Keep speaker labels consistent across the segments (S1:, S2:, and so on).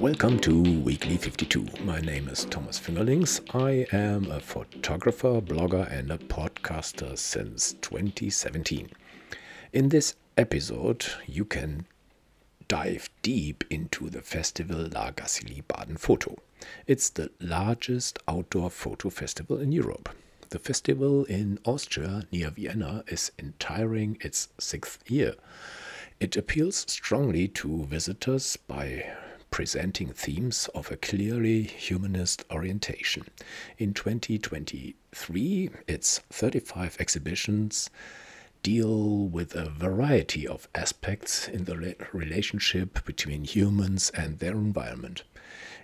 S1: Welcome to Weekly 52. My name is Thomas Füngerlings. I am a photographer, blogger, and a podcaster since 2017. In this episode, you can dive deep into the festival La Gacilly Baden Photo. It's the largest outdoor photo festival in Europe. The festival in Austria near Vienna is entering its sixth year. It appeals strongly to visitors by presenting themes of a clearly humanist orientation. In 2023, its 35 exhibitions deal with a variety of aspects in the relationship between humans and their environment.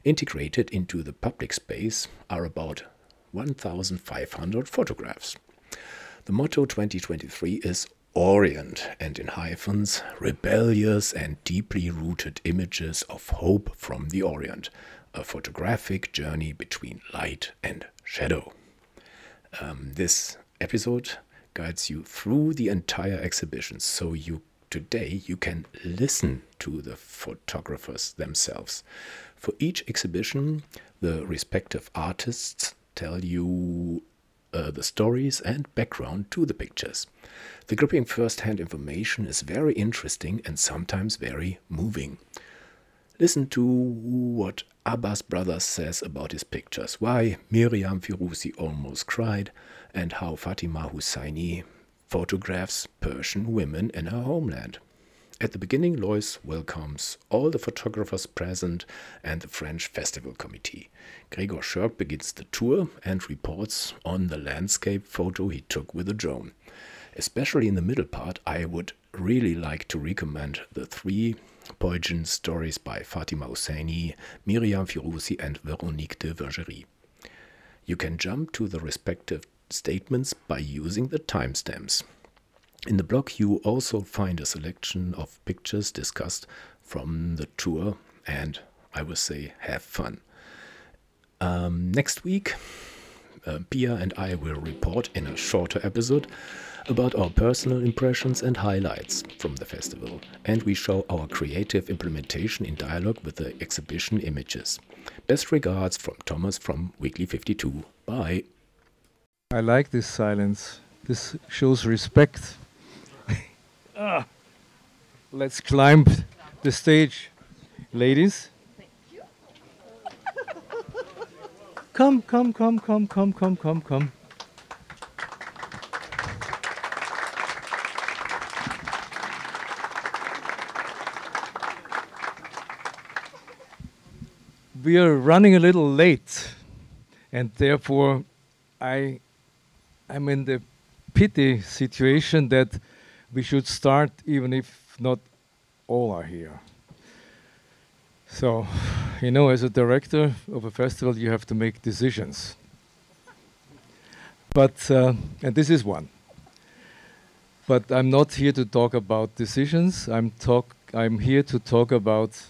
S1: Integrated into the public space are about 1,500 photographs. The motto 2023 is Orient, and in hyphens, rebellious and deeply rooted images of hope from the Orient, a photographic journey between light and shadow. Um, this episode guides you through the entire exhibition, so you today you can listen to the photographers themselves. For each exhibition, the respective artists tell you uh, the stories and background to the pictures. The gripping first hand information is very interesting and sometimes very moving. Listen to what Abbas Brothers says about his pictures, why Miryam Firuzi almost cried, and how Fatima Hossaini photographs Persian women in her homeland. At the beginning, Lois welcomes all the photographers present and the French Festival Committee. Gregor Schörg begins the tour and reports on the landscape photo he took with a drone. Especially in the middle part, I would really like to recommend the three poignant stories by Fatima Hossaini, Miryam Firuzi, and Veronique de Viguerie. You can jump to the respective statements by using the timestamps. In the blog, you also find a selection of pictures discussed from the tour, and I would say have fun. Um, next week, uh, Pia and I will report in a shorter episode about our personal impressions and highlights from the festival, and we show our creative implementation in dialogue with the exhibition images. Best regards from Thomas from Weekly 52. Bye.
S2: I like this silence. This shows respect Ah. Let's climb the stage, ladies. Come, come, come, come, come, come, come, come. We are running a little late, and therefore, I, I'm in the pity situation that we should start even if not all are here. So, you know, as a director of a festival, you have to make decisions. But, uh, and this is one. But I'm not here to talk about decisions. I'm, talk, I'm here to talk about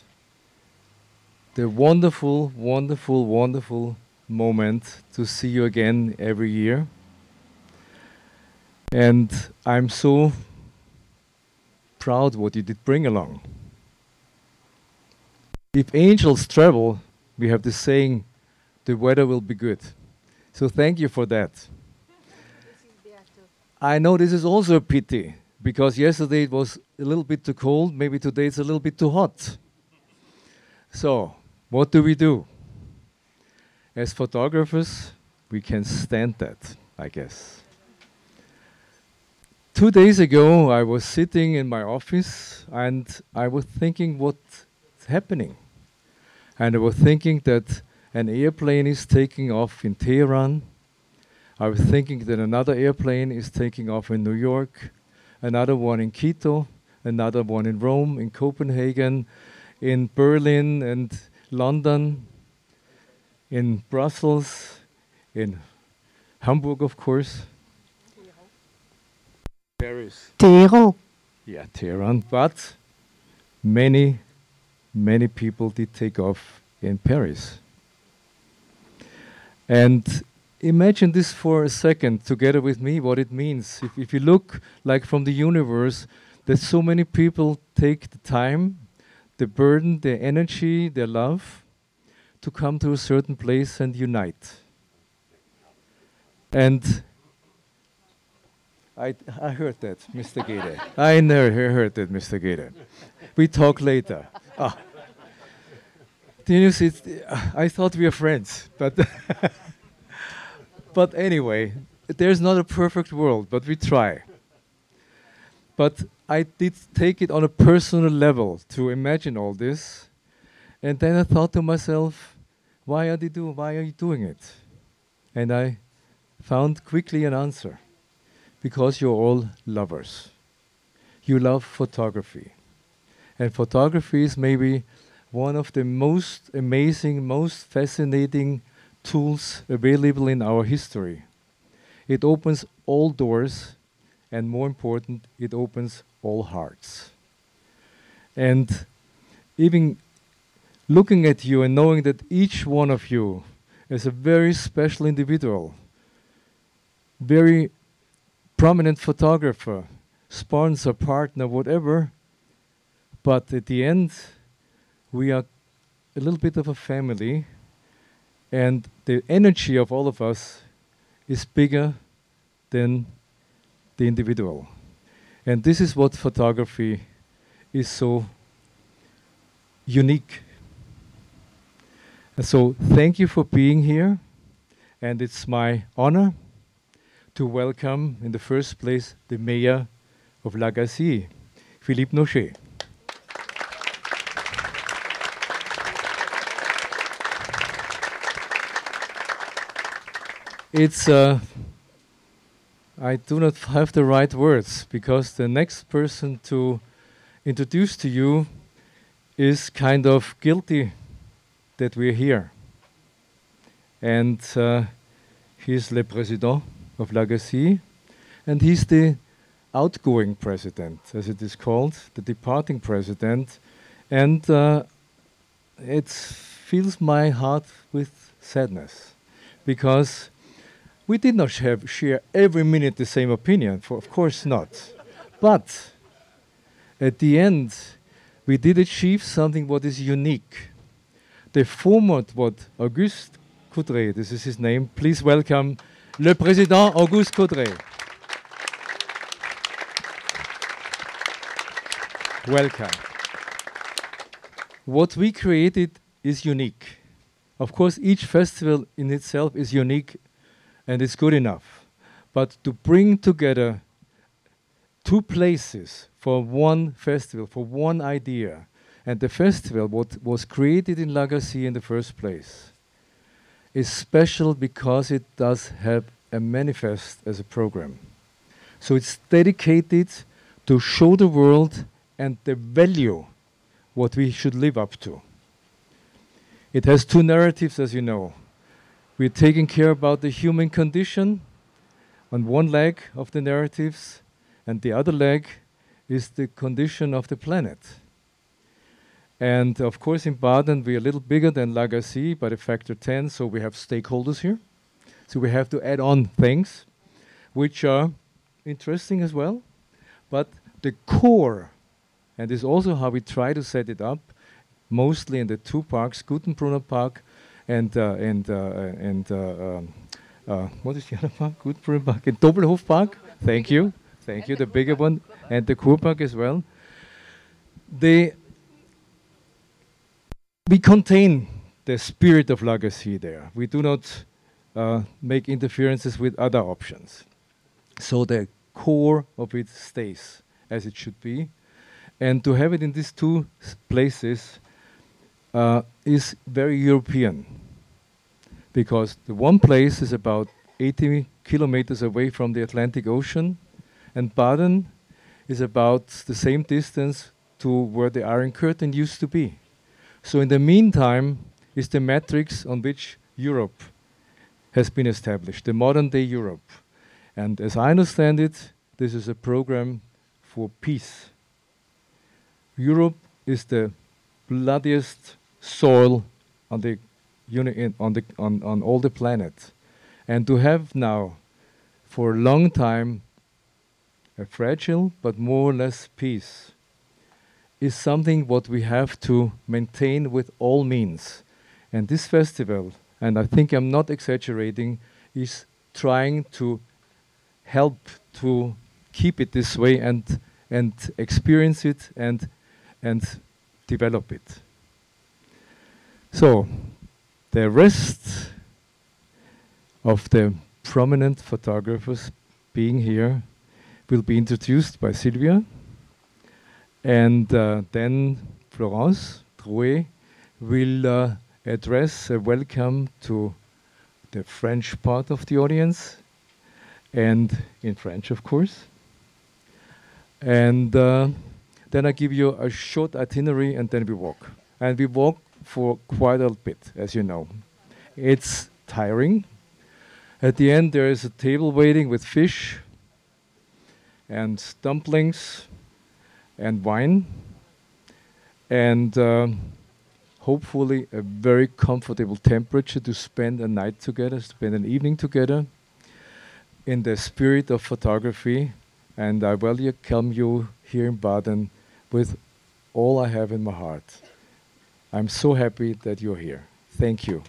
S2: the wonderful, wonderful, wonderful moment to see you again every year. And I'm so proud what you did bring along. If angels travel, we have the saying, the weather will be good. So thank you for that. I know this is also a pity because yesterday it was a little bit too cold, maybe today it's a little bit too hot. So, what do we do? As photographers, we can stand that, I guess. Two days ago, I was sitting in my office and I was thinking what's happening. And I was thinking that an airplane is taking off in Tehran. I was thinking that another airplane is taking off in New York, another one in Quito, another one in Rome, in Copenhagen, in Berlin and London, in Brussels, in Hamburg, of course. Paris.
S3: Tehran.
S2: Yeah, Tehran. But many, many people did take off in Paris. And imagine this for a second together with me, what it means. If, if you look like from the universe, that so many people take the time, the burden, their energy, their love to come to a certain place and unite. And I, I heard that, Mr. Gede. I never heard that, Mr. Gede. We talk later. Ah. I thought we were friends, but but anyway, there's not a perfect world, but we try. But I did take it on a personal level to imagine all this, and then I thought to myself, why are they do? Why are you doing it? And I found quickly an answer, because you're all lovers. You love photography, and photography is maybe one of the most amazing, most fascinating tools available in our history. It opens all doors, and more important, it opens all hearts. And even looking at you and knowing that each one of you is a very special individual, very prominent photographer, sponsor, partner, whatever, but at the end, we are a little bit of a family, and the energy of all of us is bigger than the individual. And this is what photography is so unique. So, thank you for being here, and it's my honor to welcome, in the first place, the mayor of La Gacilly, Philippe Nochet. it's uh, I do not have the right words because the next person to introduce to you is kind of guilty that we're here. And uh, he's le président of La Gacilly, and he's the outgoing president, as it is called, the departing president. And uh, it fills my heart with sadness because we did not share every minute the same opinion, for of course not. but at the end, we did achieve something what is unique. The format what Auguste Coudray, this is his name, please welcome le président Auguste Coudray. welcome. What we created is unique. Of course, each festival in itself is unique and it's good enough. But to bring together two places for one festival, for one idea, and the festival, what was created in La Gacilly in the first place, is special because it does have a manifest as a program. So it's dedicated to show the world and the value what we should live up to. It has two narratives, as you know. We're taking care about the human condition on one leg of the narratives, and the other leg is the condition of the planet. And of course, in Baden, we're a little bigger than La Gacilly by the factor 10, so we have stakeholders here. So we have to add on things which are interesting as well. But the core, and this is also how we try to set it up, mostly in the two parks, Gutenbrunner Park and uh, and uh, and uh, um, what is the other park? Gutenbrunner Park and Doblhoff Park. Thank you, thank you. The bigger one and the Kurpark as well. They we contain the spirit of La Gacilly there. We do not uh, make interferences with other options. So the core of it stays as it should be. And to have it in these two places uh, is very European because the one place is about 80 kilometers away from the Atlantic Ocean, and Baden is about the same distance to where the Iron Curtain used to be. So, in the meantime, is the matrix on which Europe has been established, the modern day Europe. And as I understand it, this is a program for peace. Europe is the bloodiest soil on the uni- on the on, on all the planet, and to have now, for a long time, a fragile but more or less peace, is something what we have to maintain with all means. And this festival, and I think I'm not exaggerating, is trying to help to keep it this way and and experience it and and develop it. So the rest of the prominent photographers being here will be introduced by Sylvia and uh, then Florence Drouhet will uh, address a welcome to the French part of the audience and in French, of course. And uh, then I give you a short itinerary and then we walk. And we walk for quite a bit, as you know. It's tiring. At the end, there is a table waiting with fish and dumplings and wine. And uh, hopefully, a very comfortable temperature to spend a night together, spend an evening together in the spirit of photography. And I welcome you here in Baden with all I have in my heart. I'm so happy that you're here. Thank you.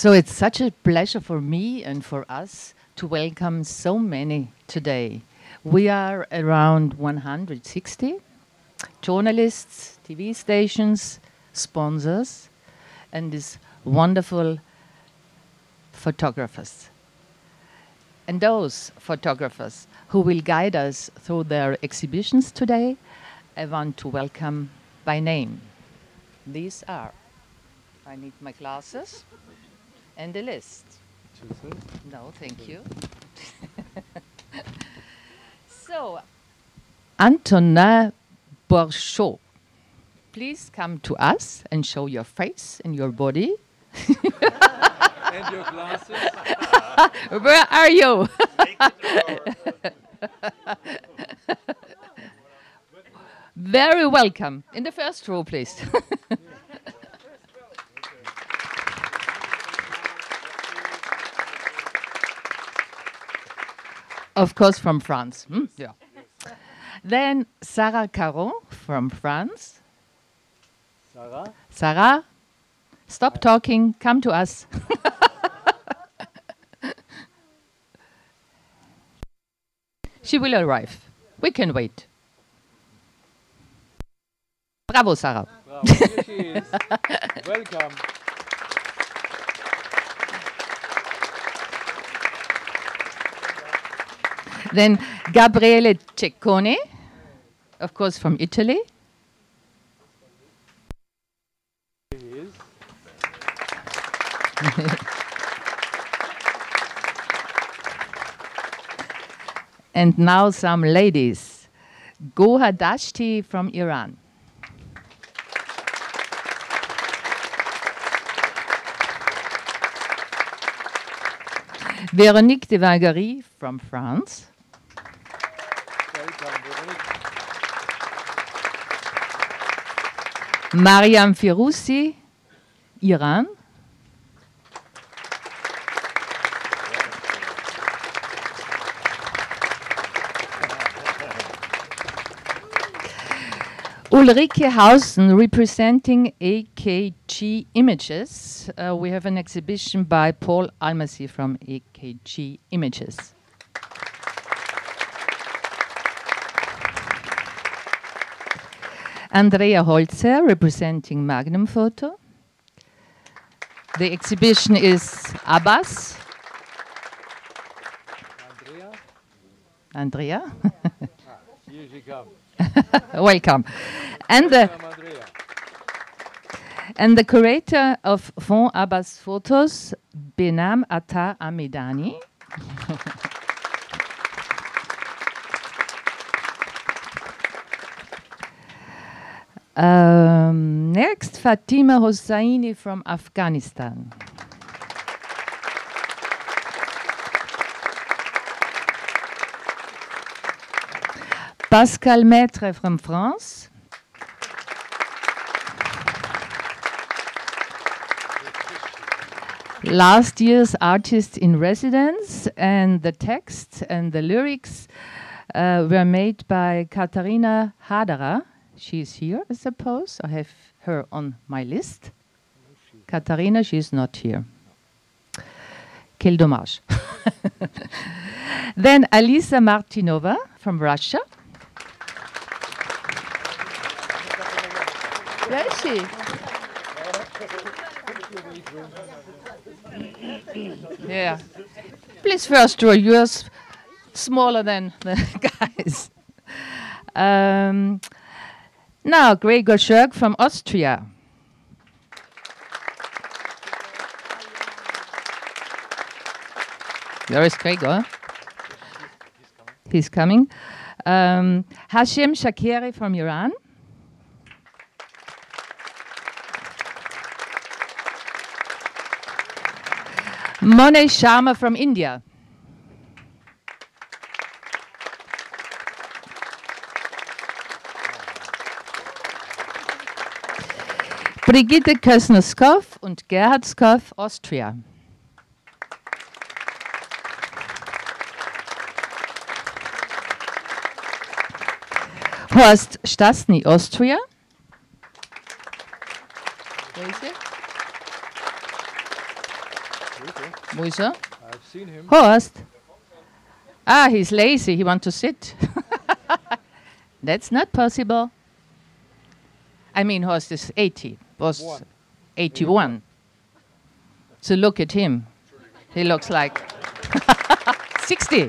S3: So it's such a pleasure for me and for us to welcome so many today. We are around 160 journalists, TV stations, sponsors, and these wonderful photographers. And those photographers who will guide us through their exhibitions today, I want to welcome by name. These are, I need my glasses and the list. No, thank you. so, Antonin Borchot, please come to us and show your face and your body.
S2: and your glasses?
S3: Where are you? Very welcome. In the first row, please. Of course, from France. Hmm? Yeah. Then Sarah Caron from France.
S2: Sarah?
S3: Sarah, stop talking, come to us. she will arrive. We can wait. Bravo, Sarah.
S2: Wow, here she is. Welcome.
S3: Then Gabriele Cecconi, of course, from Italy. And now some ladies. Gohar Dashti from Iran. Véronique de Viguerie from France.
S2: Welcome, Veronique.
S3: Miryam Firuzi, Iran. Ulrike Hausen representing AKG Images. Uh, we have an exhibition by Paul Almasy from AKG Images. Andrea Holzer representing Magnum Photo. The exhibition is Abbas.
S2: Andrea?
S3: Andrea,
S2: Here she comes.
S3: welcome. And the, and the curator of Fond Abbas Photos, Benam Atta Amidani. Um, next, Fatima Hossaini from Afghanistan. Pascal Maître from France. last year's artist in residence, and the text and the lyrics uh, were made by Katharina Haderer. She's here, I suppose. I have her on my list. Katharina, she's not here. Quel dommage. then Alisa Martynova from Russia. Where is she? yeah. Please first draw yours smaller than the guys. Um, now, Gregor Schörg from Austria. Where is Gregor? He's coming. Um, Hashem Shakeri from Iran. Monet Sharma from India. Brigitte Kösner-Skoff und Gerhard Skoff, Austria. Horst Stasny, Austria. Where is he? Wo ist er?
S2: I've seen him.
S3: Horst. Ah, he's lazy. He wants to sit. That's not possible. I mean, Horst is 80. Was
S2: One.
S3: 81. So look at him. He looks like 60.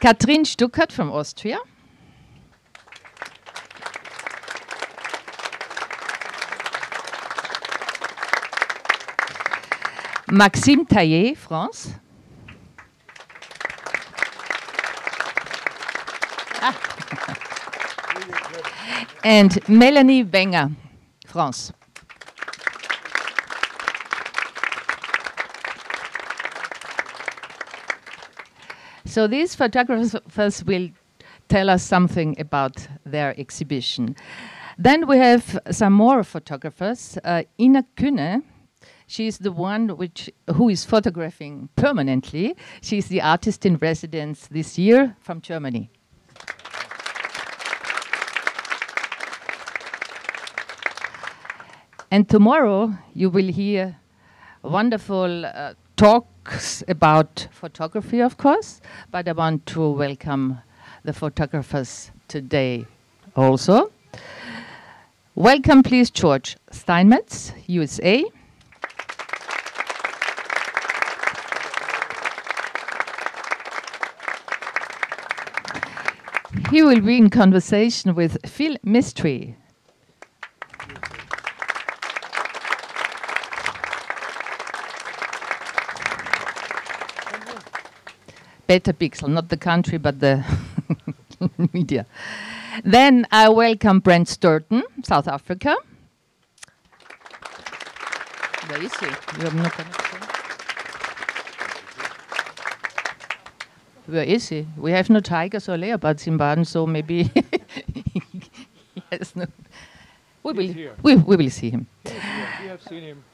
S3: Katrin Stukhard from Austria. Maxime Taillez, France. Ah. and Melanie Wenger, France. So these photographers will tell us something about their exhibition. Then we have some more photographers. Uh, Ina Kühne, she is the one which who is photographing permanently. She is the artist in residence this year from Germany. And tomorrow you will hear wonderful uh, talks about photography, of course, but I want to welcome the photographers today also. Welcome, please, George Steinmetz, USA. He will be in conversation with Phil Mistry, Better Pixel, not the country, but the media. Then I welcome Brent Stirton, South Africa. Where is he? You have no connection. Where is he? We have no tigers or leopards in Baden, so maybe he has no. We will,
S2: here.
S3: we, we will see him.
S2: We have seen him.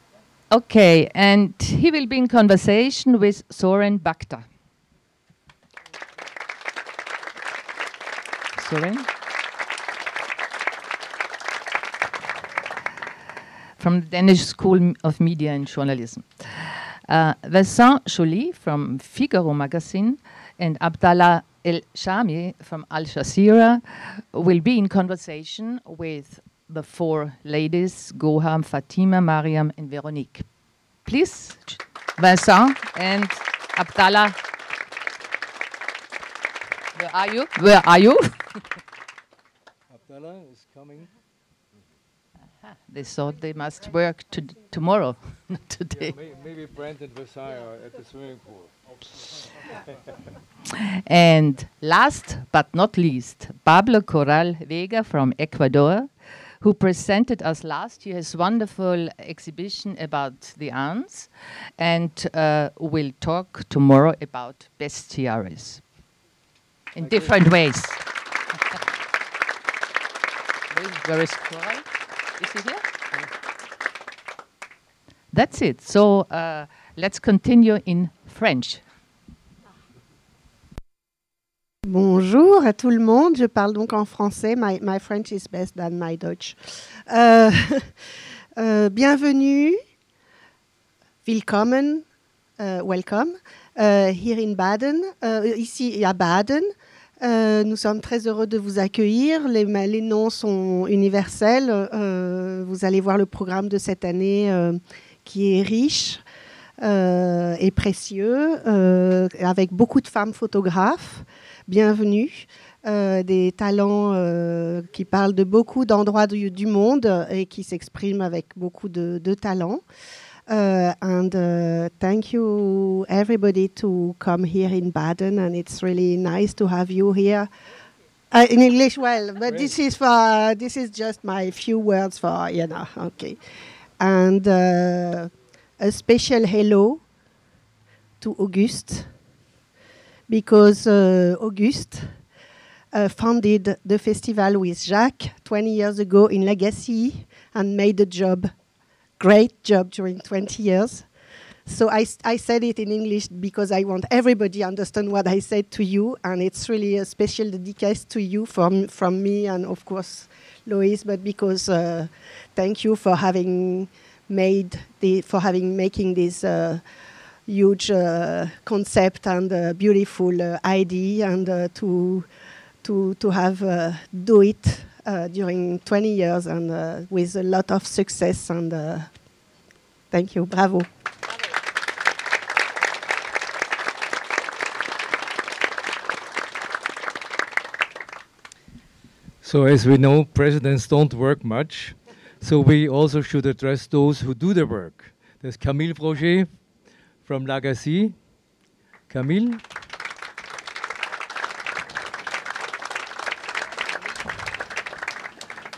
S3: Okay, and he will be in conversation with Soren Pagter. From the Danish School of Media and Journalism. Uh, Vincent Joly from Figaro magazine and Abdallah El Shami from Al Jazeera will be in conversation with the four ladies, Gohar, Fatima, Mariam, and Veronique. Please, Vincent and Abdallah. Where are you? Where are you?
S2: Abdallah is coming.
S3: they thought they must work to tomorrow, not
S2: Yeah,
S3: today.
S2: may, maybe Brent and Versailles are at the swimming pool.
S3: And last but not least, Pablo Corral Vega from Ecuador, who presented us last year his wonderful exhibition about the ants and uh, will talk tomorrow about bestiaries in different ways. Where is- Where is he? That's it. So uh, let's continue in French.
S4: Bonjour à tout le monde. Je parle donc en français. My, my French is best than my Dutch. Euh, euh, bienvenue. Willkommen. euh, welcome. euh, here in Baden. euh, ici à Baden. Euh, nous sommes très heureux de vous accueillir. Les, noms sont universels. Euh, vous allez voir le programme de cette année euh, qui est riche et précieux, avec beaucoup de femmes photographes. Bienvenue. Des talents qui parlent de beaucoup d'endroits du, du monde et qui s'expriment avec beaucoup de, de talent. Uh, and uh, thank you everybody to come here in Baden, and it's really nice to have you here. Uh, in English, well, but this is for this is just my few words for you know. Okay, and uh, a special hello to Auguste because uh, Auguste uh, founded the festival with Jacques 20 years ago in La Gacilly and made the job great job during 20 years. So I said it in English because I want everybody to understand what I said to you, and it's really a special dedication to you from from me and of course Lois, but because uh, thank you for having made the for having making this uh, huge uh, concept and uh, beautiful uh, idea and uh, to to to have do it during 20 years and uh, with a lot of success and uh, thank you bravo
S2: So, as we know, presidents don't work much. So, we also should address those who do the work. There's Camille Froger from La Gacilly. Camille?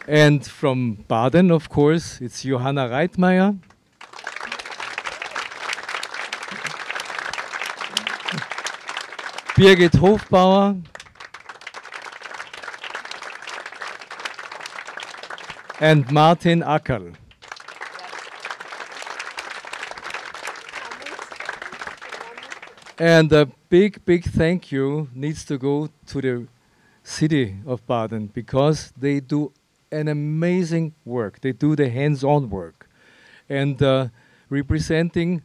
S2: And from Baden, of course, it's Johanna Reitmeier. Birgit Hofbauer. and Martin Ackerl. And a big, big thank you needs to go to the city of Baden because they do an amazing work. They do the hands on work. And uh, representing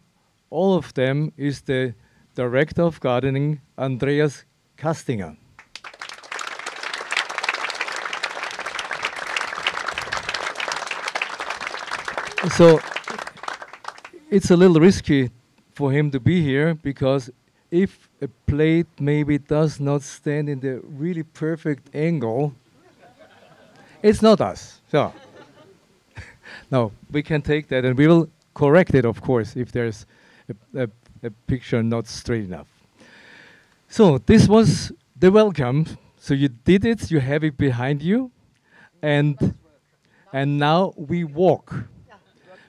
S2: all of them is the director of gardening, Andreas Kastinger. So it's a little risky for him to be here because if a plate maybe does not stand in the really perfect angle, it's not us. So no, we can take that and we will correct it, of course, if there's a, a, a picture not straight enough. So this was the welcome. So you did it, you have it behind you, and and now we walk.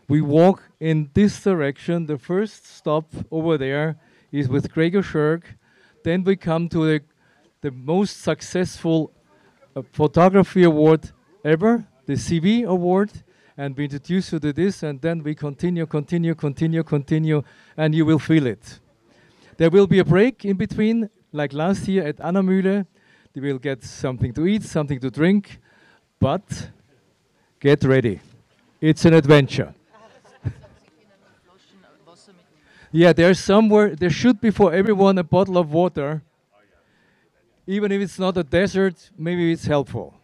S2: We walk in this direction. The first stop over there is with Gregor Schörg. Then we come to the, the most successful uh, photography award ever, the CEWE award. And we introduce you to this, and then we continue, continue, continue, continue, and you will feel it. There will be a break in between, like last year at Anna Mühle. They will get something to eat, something to drink, but get ready. It's an adventure. Yeah, there's somewhere, there should be for everyone a bottle of water. Even if it's not a desert, maybe it's helpful.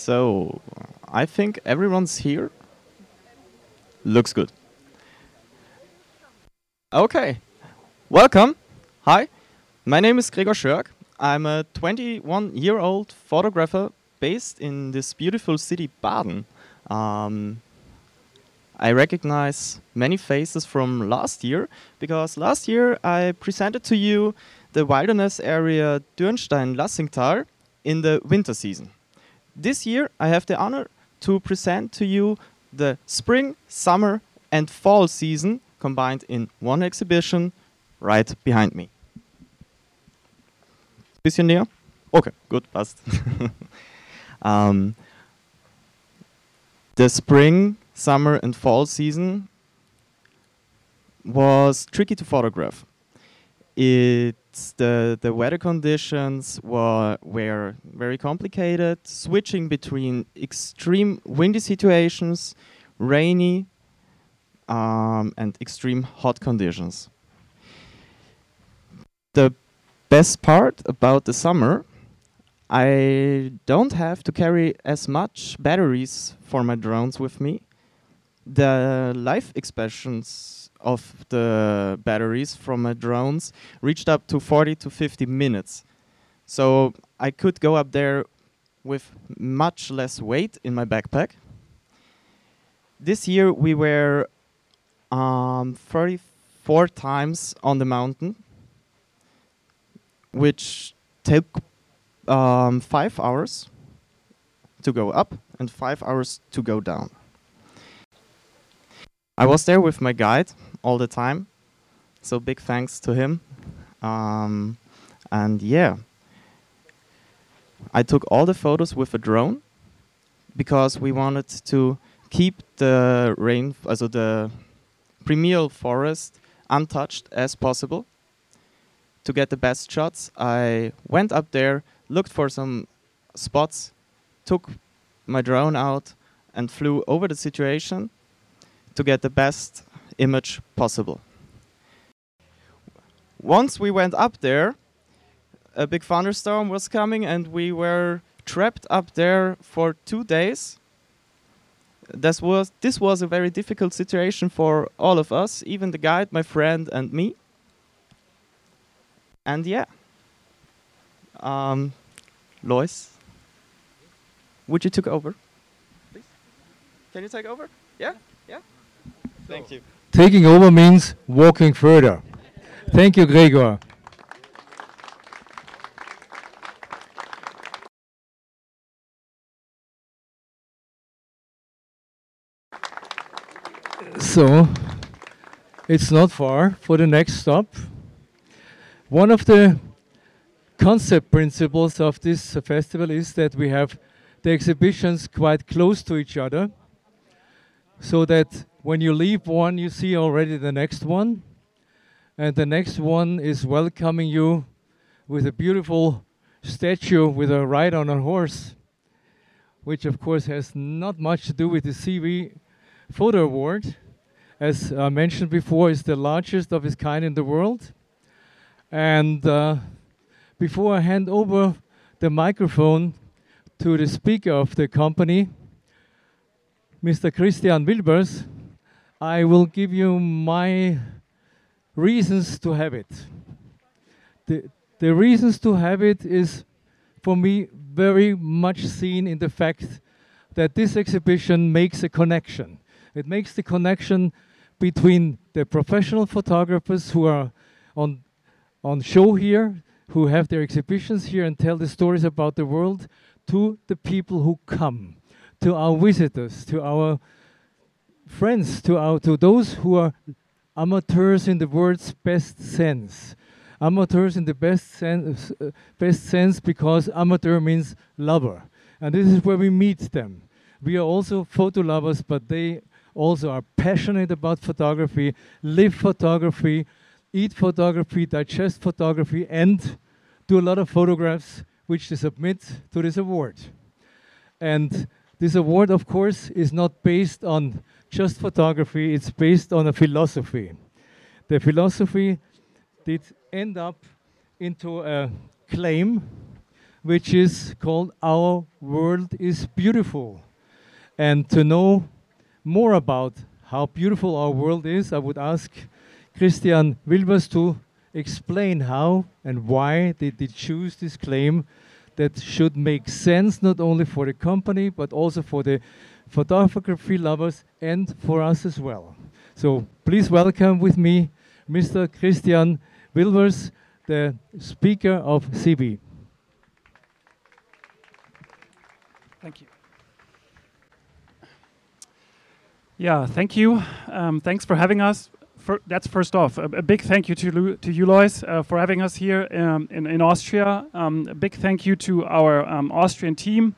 S5: So, I think everyone's here. Looks good. Okay, welcome. Hi, my name is Gregor Schörg. I'm a 21 year old photographer based in this beautiful city, Baden. Um, I recognize many faces from last year because last year I presented to you the wilderness area Dürnstein-Lassingtal in the winter season. This year, I have the honor to present to you the spring, summer, and fall season combined in one exhibition right behind me. Bisschen näher? Okay, gut, passt. um, the spring, summer, and fall season was tricky to photograph. It's the the weather conditions were were very complicated, switching between extreme windy situations, rainy, um, and extreme hot conditions. The best part about the summer, I don't have to carry as much batteries for my drones with me. The life expressions of the batteries from my drones reached up to 40 to 50 minutes. So I could go up there with much less weight in my backpack. This year we were um, 34 times on the mountain, which took um, five hours to go up and five hours to go down. I was there with my guide all the time, so big thanks to him. Um, and yeah, I took all the photos with a drone because we wanted to keep the rain, also the primeval forest, untouched as possible. To get the best shots, I went up there, looked for some spots, took my drone out, and flew over the situation to get the best image possible. Once we went up there, a big thunderstorm was coming, and we were trapped up there for two days. This was this was a very difficult situation for all of us, even the guide, my friend, and me. And yeah, um, Lois, would you take over? Please, can you take over? Yeah, yeah. Thank you.
S2: Taking over means walking further. Thank you, Gregor. So, it's not far for the next stop. One of the concept principles of this festival is that we have the exhibitions quite close to each other so that when you leave one, you see already the next one. And the next one is welcoming you with a beautiful statue with a ride on a horse, which of course has not much to do with the CEWE Photo Award. As I mentioned before, is the largest of its kind in the world. And uh, before I hand over the microphone to the speaker of the company, Mr. Christian Wilbers, I will give you my reasons to have it. The, the reasons to have it is, for me, very much seen in the fact that this exhibition makes a connection. It makes the connection between the professional photographers who are on, on show here, who have their exhibitions here and tell the stories about the world, to the people who come, to our visitors, to our friends, to our to those who are amateurs in the word's best sense. Amateurs in the best sense, uh, best sense because amateur means lover, and this is where we meet them. We are also photo lovers, but they also are passionate about photography, live photography, eat photography, digest photography, and do a lot of photographs which they submit to this award. And this award, of course, is not based on just photography, it's based on a philosophy. The philosophy did end up into a claim which is called Our World is Beautiful. And to know more about how beautiful our world is, I would ask Christian Wilbers to explain how and why did they choose this claim that should make sense not only for the company but also for the photography lovers and for us as well. So please welcome with me Mr. Christian Wilbers, the speaker of CEWE.
S6: Thank you. Yeah, thank you. Um, thanks for having us. That's first off. A, a, big thank you to Lu, to you, Lois, uh, for having us here um, in, in Austria. Um, a big thank you to our um, Austrian team.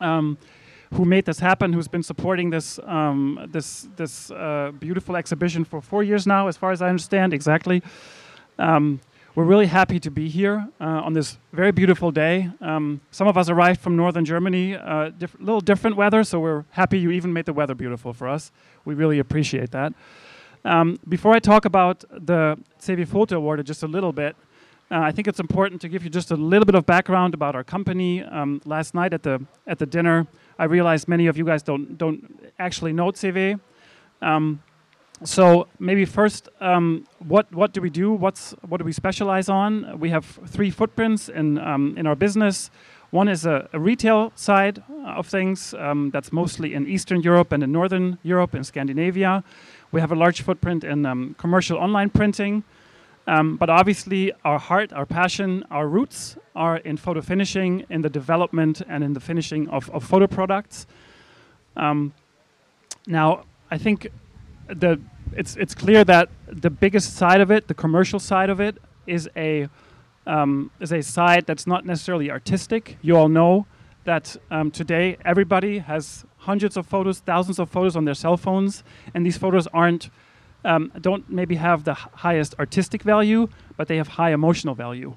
S6: Um, who made this happen, who's been supporting this um, this this uh, beautiful exhibition for four years now, as far as I understand exactly. We're really happy to be here uh, on this very beautiful day. Some of us arrived from northern Germany, a diff- little different weather, so we're happy you even made the weather beautiful for us. We really appreciate that. Um, before I talk about the CEWE Photo Award just a little bit, uh, I think it's important to give you just a little bit of background about our company. Um, last night at the at the dinner, I realized many of you guys don't don't actually know CEWE. Um, so maybe first, um, what what do we do? What's what do we specialize on? We have three footprints in um, in our business. One is a, a retail side of things um, that's mostly in Eastern Europe and in Northern Europe and Scandinavia. We have a large footprint in um, commercial online printing. Um, but obviously, our heart, our passion, our roots are in photo finishing, in the development and in the finishing of, of photo products. Um, now, I think the it's it's clear that the biggest side of it, the commercial side of it, is a um, is a side that's not necessarily artistic. You all know that um, today everybody has hundreds of photos, thousands of photos on their cell phones, and these photos aren't um, don't maybe have the highest artistic value, but they have high emotional value.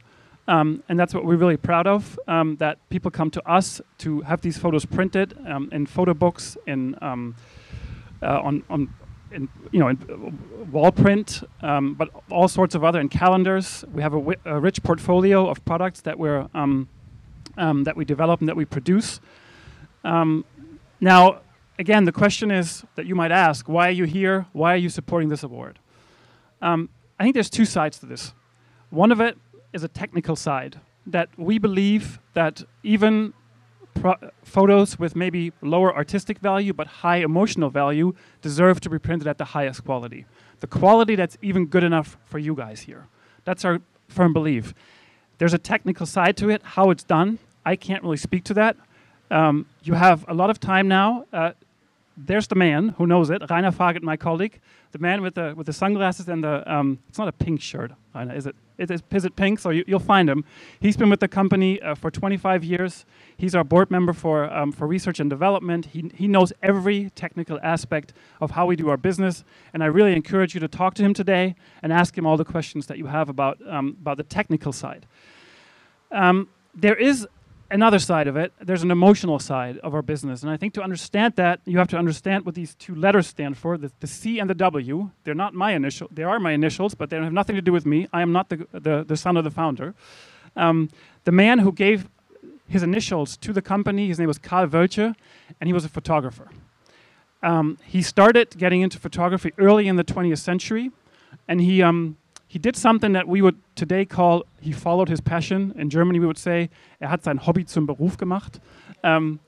S6: Um, and that's what we're really proud of. Um, that people come to us to have these photos printed um, in photo books, in um, uh, on on in, you know, in uh, wall print, um, but all sorts of other in calendars. We have a, rich portfolio of products that we're that we develop and that we produce. Um, now, again, the question is that you might ask: Why are you here? Why are you supporting this award? Um, I think there's two sides to this. One of it is a technical side that we believe that even photos with maybe lower artistic value but high emotional value deserve to be printed at the highest quality. The quality that's even good enough for you guys here. That's our firm belief. There's a technical side to it, how it's done. I can't really speak to that. Um, you have a lot of time now. Uh, there's the man who knows it, Reiner Fageth, my colleague, the man with the with the sunglasses and the um, it's not a pink shirt, Reiner, is it? It is, is it pink? So you, will find him. He's been with the company uh, for 25 years. He's our board member for um, for research and development. He he knows every technical aspect of how we do our business, and I really encourage you to talk to him today and ask him all the questions that you have about um, about the technical side. Um, there is another side of it, there's an emotional side of our business. And I think to understand that, you have to understand what these two letters stand for the, the C and the W. They're not my initial, they are my initials, but they have nothing to do with me. I am not the, the, the son of the founder. Um, the man who gave his initials to the company, his name was Carl Wöltje, and he was a photographer. Um, he started getting into photography early in the 20th century, and he, um, he did something that we would today call he followed his passion. In Germany, we would say er hat sein Hobby zum Beruf gemacht. Um,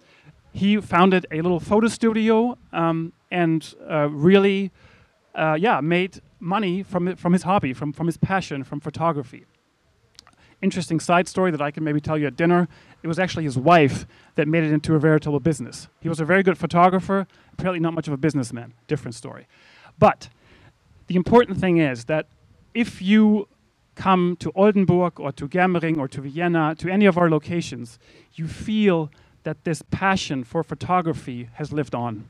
S6: he founded a little photo studio um, and uh, really, uh, yeah, made money from from his hobby, from from his passion, from photography. Interesting side story that I can maybe tell you at dinner. It was actually his wife that made it into a veritable business. He was a very good photographer, apparently not much of a businessman. Different story. But the important thing is that if you come to Oldenburg or to Germering or to Vienna, to any of our locations, you feel that this passion for photography has lived on.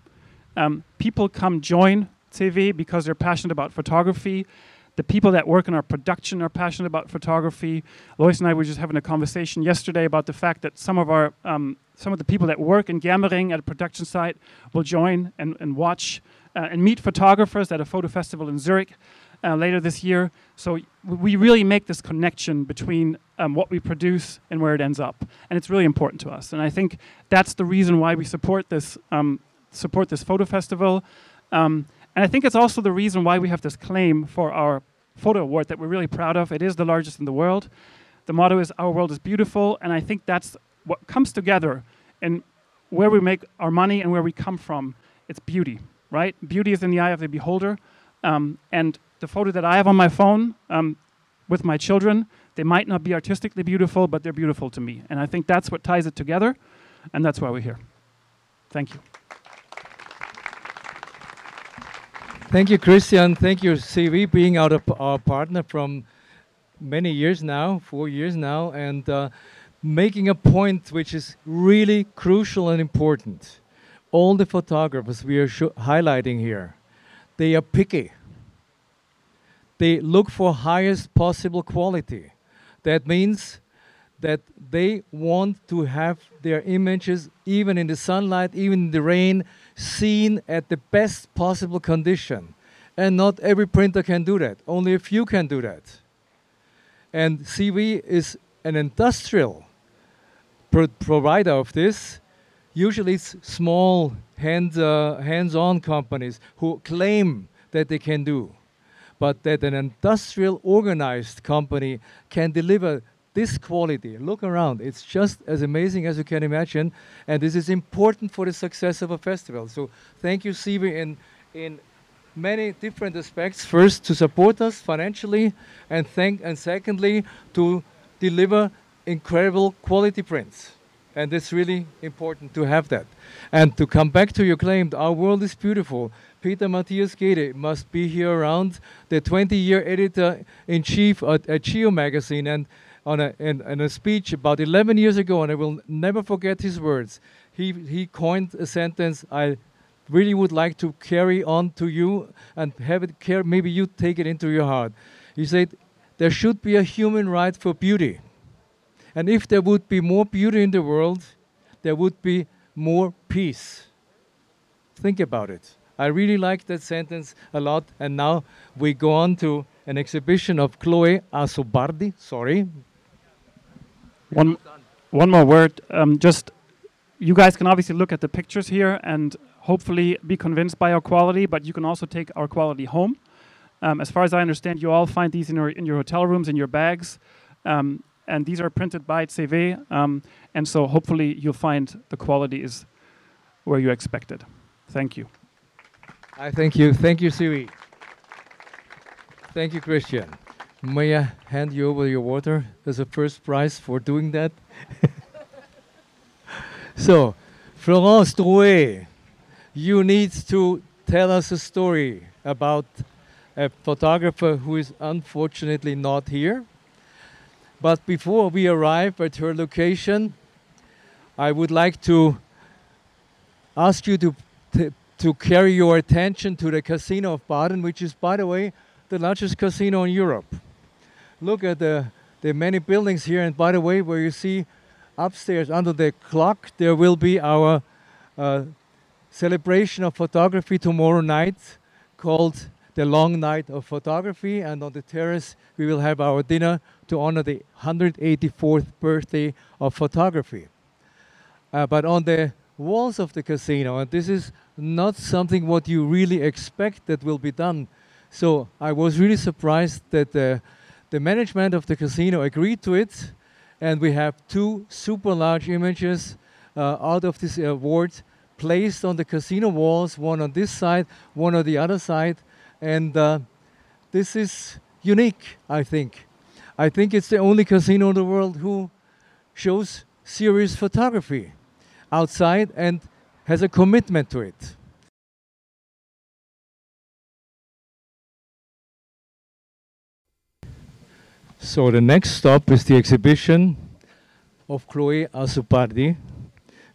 S6: Um, people come join CEWE because they're passionate about photography. The people that work in our production are passionate about photography. Lois and I were just having a conversation yesterday about the fact that some of our um, some of the people that work in Germering at a production site will join and, and watch uh, and meet photographers at a photo festival in Zurich uh, later this year. So we really make this connection between um, what we produce and where it ends up, and it's really important to us. And I think that's the reason why we support this um, support this photo festival. Um, and I think it's also the reason why we have this claim for our photo award that we're really proud of. It is the largest in the world. The motto is "Our world is beautiful," and I think that's what comes together and where we make our money and where we come from. It's beauty, right? Beauty is in the eye of the beholder, um, and the photo that I have on my phone um, with my children, they might not be artistically beautiful, but they're beautiful to me. And I think that's what ties it together, and that's why we're here. Thank you.
S2: Thank you, Christian. Thank you, CEWE, being our, our partner from many years now, four years now, and uh, making a point which is really crucial and important. all the photographers we are highlighting here, they are picky. They look for highest possible quality. That means that they want to have their images, even in the sunlight, even in the rain, seen at the best possible condition. And not every printer can do that. Only a few can do that. And CEWE is an industrial pro- provider of this. Usually, it's small hand, uh, hands-on companies who claim that they can do, but that an industrial, organized company can deliver this quality. Look around; it's just as amazing as you can imagine, and this is important for the success of a festival. So, thank you, CEWE, in in many different aspects. First, to support us financially, and thank and secondly, to deliver incredible quality prints. And it's really important to have that. And to come back to your claim, our world is beautiful. Peter Matthias Gaede must be here around, the 20-year editor-in-chief at, at Geo magazine, and on a, in, in a speech about 11 years ago, and I will never forget his words. He, he coined a sentence I really would like to carry on to you and have it care. Maybe you take it into your heart. He said, There should be a human right for beauty. And if there would be more beauty in the world, there would be more peace. Think about it. I really like that sentence a lot. And now we go on to an exhibition of Chloé Azzopardi. Sorry.
S6: One, one more word. Um, just you guys can obviously look at the pictures here and hopefully be convinced by our quality, but you can also take our quality home. Um, as far as I understand, you all find these in your in your hotel rooms in your bags, um, and these are printed by CEWE. Um, and so hopefully you'll find the quality is where you expected. Thank you.
S2: I thank you. Thank you, CEWE. Thank you, Christian. May I hand you over your water as a first prize for doing that? so, Florence Drouhet, you need to tell us a story about a photographer who is unfortunately not here. But before we arrive at her location, I would like to ask you to, to, carry your attention to the Casino of Baden, which is, by the way, the largest casino in Europe. Look at the, the many buildings here, and by the way, where you see upstairs under the clock, there will be our uh, celebration of photography tomorrow night called the long night of photography. And on the terrace, we will have our dinner to honor the 184th birthday of photography. Uh, but on the walls of the casino, and this is not something what you really expect that will be done. So I was really surprised that the, the management of the casino agreed to it, and we have two super large images uh, out of this award placed on the casino walls, one on this side, one on the other side, and uh, this is unique, I think. I think it's the only casino in the world who shows serious photography outside and has a commitment to it. So the next stop is the exhibition of Chloé Azzopardi,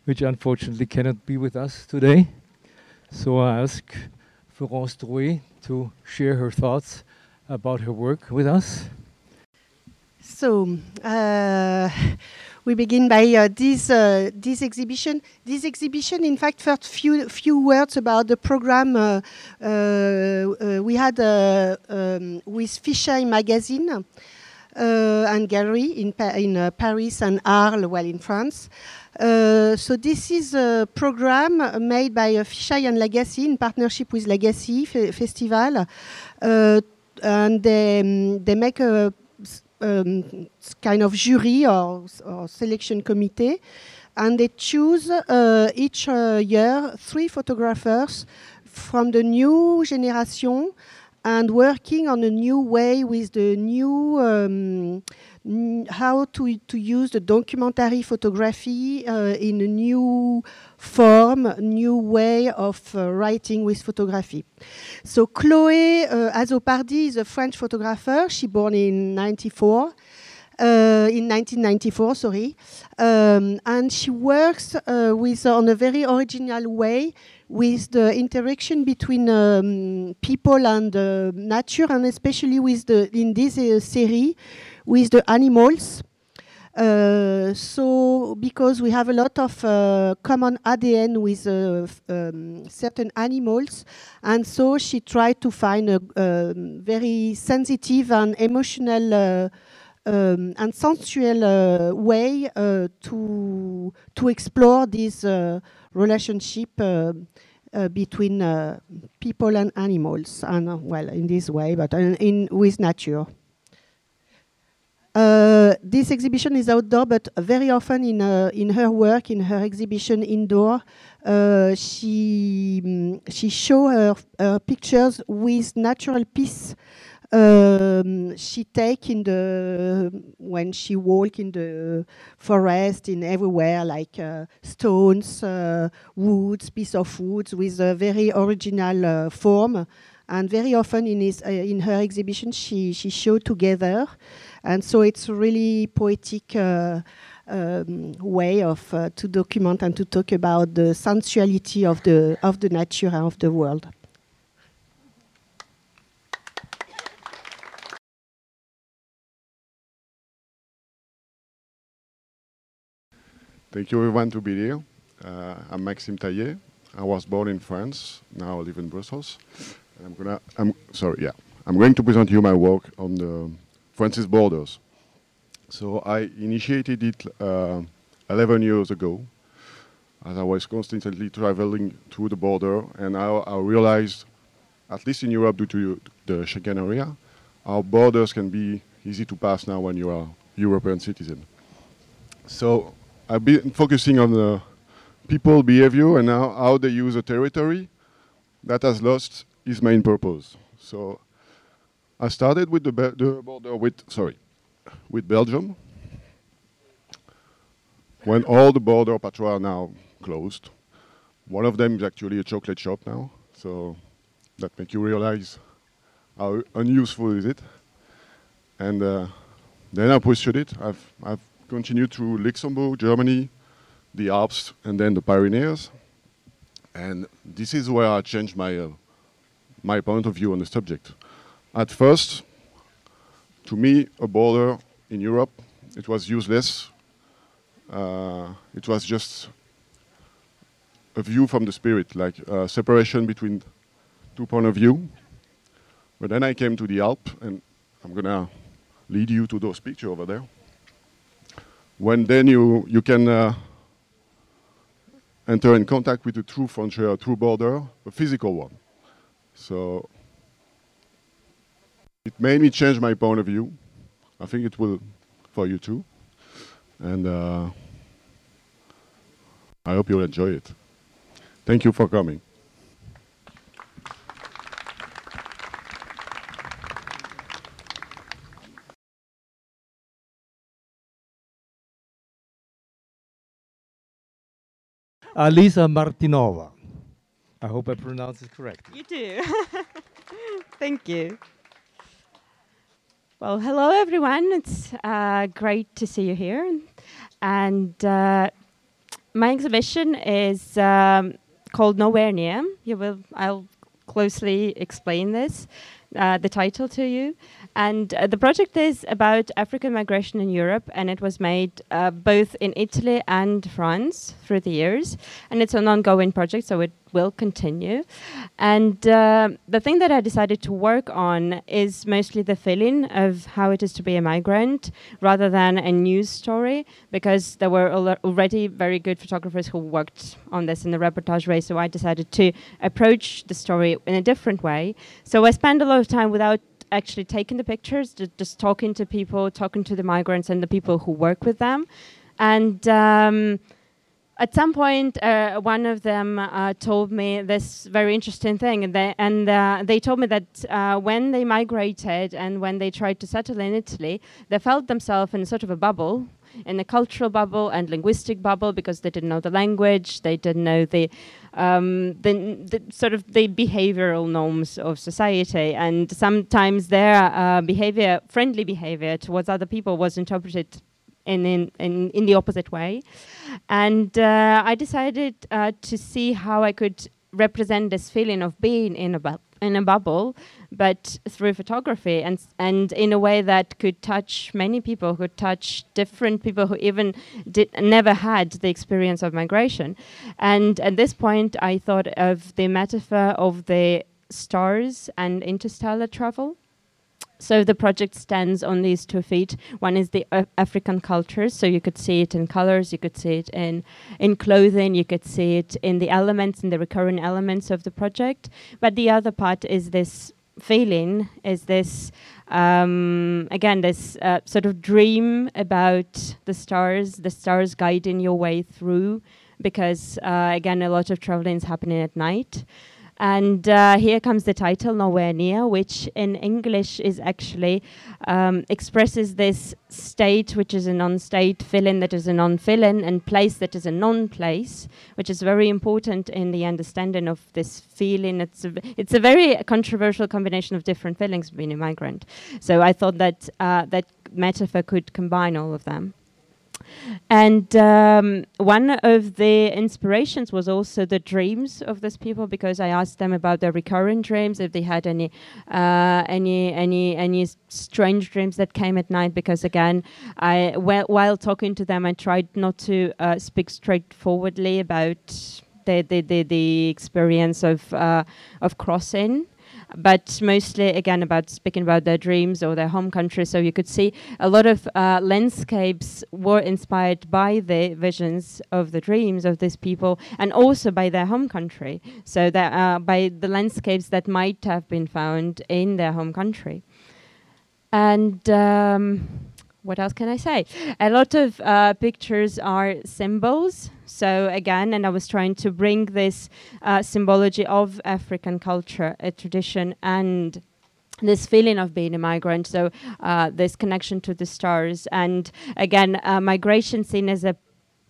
S2: which unfortunately cannot be with us today. So I ask Florence Drouhet to share her thoughts about her work with us.
S4: So uh, we begin by uh, this uh, this exhibition. This exhibition, in fact, first few few words about the program uh, uh, uh, we had um, with Fisheye magazine and gallery in pa in Paris and Arles, well in France. so this is a program made by uh, Fisheye and La Gacilly in partnership with La Gacilly Fe Festival, and they, um, they make a um, kind of jury or, or, selection committee, and they choose uh, each uh, year three photographers from the new generation and working on a new way with the new um, how to, to use the documentary photography uh, in a new form, new way of uh, writing with photography. So Chloé uh, Azzopardi is a French photographer. She born in 94. uh, in 1994, sorry. Um, and she works uh, with on a very original way with the interaction between um, people and uh, nature, and especially with the in this uh, series with the animals. Uh, so, because we have a lot of uh, common ADN with uh, um, certain animals, and so she tried to find a um, very sensitive and emotional uh, um, and sensual uh, way uh, to to explore this relationship. between people and animals, and well, in this way, but in, in with nature. Uh, this exhibition is outdoor, but very often in uh, in her work, in her exhibition indoor, uh, she um, she show her, her, pictures with natural piece. Um, she take in the when she walk in the forest in everywhere like uh, stones, uh, woods, piece of woods with a very original form, and very often in his in her exhibition she she show together. And so it's a really poetic uh, um, way of uh, to document and to talk about the sensuality of the of the nature and of the world.
S7: Thank you everyone to be here. Uh, I'm Maxime Taillez. I was born in France. Now I live in Brussels. I'm gonna. I'm sorry. Yeah, I'm going to present you my work on the France's borders. So I initiated it uh, 11 years ago as I was constantly traveling through the border and I, I realized, at least in Europe due to the Schengen area, our borders can be easy to pass now when you are European citizen. So I've been focusing on the people behavior and how, how they use a territory that has lost its main purpose. So I started with the, the border with, sorry, with Belgium. When all the border patrols are now closed. One of them is actually a chocolate shop now, so that makes you realize how unuseful is it. And uh, then I pursued it. I've, I've continued through Luxembourg, Germany, the Alps, and then the Pyrenees. And this is where I changed my, uh, my point of view on the subject. At first, to me, a border in Europe, it was useless. Uh, it was just a view from the spirit, like a separation between two point of view. But then I came to the Alp, and I'm gonna lead you to those pictures over there. When then you you can uh, enter in contact with a true frontier, a true border, a physical one. So it made me change my point of view. I think it will for you too. And uh, I hope you'll enjoy it. Thank you for coming.
S2: Alisa Martynova. I hope I pronounce it correct.
S8: You do. Thank you. Well, hello everyone. It's uh, great to see you here. And uh, my exhibition is um, called Nowhere Near. You will. I'll closely explain this, uh, the title to you. And uh, the project is about African migration in Europe, and it was made uh, both in Italy and France through the years. And it's an ongoing project, so it will continue. And uh, the thing that I decided to work on is mostly the feeling of how it is to be a migrant rather than a news story, because there were al already very good photographers who worked on this in the reportage race. So I decided to approach the story in a different way. So I spent a lot of time without actually taking the pictures, just talking to people, talking to the migrants and the people who work with them. And um, at some point, uh, one of them uh, told me this very interesting thing, and they, and, uh, they told me that uh, when they migrated and when they tried to settle in Italy, they felt themselves in sort of a bubble, in a cultural bubble and linguistic bubble, because they didn't know the language, they didn't know the um, the, the, sort of the behavioral norms of society, and sometimes their uh, behavior, friendly behavior towards other people, was interpreted in in, in, in the opposite way. And uh, I decided uh, to see how I could represent this feeling of being in a bu- in a bubble, but through photography and and in a way that could touch many people, could touch different people who even did never had the experience of migration. And at this point, I thought of the metaphor of the stars and interstellar travel. So the project stands on these two feet. One is the uh, African culture, so you could see it in colors, you could see it in in clothing, you could see it in the elements, in the recurring elements of the project. But the other part is this feeling, is this um, again this uh, sort of dream about the stars, the stars guiding your way through, because uh, again a lot of traveling is happening at night. And uh, here comes the title, Nowhere Near, which in English is actually um, expresses this state, which is a non-state, fill-in that is a non-fill-in, and place that is a non-place, which is very important in the understanding of this feeling. It's a, it's a very controversial combination of different feelings being a migrant. So I thought that uh, that metaphor could combine all of them. And um, one of the inspirations was also the dreams of these people because I asked them about their recurring dreams, if they had any, uh, any, any, any strange dreams that came at night. Because again, I wh- while talking to them, I tried not to uh, speak straightforwardly about the the, the, the experience of uh, of crossing but mostly again about speaking about their dreams or their home country. So you could see a lot of uh, landscapes were inspired by the visions of the dreams of these people, and also by their home country. So that uh, by the landscapes that might have been found in their home country, and. Um, what else can I say? A lot of uh, pictures are symbols. So again, and I was trying to bring this uh, symbology of African culture, a tradition, and this feeling of being a migrant. So uh, this connection to the stars, and again, uh, migration seen as a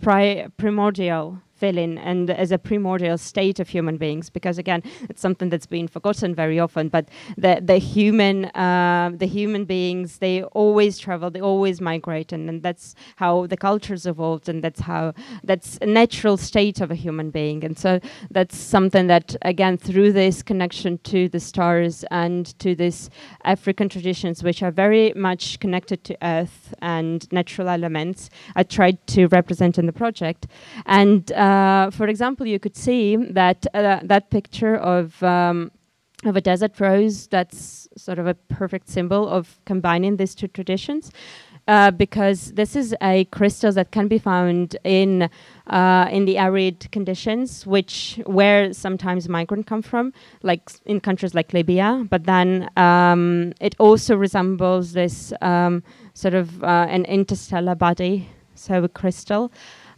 S8: pri- primordial and as a primordial state of human beings because again it's something that's been forgotten very often but the the human uh, the human beings they always travel they always migrate and, and that's how the cultures evolved and that's how that's a natural state of a human being. And so that's something that again through this connection to the stars and to this African traditions which are very much connected to earth and natural elements I tried to represent in the project. And uh, uh, for example, you could see that uh, that picture of um, of a desert rose. That's sort of a perfect symbol of combining these two traditions. Uh, because this is a crystal that can be found in uh, in the arid conditions, which where sometimes migrants come from, like in countries like Libya. But then um, it also resembles this um, sort of uh, an interstellar body, so a crystal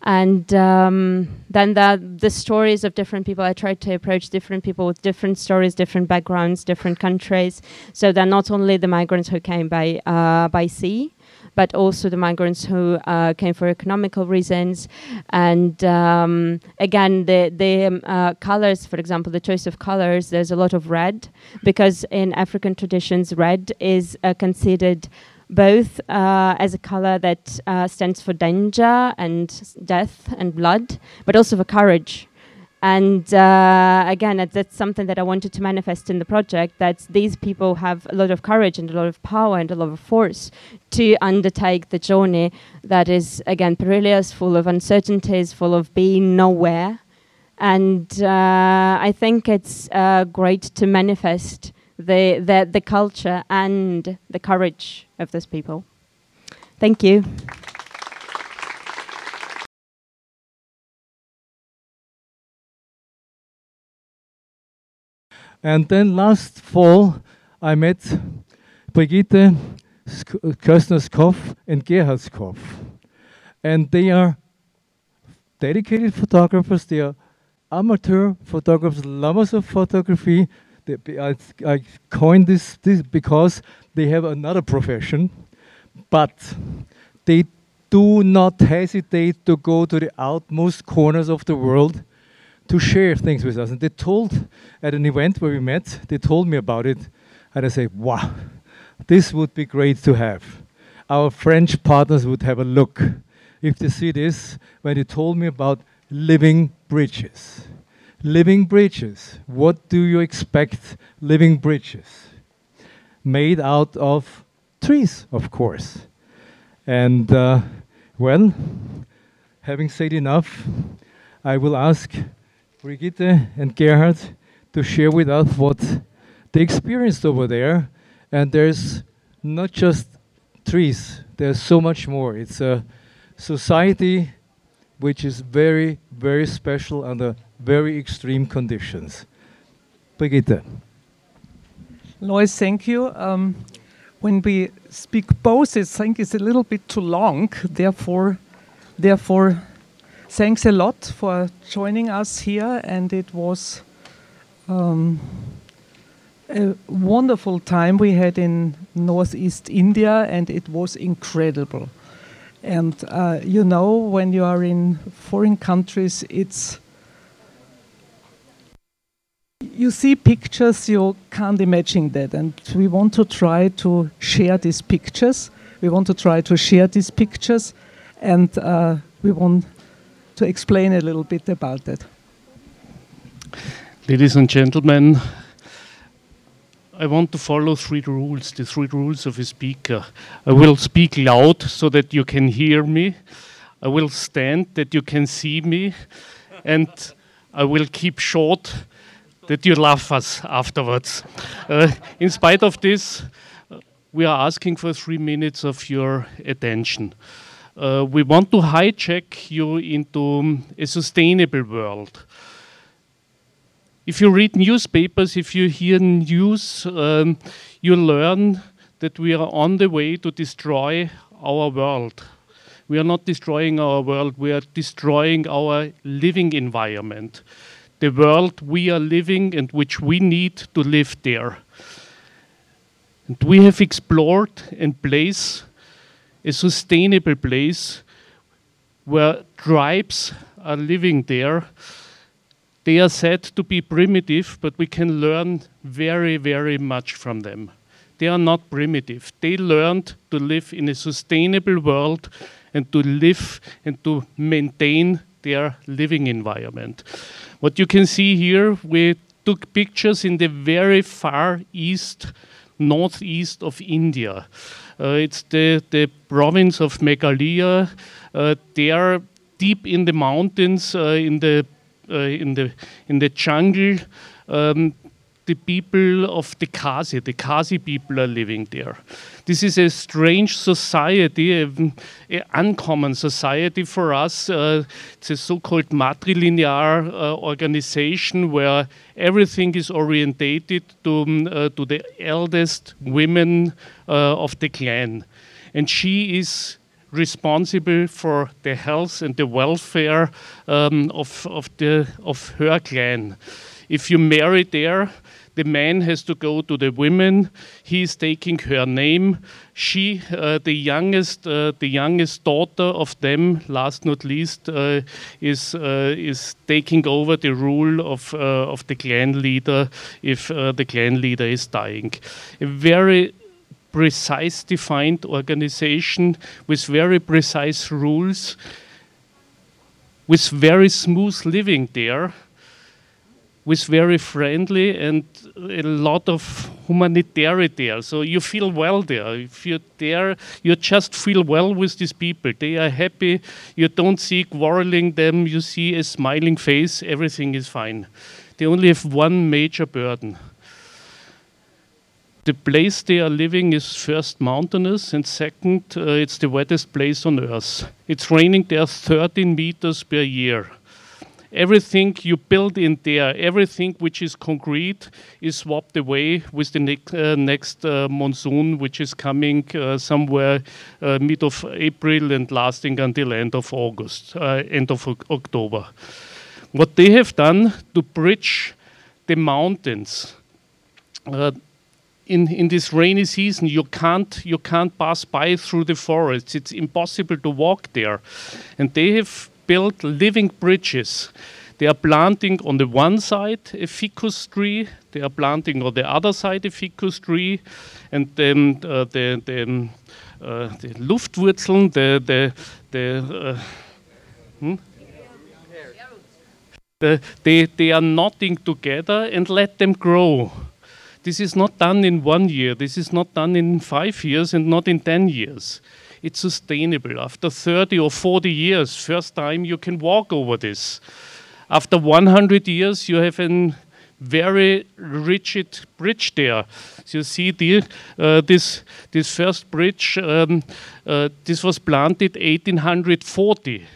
S8: and um, then the the stories of different people. I tried to approach different people with different stories, different backgrounds, different countries. So they're not only the migrants who came by uh, by sea, but also the migrants who uh, came for economical reasons. And um, again, the the um, uh, colors, for example, the choice of colors. There's a lot of red because in African traditions, red is uh, considered both uh, as a color that uh, stands for danger and death and blood, but also for courage. And uh, again, that's something that I wanted to manifest in the project that these people have a lot of courage and a lot of power and a lot of force to undertake the journey that is, again, perilous, full of uncertainties, full of being nowhere. And uh, I think it's uh, great to manifest the, the, the culture and the courage of those people. Thank you.
S2: And then last fall, I met Brigitte Kössner-Skoff and Gerhard Skoff. And they are dedicated photographers, they are amateur photographers, lovers of photography, I, I coined this, this because they have another profession, but they do not hesitate to go to the outmost corners of the world to share things with us. And they told at an event where we met, they told me about it, and I said, "Wow, this would be great to have." Our French partners would have a look if they see this when they told me about living bridges. Living bridges. What do you expect? Living bridges made out of trees, of course. And uh, well, having said enough, I will ask Brigitte and Gerhard to share with us what they experienced over there. And there's not just trees, there's so much more. It's a society which is very, very special under very extreme conditions. Brigitte.
S9: Lois, thank you. Um, when we speak both, I think it's a little bit too long. Therefore, therefore, thanks a lot for joining us here, and it was um, a wonderful time we had in northeast India, and it was incredible. And uh, you know, when you are in foreign countries, it's you see pictures, you can't imagine that. And we want to try to share these pictures. We want to try to share these pictures, and uh, we want to explain a little bit about that.
S10: Ladies and gentlemen, I want to follow three rules, the three rules of a speaker. I will speak loud so that you can hear me. I will stand that you can see me. And I will keep short that you laugh us afterwards. Uh, in spite of this, uh, we are asking for three minutes of your attention. Uh, we want to hijack you into um, a sustainable world if you read newspapers, if you hear news, um, you learn that we are on the way to destroy our world. We are not destroying our world, we are destroying our living environment. The world we are living and which we need to live there. And we have explored and place a sustainable place where tribes are living there they are said to be primitive, but we can learn very, very much from them. They are not primitive. They learned to live in a sustainable world and to live and to maintain their living environment. What you can see here, we took pictures in the very far east, northeast of India. Uh, it's the, the province of Meghalaya. Uh, they are deep in the mountains, uh, in the uh, in the in the jungle. Um, the people of the Khasi, the Khasi people are living there. This is a strange society, an uncommon society for us. Uh, it's a so-called matrilinear uh, organization where everything is orientated to, um, uh, to the eldest women uh, of the clan. And she is responsible for the health and the welfare um, of, of, the, of her clan. If you marry there, the man has to go to the women. He is taking her name. She, uh, the youngest, uh, the youngest daughter of them, last not least, uh, is uh, is taking over the rule of uh, of the clan leader if the clan leader is dying. A very precise defined organization with very precise rules, with very smooth living there, with very friendly and a lot of humanitarian there. So you feel well there. If you're there, you just feel well with these people. They are happy. You don't see quarreling them. You see a smiling face. Everything is fine. They only have one major burden the place they are living is first mountainous, and second, uh, it's the wettest place on earth. It's raining there 13 meters per year. Everything you build in there, everything which is concrete, is swapped away with the ne uh, next uh, monsoon, which is coming uh, somewhere uh, mid of April and lasting until end of August, uh, end of October. What they have done to bridge the mountains in, in this rainy season you can't you can't pass by through the forests it's impossible to walk there and they have built living bridges They are planting on the one side a ficus tree, they are planting on the other side a ficus tree, and then uh, the, the, uh, the Luftwurzeln, the, the, the, uh, hmm? the, they, they are knotting together and let them grow. This is not done in one year, this is not done in five years and not in 10 years. It's sustainable. After 30 or 40 years, first time you can walk over this. After 100 years, you have a very rigid bridge there. So you see the, uh, this, this first bridge, um, uh, this was planted 1840.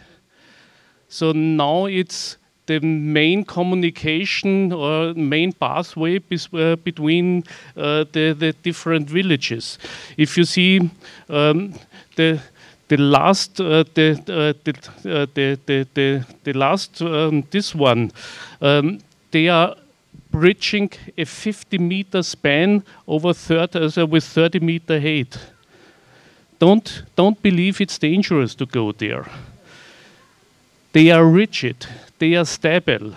S10: So now it's the main communication or main pathway uh, between uh, the, the different villages. If you see um, the the last uh, the, uh, the, uh, the, the, the, the last um, this one. Um, they are bridging a 50 meter span over 30 uh, with 30 meter height. Don't don't believe it's dangerous to go there. They are rigid. They are stable.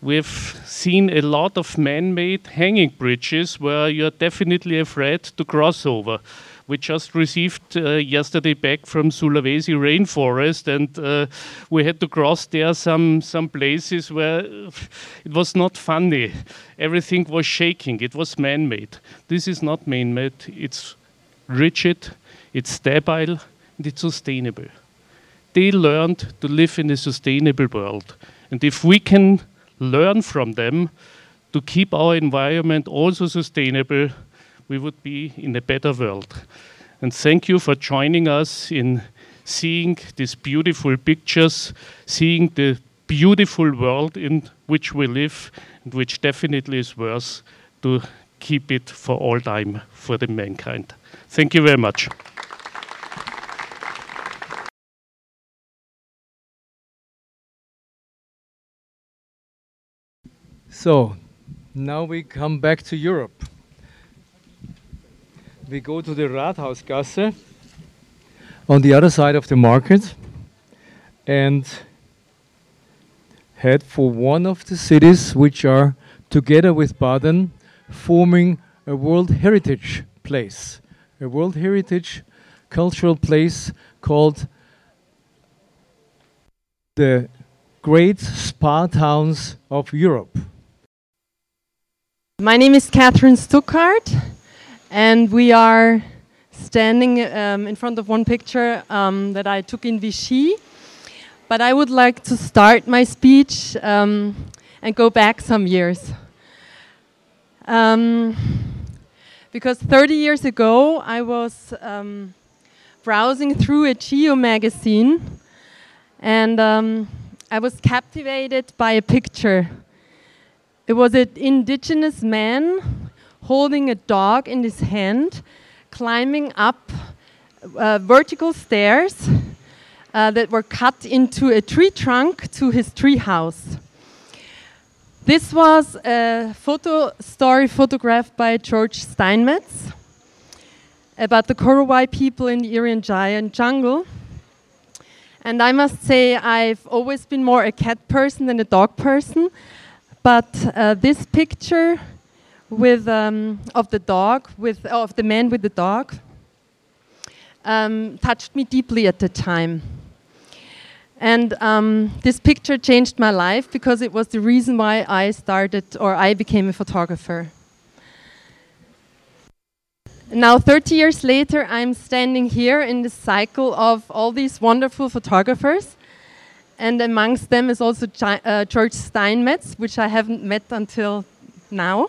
S10: We've seen a lot of man-made hanging bridges where you're definitely afraid to cross over we just received uh, yesterday back from Sulawesi rainforest, and uh, we had to cross there some some places where it was not funny. Everything was shaking. It was man-made. This is not man-made. It's rigid, it's stable, and it's sustainable. They learned to live in a sustainable world, and if we can learn from them to keep our environment also sustainable we would be in a better world. And thank you for joining us in seeing these beautiful pictures, seeing the beautiful world in which we live, and which definitely is worth to keep it for all time for the mankind. Thank you very much.
S2: So, now we come back to Europe we go to the Rathausgasse on the other side of the market and head for one of the cities which are together with Baden forming a World Heritage place, a World Heritage cultural place called the Great Spa Towns of Europe.
S11: My name is Catherine Stukhard and we are standing um, in front of one picture um, that I took in Vichy. But I would like to start my speech um, and go back some years. Um, because 30 years ago, I was um, browsing through a Geo magazine and um, I was captivated by a picture. It was an indigenous man holding a dog in his hand, climbing up uh, vertical stairs uh, that were cut into a tree trunk to his tree house. This was a photo story photographed by George Steinmetz about the Korowai people in the Irian Jaya jungle. And I must say, I've always been more a cat person than a dog person. But uh, this picture with um, of the dog with of the man with the dog um, touched me deeply at the time. And um, this picture changed my life because it was the reason why I started or I became a photographer. Now, 30 years later, I'm standing here in the cycle of all these wonderful photographers. And amongst them is also uh, George Steinmetz, which I haven't met until now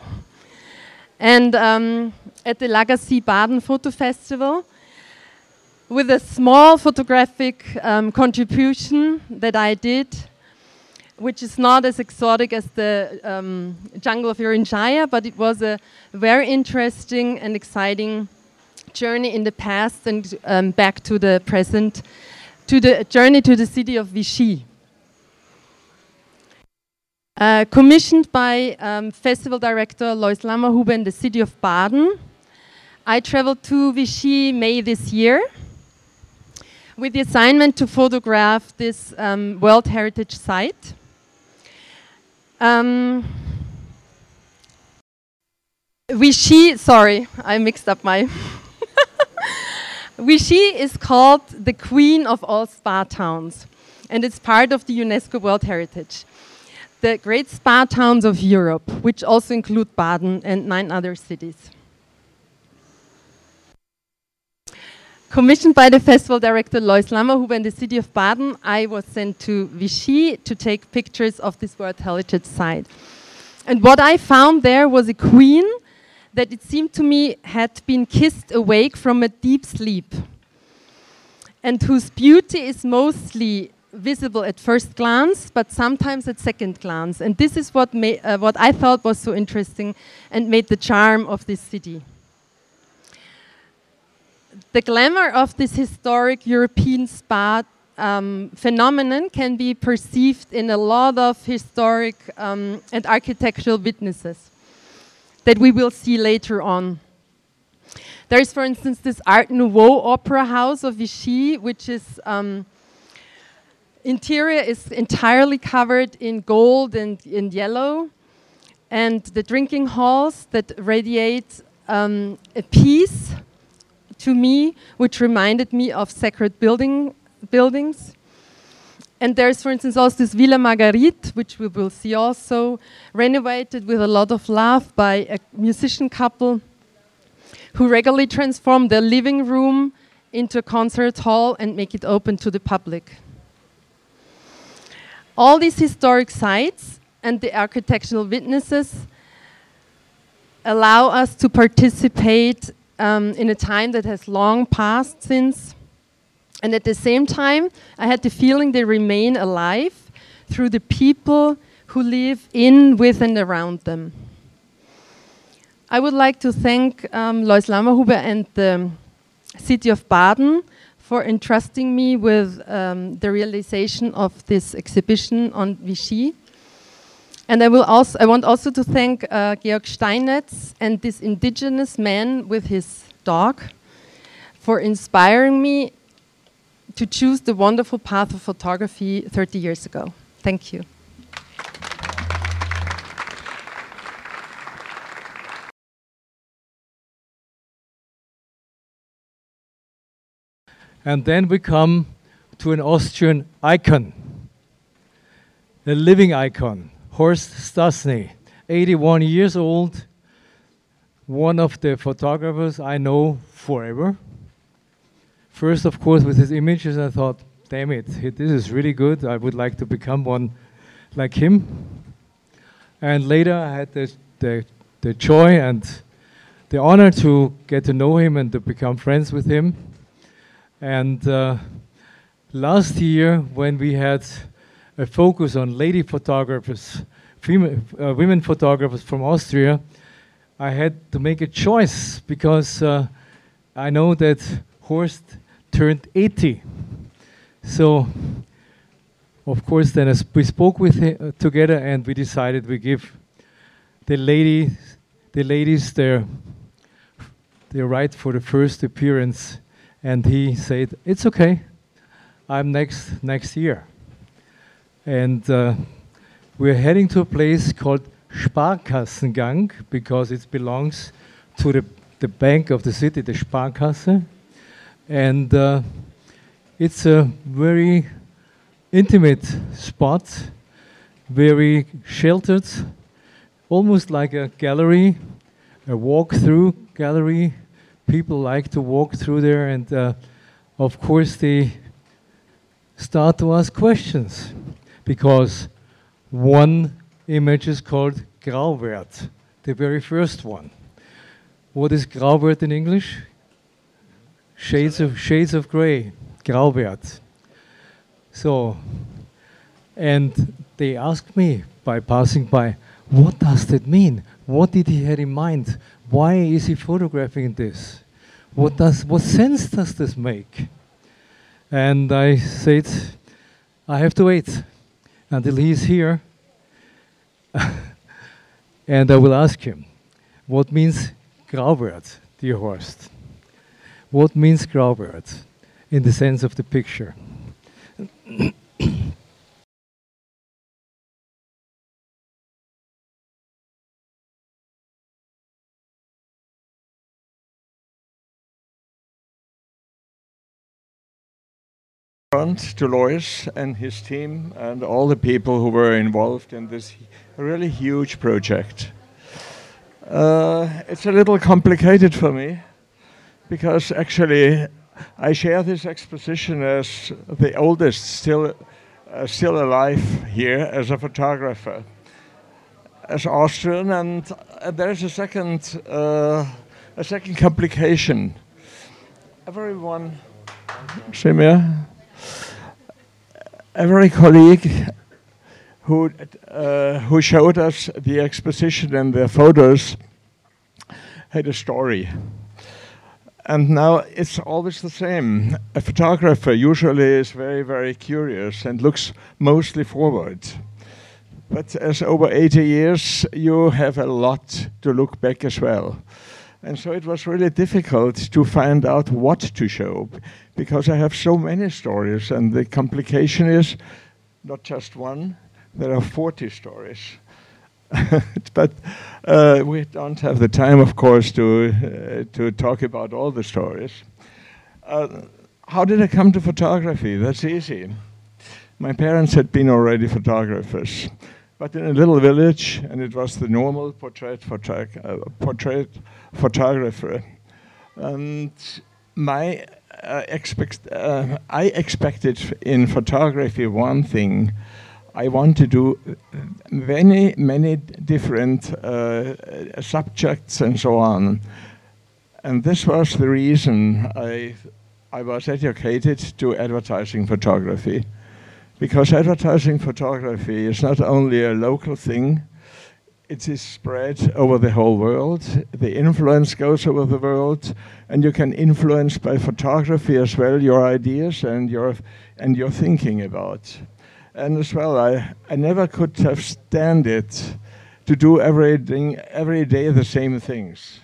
S11: and um, at the La Gacilly Baden Photo Festival with a small photographic um, contribution that I did, which is not as exotic as the um, jungle of Irian Jaya, but it was a very interesting and exciting journey in the past and um, back to the present, to the journey to the city of Vichy. Uh, commissioned by um, festival director Lois Lammerhuber in the city of Baden. I traveled to Vichy May this year with the assignment to photograph this um, World Heritage Site. Um, Vichy, sorry, I mixed up my. Vichy is called the queen of all spa towns, and it's part of the UNESCO World Heritage. The great spa towns of Europe, which also include Baden and nine other cities. Commissioned by the festival director Lois Lammerhuber in the city of Baden, I was sent to Vichy to take pictures of this World Heritage site. And what I found there was a queen that it seemed to me had been kissed awake from a deep sleep, and whose beauty is mostly visible at first glance, but sometimes at second glance. And this is what, uh, what I thought was so interesting and made the charm of this city. The glamour of this historic European spa um, phenomenon can be perceived in a lot of historic um, and architectural witnesses that we will see later on. There is, for instance, this Art Nouveau opera house of Vichy, which is um, interior is entirely covered in gold and in yellow, and the drinking halls that radiate um, a peace to me, which reminded me of sacred building buildings. And there's, for instance, also this Villa Marguerite, which we will see also, renovated with a lot of love by a musician couple who regularly transform their living room into a concert hall and make it open to the public. All these historic sites and the architectural witnesses allow us to participate um, in a time that has long passed since and at the same time, I had the feeling they remain alive through the people who live in, with, and around them. I would like to thank um, Lois Lammerhuber and the city of Baden for entrusting me with um, the realization of this exhibition on Vichy. And I will also I want also to thank uh, Georg Steinetz and this indigenous man with his dog for inspiring me to choose the wonderful path of photography 30 years ago. Thank you.
S2: And then we come to an Austrian icon, a living icon, Horst Stasny, 81 years old, one of the photographers I know forever. First, of course, with his images, I thought, damn it, this is really good. I would like to become one like him. And later, I had the, the, the joy and the honor to get to know him and to become friends with him. And uh, last year, when we had a focus on lady photographers, female, uh, women photographers from Austria, I had to make a choice because uh, I know that Horst turned 80. So, of course, then as we spoke with him uh, together and we decided we give the lady, the ladies their their right for the first appearance, and he said, "It's okay, I'm next next year." And uh, we're heading to a place called Sparkassengang because it belongs to the the bank of the city, the Sparkasse and uh, it's a very intimate spot, very sheltered, almost like a gallery, a walk-through gallery. People like to walk through there, and uh, of course they start to ask questions because one image is called Grauwert, the very first one. What is Grauwert in English? shades of shades of gray, Grauwert. So, and they asked me by passing by, what does that mean? What did he have in mind? Why is he photographing this? What does what sense does this make? And I said, I have to wait until he's here, and I will ask him, what means Grauwert, dear Horst? what means Grauwert in the sense of the picture.
S12: to Lois and his team and all the people who were involved in this really huge project. Uh, it's a little complicated for me because actually I share this exposition as the oldest still uh, still alive here as a photographer, as Austrian, and uh, there's a second uh, a second complication. Everyone, Shemir, every colleague who uh, who showed us the exposition and their photos had a story. And now it's always the same. A photographer usually is very, very curious and looks mostly forward. But as over 80 years, you have a lot to look back as well. And so it was really difficult to find out what to show because I have so many stories, and the complication is not just one, there are 40 stories. but uh, we don't have the time, of course, to uh, to talk about all the stories. Uh, how did I come to photography? That's easy. My parents had been already photographers, but in a little village, and it was the normal portrait, photo uh, portrait photographer. And my uh, expect uh, I expected in photography one thing I want to do many, many different uh, subjects and so on. And this was the reason I, I was educated to advertising photography. Because advertising photography is not only a local thing, it is spread over the whole world. The influence goes over the world, and you can influence by photography as well your ideas and your, and your thinking about and as well, I, I never could have stand it to do everything every day the same things.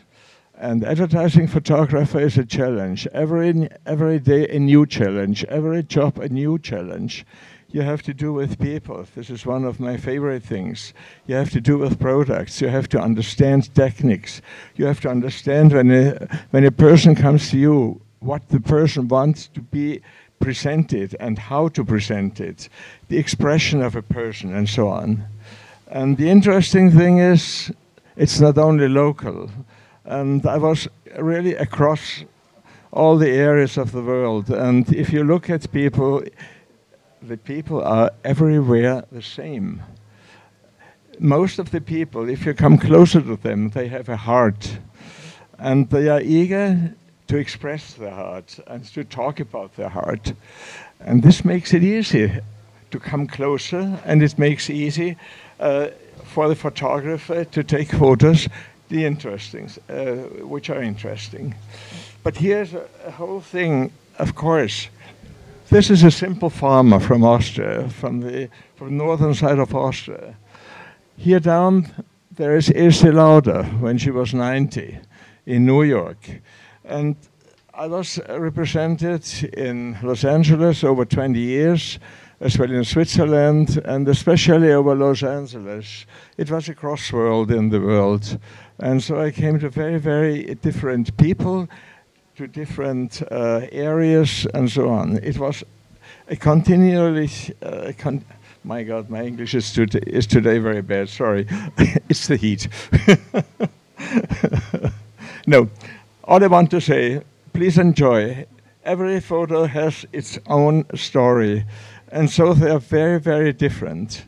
S12: And advertising photographer is a challenge. Every every day a new challenge. Every job a new challenge. You have to do with people. This is one of my favorite things. You have to do with products. You have to understand techniques. You have to understand when a when a person comes to you, what the person wants to be presented and how to present it, the expression of a person, and so on. And the interesting thing is, it's not only local. And I was really across all the areas of the world. And if you look at people, the people are everywhere the same. Most of the people, if you come closer to them, they have a heart. And they are eager to express their heart and to talk about their heart. And this makes it easy to come closer, and it makes it easy uh, for the photographer to take photos, the interesting, uh, which are interesting. But here's a, a whole thing, of course. This is a simple farmer from Austria, from the from northern side of Austria. Here down, there is Ilse Lauder when she was 90 in New York. And I was represented in Los Angeles over 20 years, as well in Switzerland, and especially over Los Angeles. It was a crossworld in the world. And so I came to very, very different people, to different uh, areas, and so on. It was a continually, uh, con my God, my English is, to is today very bad, sorry. it's the heat. no, all I want to say, please enjoy. Every photo has its own story, and so they are very, very different.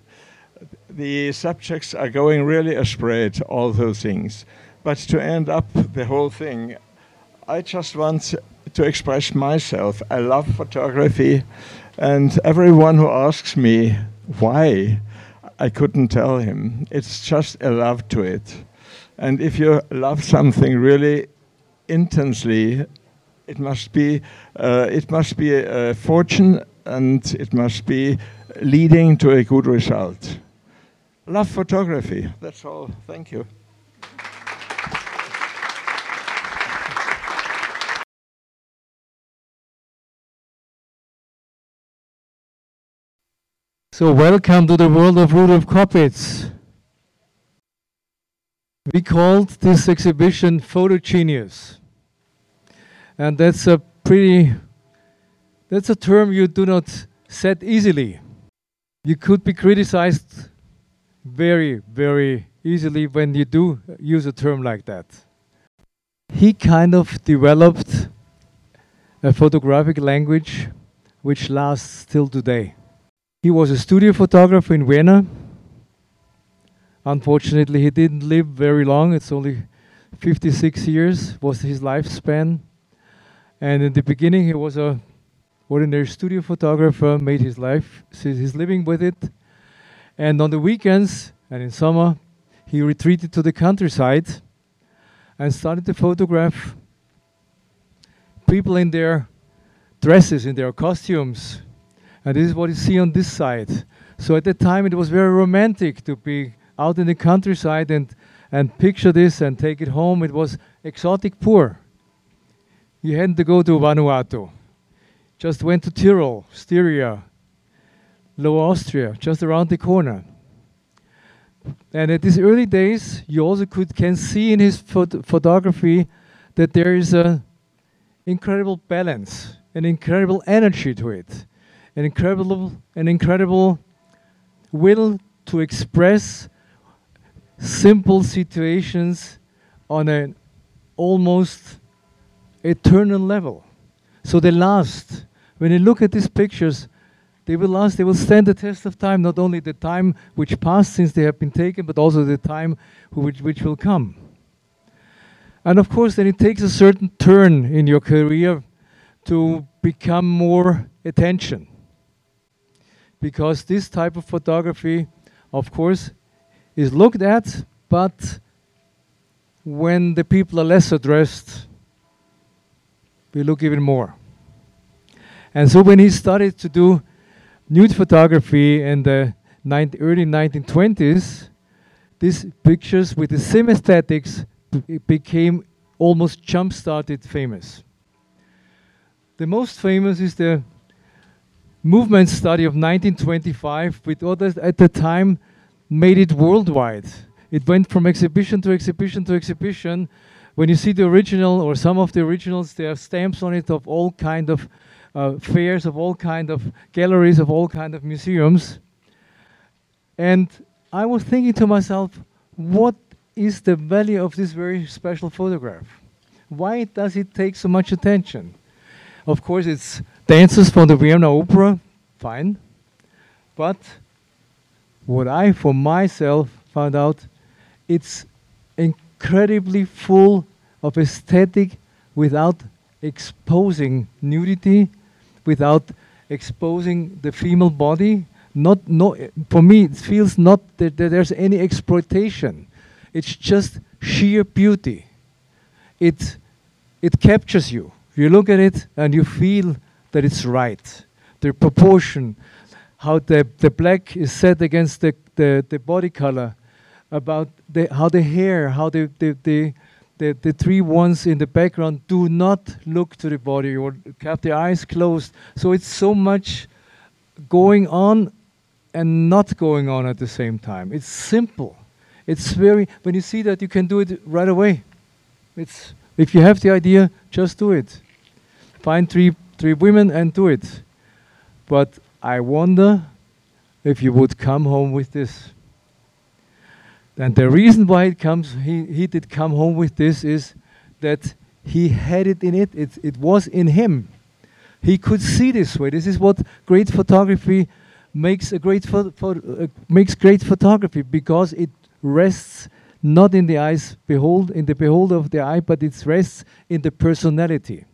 S12: The subjects are going really astray all those things. But to end up the whole thing, I just want to express myself. I love photography, and everyone who asks me why, I couldn't tell him. It's just a love to it. And if you love something really intensely, it must be uh, it must be a, a, fortune and it must be leading to a good result. Love photography. That's all. Thank you.
S2: So welcome to the world of Rudolf Koppitz. We called this exhibition Photogenie. And that's a pretty that's a term you do not set easily. You could be criticized very, very easily when you do use a term like that. He kind of developed a photographic language which lasts till today. He was a studio photographer in Vienna. Unfortunately, he didn't live very long. It's only 56 years was his lifespan. And in the beginning, he was a ordinary studio photographer, made his life, his living with it. And on the weekends and in summer, he retreated to the countryside and started to photograph people in their dresses, in their costumes. And this is what you see on this side. So at that time, it was very romantic to be out in the countryside and, and picture this and take it home. It was exotic poor. You hadn't to go to Vanuatu. Just went to Tyrol, Styria, Lower Austria, just around the corner. And at these early days, you also could can see in his phot photography that there is a incredible balance, an incredible energy to it, an incredible, an incredible will to express simple situations on an almost eternal level. So they last. When you look at these pictures, they will last, they will stand the test of time, not only the time which passed since they have been taken, but also the time which, which will come. And of course, then it takes a certain turn in your career to become more attention. Because this type of photography, of course, is looked at, but when the people are less addressed, we look even more. And so when he started to do nude photography in the early 1920s, these pictures with the same aesthetics became almost jump-started famous. The most famous is the movement study of 1925, with others at the time made it worldwide. It went from exhibition to exhibition to exhibition. When you see the original or some of the originals, there are stamps on it of all kind of uh, fairs, of all kind of galleries, of all kind of museums. And I was thinking to myself, what is the value of this very special photograph? Why does it take so much attention? Of course, it's dancers from the Vienna Opera, fine. But what I, for myself, found out, it's incredibly full of aesthetic without exposing nudity, without exposing the female body. Not, no, for me, it feels not that, that there's any exploitation. It's just sheer beauty. It, it captures you. You look at it and you feel that it's right. The proportion, how the, the black is set against the, the, the body color, about the, how the hair, how the, the, the, the, the three ones in the background do not look to the body or have their eyes closed. So it's so much going on and not going on at the same time. It's simple. It's very, when you see that, you can do it right away. It's, if you have the idea, just do it. Find three, three women and do it. But I wonder if you would come home with this. And the reason why it comes, he, he did come home with this is that he had it in it. it. It was in him. He could see this way. This is what great photography makes a great uh, makes great photography because it rests not in the eyes behold in the beholder of the eye, but it rests in the personality.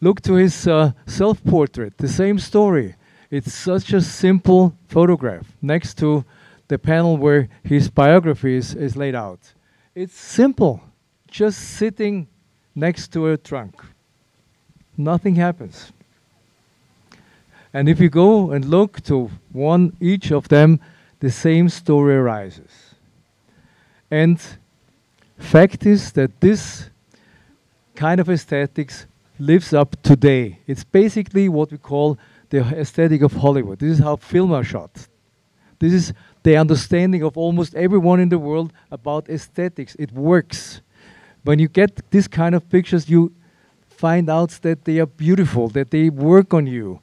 S2: Look to his uh, self-portrait. The same story. It's such a simple photograph next to the panel where his biography is, is laid out. It's simple, just sitting next to a trunk. Nothing happens. And if you go and look to one each of them, the same story arises. And fact is that this kind of aesthetics lives up today. It's basically what we call the aesthetic of Hollywood. This is how film are shot. This is the understanding of almost everyone in the world about aesthetics. It works. When you get this kind of pictures, you find out that they are beautiful, that they work on you.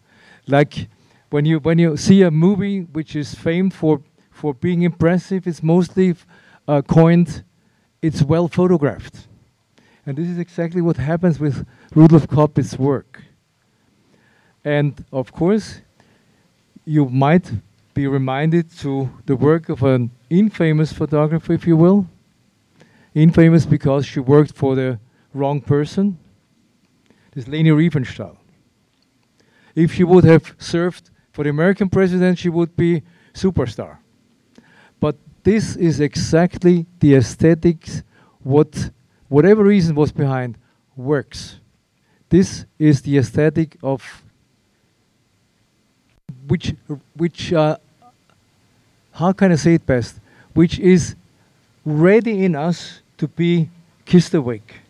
S2: Like when you when you see a movie which is famed for for being impressive, it's mostly uh, coined, it's well photographed. And this is exactly what happens with Rudolf Koppitz' work. And of course, you might be reminded to the work of an infamous photographer, if you will. Infamous because she worked for the wrong person. This Leni Riefenstahl. If she would have served for the American president, she would be superstar. But this is exactly the aesthetics what whatever reason was behind works. This is the aesthetic of which which uh, how can I say it best? Which is ready in us to be kissed awake.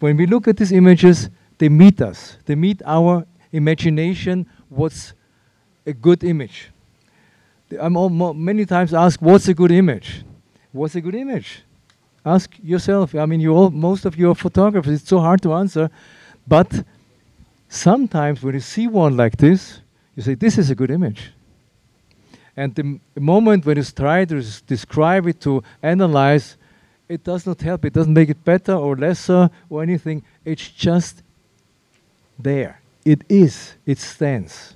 S2: When we look at these images, they meet us. They meet our imagination. What's a good image? I'm all, many times asked, "What's a good image?" What's a good image? Ask yourself. I mean, you all, most of you are photographers. It's so hard to answer, but sometimes when you see one like this, you say, "This is a good image." And the moment when you try to describe it, to analyze, it does not help. It doesn't make it better or lesser or anything. It's just there. It is. It stands.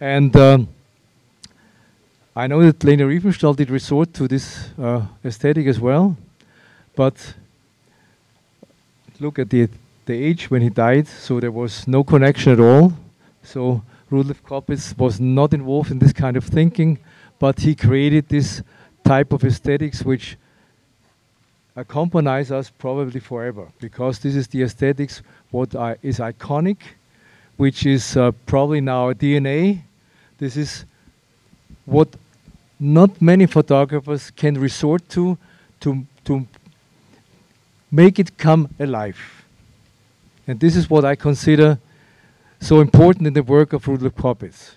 S2: And um, I know that Leni Riefenstahl did resort to this uh, aesthetic as well, but look at the, the age when he died, so there was no connection at all. So Rudolf Koppitz was not involved in this kind of thinking, but he created this type of aesthetics which accompanies us probably forever because this is the aesthetics what I, is iconic, which is uh, probably in our DNA. This is what not many photographers can resort to to to make it come alive. And this is what I consider so important in the work of Rudolf Koppitz.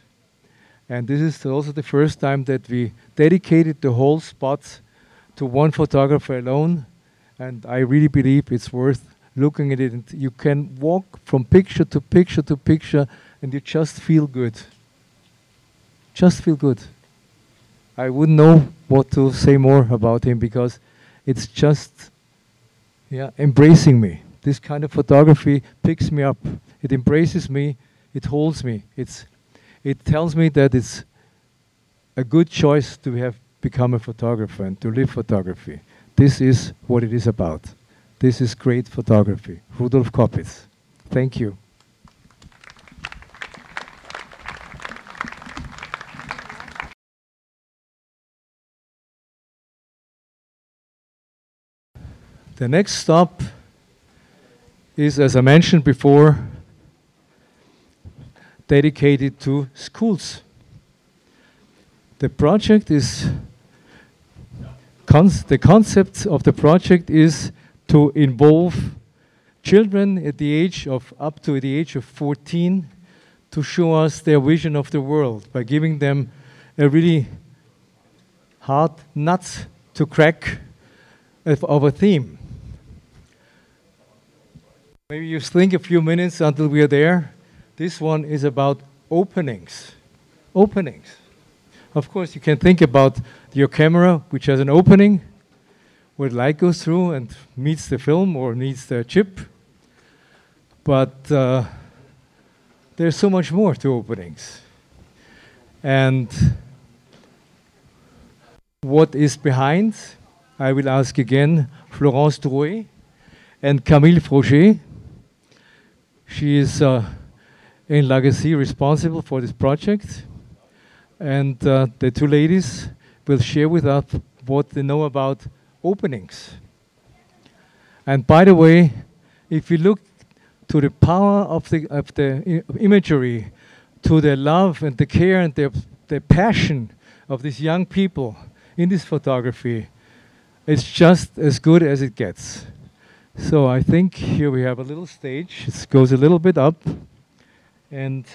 S2: And this is also the first time that we dedicated the whole spot to one photographer alone. And I really believe it's worth looking at it. And you can walk from picture to picture to picture and you just feel good. Just feel good. I wouldn't know what to say more about him because it's just yeah, embracing me. This kind of photography picks me up. It embraces me, it holds me. It's, it tells me that it's a good choice to have become a photographer and to live photography. This is what it is about. This is great photography. Rudolf Koppitz. Thank you. The next stop is, as I mentioned before, dedicated to schools. The project is the concept of the project is to involve children at the age of up to the age of 14 to show us their vision of the world by giving them a really hard nut to crack of, of a theme. Maybe you think a few minutes until we are there. This one is about openings. Openings. Of course, you can think about your camera, which has an opening where light goes through and meets the film or meets the chip. But uh, there's so much more to openings. And what is behind? I will ask again Florence Drouhet and Camille Froger. She is uh, in La Gacilly responsible for this project. And uh, the two ladies will share with us what they know about openings. And by the way, if you look to the power of the, of the imagery, to the love and the care and the, the passion of these young people in this photography, it's just as good as it gets. So I think here we have a little stage. It goes a little bit up. And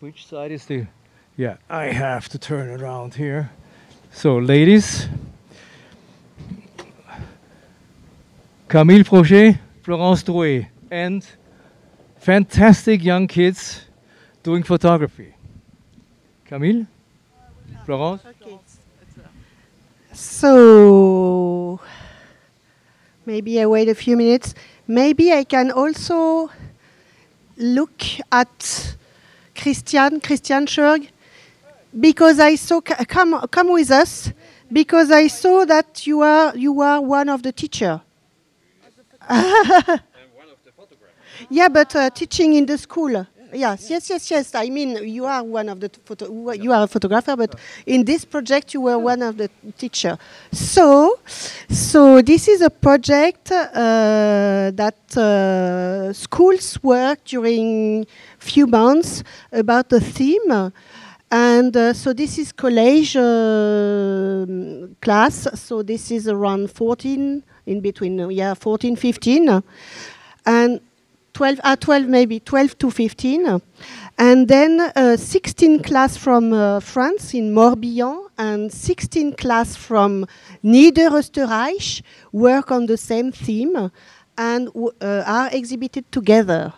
S2: which side is the... Yeah, I have to turn around here. So ladies, Camille Froger, Florence Drouhet, and fantastic young kids doing photography. Camille? Florence?
S4: So maybe I wait a few minutes. Maybe I can also look at Christian, Christian Schörg, because I saw, come, come with us, because I saw that you are, you are one of the teacher. yeah, but uh, teaching in the school. Yes, yes, yes, yes. I mean, you are one of the photo. You are a photographer, but in this project, you were one of the teacher. So, so this is a project uh, that uh, schools work during few months about the theme. And uh, so this is college uh, class. So this is around 14, in between, yeah, 14, 15. And 12, uh, 12 maybe, 12 to 15. And then uh, 16 class from uh, France in Morbihan and 16 class from Niederösterreich work on the same theme and uh, are exhibited together.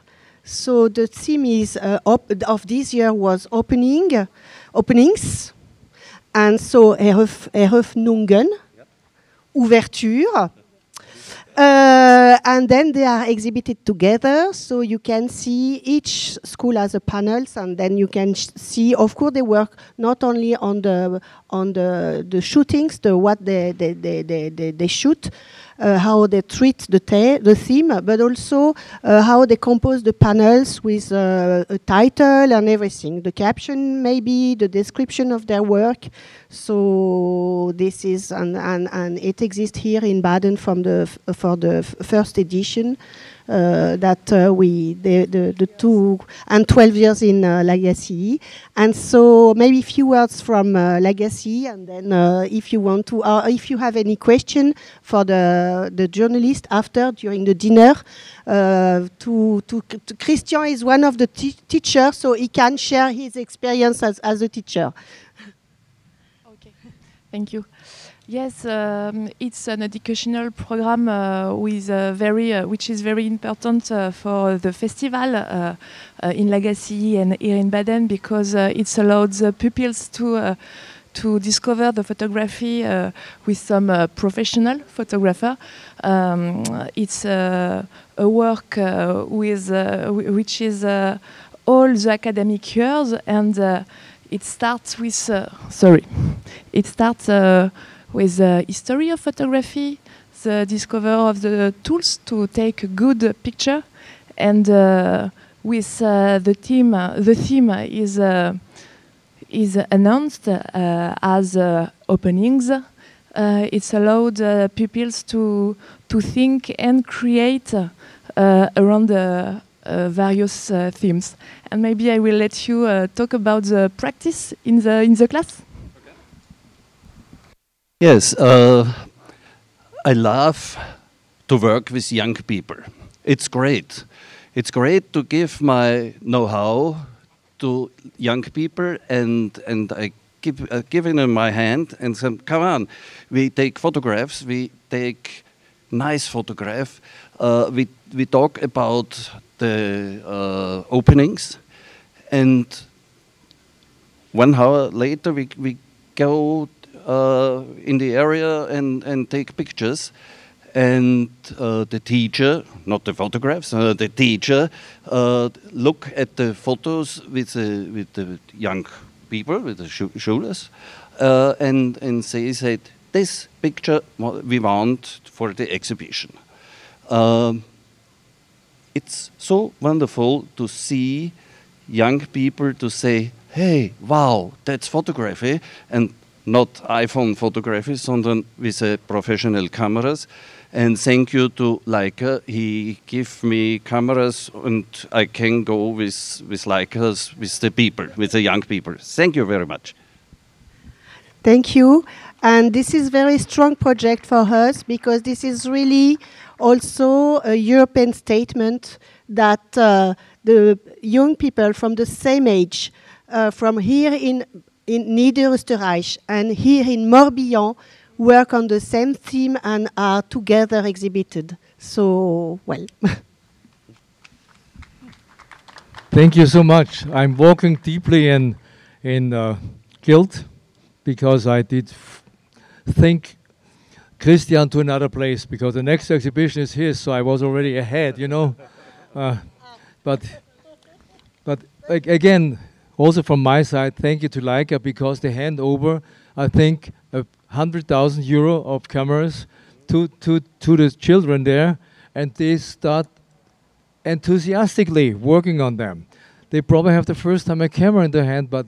S4: So the theme is uh, of this year was opening, openings, and so Eröff- Eröffnungen, ouverture. Uh, and then they are exhibited together, so you can see each school has a panels, and then you can see. Of course, they work not only on the on the the shootings, the what they they they they, they, they shoot, how they treat the the theme, but also uh, how they compose the panels with uh, a title and everything, the caption maybe, the description of their work. So this is and and, and it exists here in Baden from the for the first edition. Uh, that uh, we the, the the two and 12 years in uh, La Gacilly, and so maybe a few words from La Gacilly, and then if you want to, or if you have any question for the the journalist after during the dinner, to, to to Christian is one of the te- teachers, so he can share his experience as as a teacher.
S13: Okay, thank you. Yes, um, it's an educational program uh, with uh, very, uh, which is very important uh, for the festival uh, uh, in La Gacilly and here in Baden because it allows the pupils to to discover the photography with some professional photographer. Um, it's a work with wh- which is all the academic years and. It starts with sorry it starts with the history of photography the discovery of the tools to take a good picture and uh, with uh, the theme uh, the theme is is announced as openings it's allowed pupils to to think and create around the uh, various uh, themes. And maybe I will let you uh, talk about the practice in the in the class.
S14: Yes, uh, I love to work with young people. It's great. It's great to give my know-how to young people, and and I keep uh, giving them my hand and say, "Come on, we take photographs. We take nice photograph. Uh, we we talk about the uh, openings, and one hour later we we go uh, in the area and, and take pictures. And uh, the teacher, not the photographs, uh, the teacher, uh, look at the photos with the, with the young people, with the schu- schulers, uh, and, and say that this picture we want for the exhibition. Um, it's so wonderful to see young people to say, hey, wow, that's photography, and not iPhone photography, sondern with uh, professional cameras. And thank you to Leica. He give me cameras, and I can go with with Leicas with the people, with the young people. Thank you very much.
S4: Thank you. And this is very strong project for us because this is really also a European statement that uh, the young people from the same age, uh, from here in in Niederösterreich and here in Morbihan, work on the same theme and are together exhibited. So well.
S2: Thank you so much. I'm walking deeply in in uh, guilt because I did think Christian to another place because the next exhibition is his, so I was already ahead, you know. Uh, but but ag- again, also from my side, thank you to Leica because they hand over, I think, a hundred thousand euro of cameras to to to the children there, and they start enthusiastically working on them. They probably have the first time a camera in their hand, but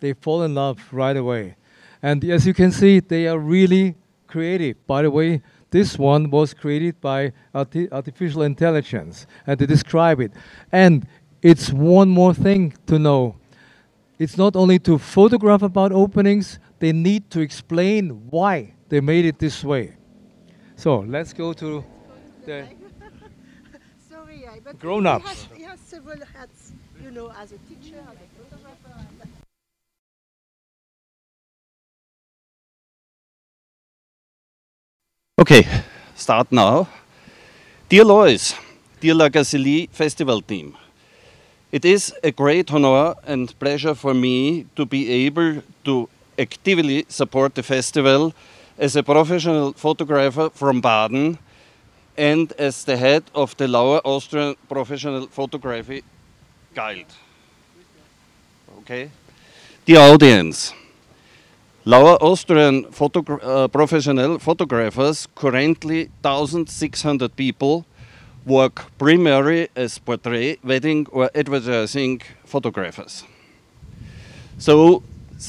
S2: they fall in love right away. And as you can see, they are really creative. By the way, this one was created by arti- artificial intelligence, and they describe it. And it's one more thing to know. It's not only to photograph about openings, they need to explain why they made it this way. So let's go to the
S4: Sorry, I, but
S2: Grown-ups.
S4: He has, he has several hats, you know, as a teacher, as a photographer.
S14: Okay, start now. Dear Lois, dear La Gacilly Festival team, it is a great honor and pleasure for me to be able to actively support the festival as a professional photographer from Baden and as the head of the Lower Austrian Professional Photography Guild. Okay? Dear audience, Lower Austrian photogra- uh, professional photographers, currently 1,600 people, work primarily as portrait, wedding, or advertising photographers. So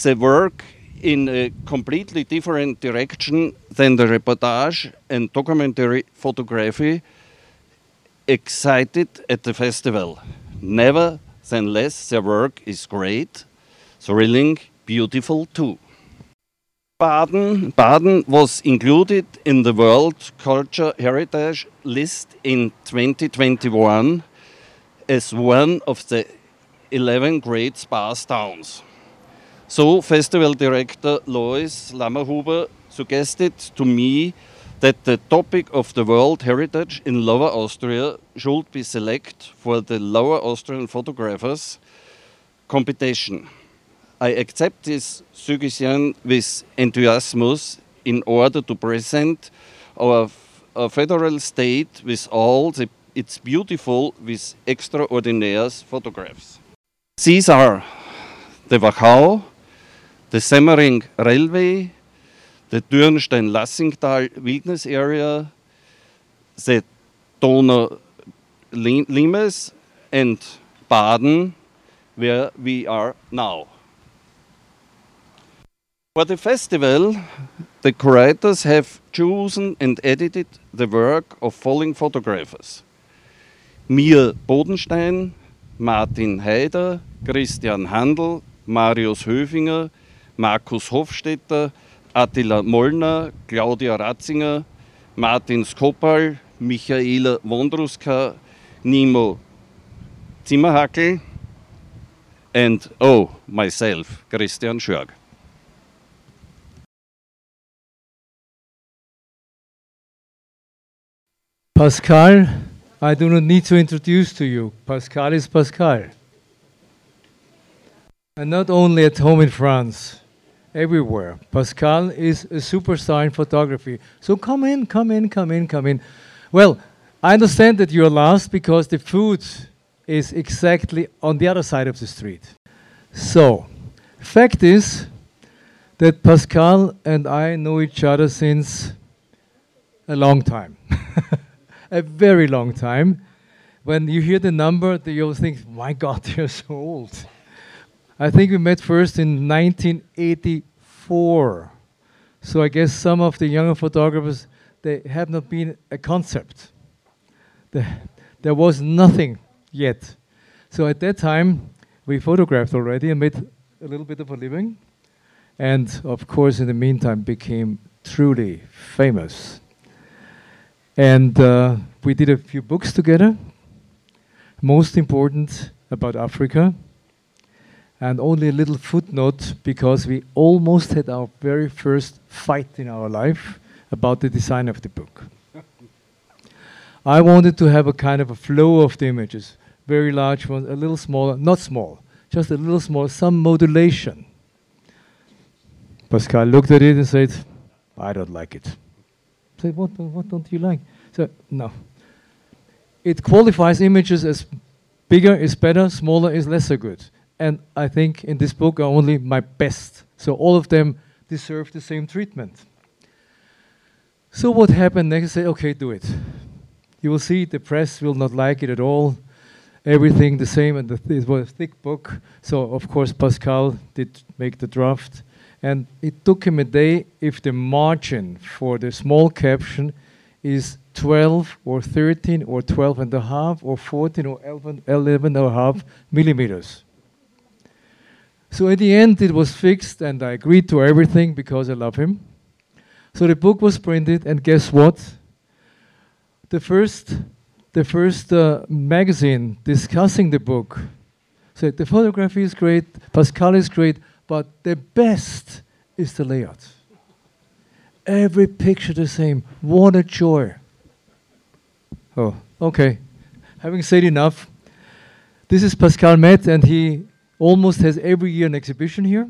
S14: they work in a completely different direction than the reportage and documentary photography excited at the festival. Nevertheless, their work is great, thrilling, beautiful too. Baden, Baden was included in the World Culture Heritage List in 2021 as one of the 11 great spa towns. So, festival director Lois Lammerhuber suggested to me that the topic of the World Heritage in Lower Austria should be selected for the Lower Austrian Photographers competition. I accept this suggestion with enthusiasm in order to present our, federal state with all the, its beautiful, with extraordinary photographs. These are the Wachau, the Semmering Railway, the Dürnstein-Lassingtal Wilderness Area, the Donau Lim- Limes, and Baden, where we are now. For the festival, the curators have chosen and edited the work of following photographers. Mir Bodenstein, Martin Haider, Christian Handel, Marius Höfinger, Markus Hofstetter, Attila Mollner, Claudia Ratzinger, Martin Skopal, Michaela Wondruska, Nimo Zimmerhackel, and oh, myself, Christian Schörg.
S2: Pascal, I do not need to introduce to you. Pascal is Pascal. And not only at home in France, everywhere. Pascal is a superstar in photography. So come in, come in, come in, come in. Well, I understand that you're last because the food is exactly on the other side of the street. So, fact is that Pascal and I know each other since a long time. a very long time. When you hear the number, you'll think, my God, you're so old. I think we met first in 1984. So I guess some of the younger photographers, they have not been a concept. The, there was nothing yet. So at that time, we photographed already and made a little bit of a living. And of course, in the meantime, became truly famous. And uh, we did a few books together, most important about Africa. And only a little footnote because we almost had our very first fight in our life about the design of the book. I wanted to have a kind of a flow of the images, very large ones, a little smaller, not small, just a little small, some modulation. Pascal looked at it and said, I don't like it. Said, what, what don't you like? So, no. It qualifies images as bigger is better, smaller is lesser good. And I think in this book are only my best. So all of them deserve the same treatment. So what happened next? I Say, okay, do it. You will see the press will not like it at all. Everything the same, and the th- it was a thick book. So of course Pascal did make the draft, and it took him a day. If the margin for the small caption is 12 or 13 or 12 and a half or 14 or 11, 11 and a half millimeters. So at the end, it was fixed, and I agreed to everything because I love him. So the book was printed, and guess what? The first, the first uh, magazine discussing the book said the photography is great, Pascal is great, but the best is the layout. Every picture the same. What a joy! Oh, okay. Having said enough, this is Pascal Maitre, and he almost has every year an exhibition here.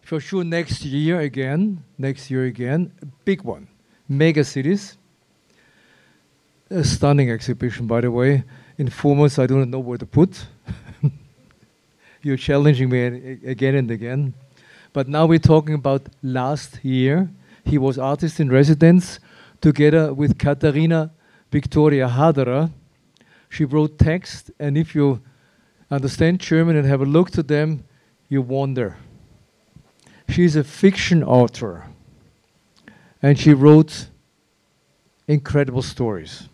S2: For sure, next year again, next year again, a big one, mega cities. A stunning exhibition, by the way. In four months, I don't know where to put. You're challenging me again and again. But now we're talking about last year. He was artist in residence together with Katharina Victoria Haderer. She wrote text, and if you understand German and have a look to them, you wonder. She's a fiction author, and she wrote incredible stories.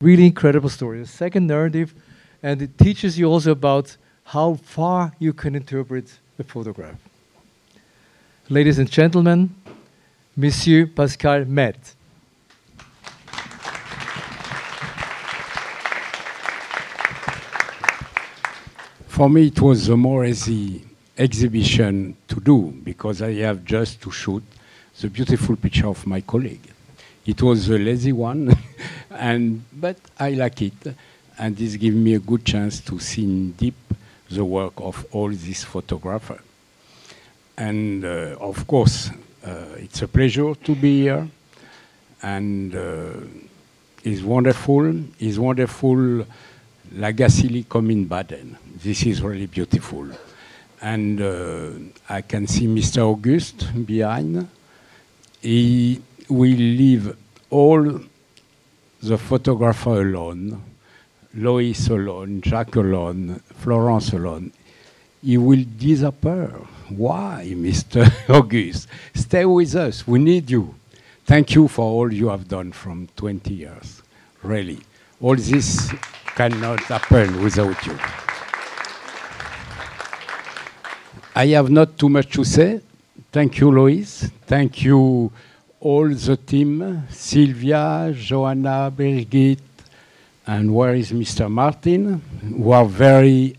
S2: Really incredible stories. A second narrative, and it teaches you also about how far you can interpret a photograph. Ladies and gentlemen, Monsieur Pascal Maitre.
S15: For me, it was a more easy exhibition to do because I have just to shoot the beautiful picture of my colleague. It was a lazy one, and but I like it, and this gives me a good chance to see in deep the work of all these photographers. And uh, of course, uh, it's a pleasure to be here, and uh, it's wonderful. It's wonderful. La Gacilly come in Baden. This is really beautiful. And uh, I can see Mr. August behind. He will leave all the photographer alone, Lois alone, Jacques alone, Florence alone. He will disappear. Why, Mr. August? Stay with us. We need you. Thank you for all you have done from 20 years. Really. All this cannot happen without you. I have not too much to say. Thank you, Lois. Thank you, all the team Sylvia, Joanna, Birgit, and where is Mr. Martin, who are very,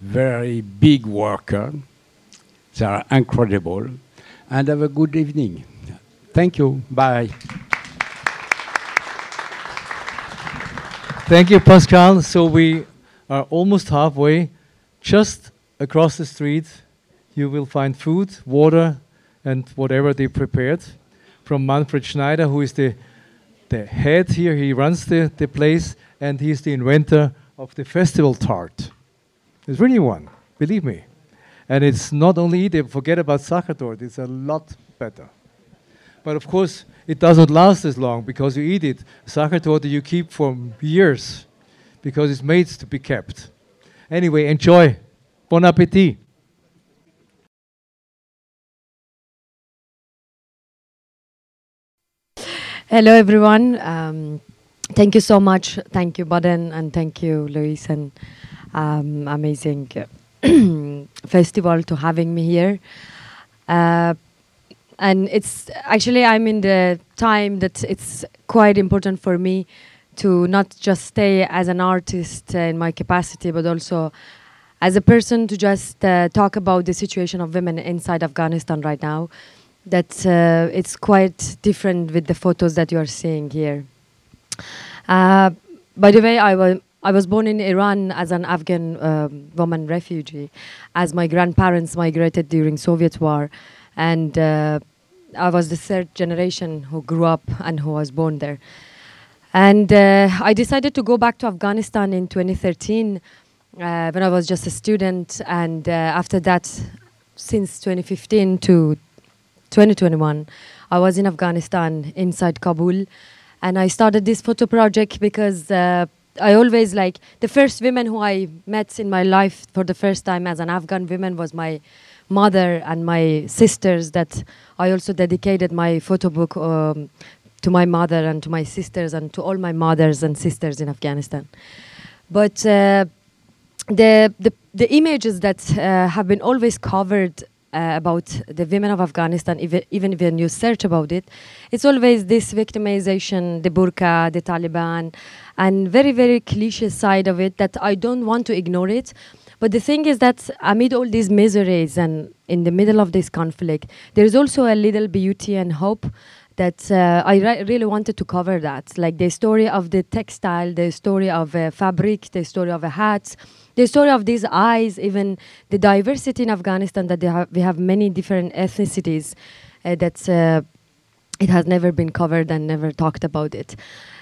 S15: very big worker. They are incredible. And have a good evening. Thank you. Bye.
S2: Thank you, Pascal. So we are almost halfway. Just across the street, you will find food, water, and whatever they prepared from Manfred Schneider, who is the, the head here. He runs the, the place, and he's the inventor of the festival tart. There's really one, believe me. And it's not only eat, forget about Sachertorte, it's a lot better. But of course, it doesn't last as long because you eat it. Sachertorte you keep for years because it's made to be kept. Anyway, enjoy. Bon appetit.
S16: Hello, everyone. Um, thank you so much. Thank you, Baden, and thank you, Lois, and um, amazing festival to having me here. Uh, and it's actually I'm in the time that it's quite important for me to not just stay as an artist uh, in my capacity, but also as a person to just uh, talk about the situation of women inside Afghanistan right now. That uh, it's quite different with the photos that you are seeing here. Uh, by the way, I was I was born in Iran as an Afghan um, woman refugee, as my grandparents migrated during Soviet war, and uh, I was the third generation who grew up and who was born there. And uh, I decided to go back to Afghanistan in 2013 uh, when I was just a student, and uh, after that, since 2015 to 2021, I was in Afghanistan inside Kabul, and I started this photo project because uh, I always like the first women who I met in my life for the first time as an Afghan woman was my mother and my sisters. That I also dedicated my photo book um, to my mother and to my sisters and to all my mothers and sisters in Afghanistan. But uh, the, the the images that uh, have been always covered uh, about the women of Afghanistan, even, even when you search about it, it's always this victimization, the burqa, the Taliban, and very, very cliche side of it that I don't want to ignore it. But the thing is that amid all these miseries and in the middle of this conflict, there is also a little beauty and hope that uh, I really wanted to cover that. Like the story of the textile, the story of a fabric, the story of a hat, the story of these eyes, even the diversity in Afghanistan that have, we have many different ethnicities uh, that uh, it has never been covered and never talked about it.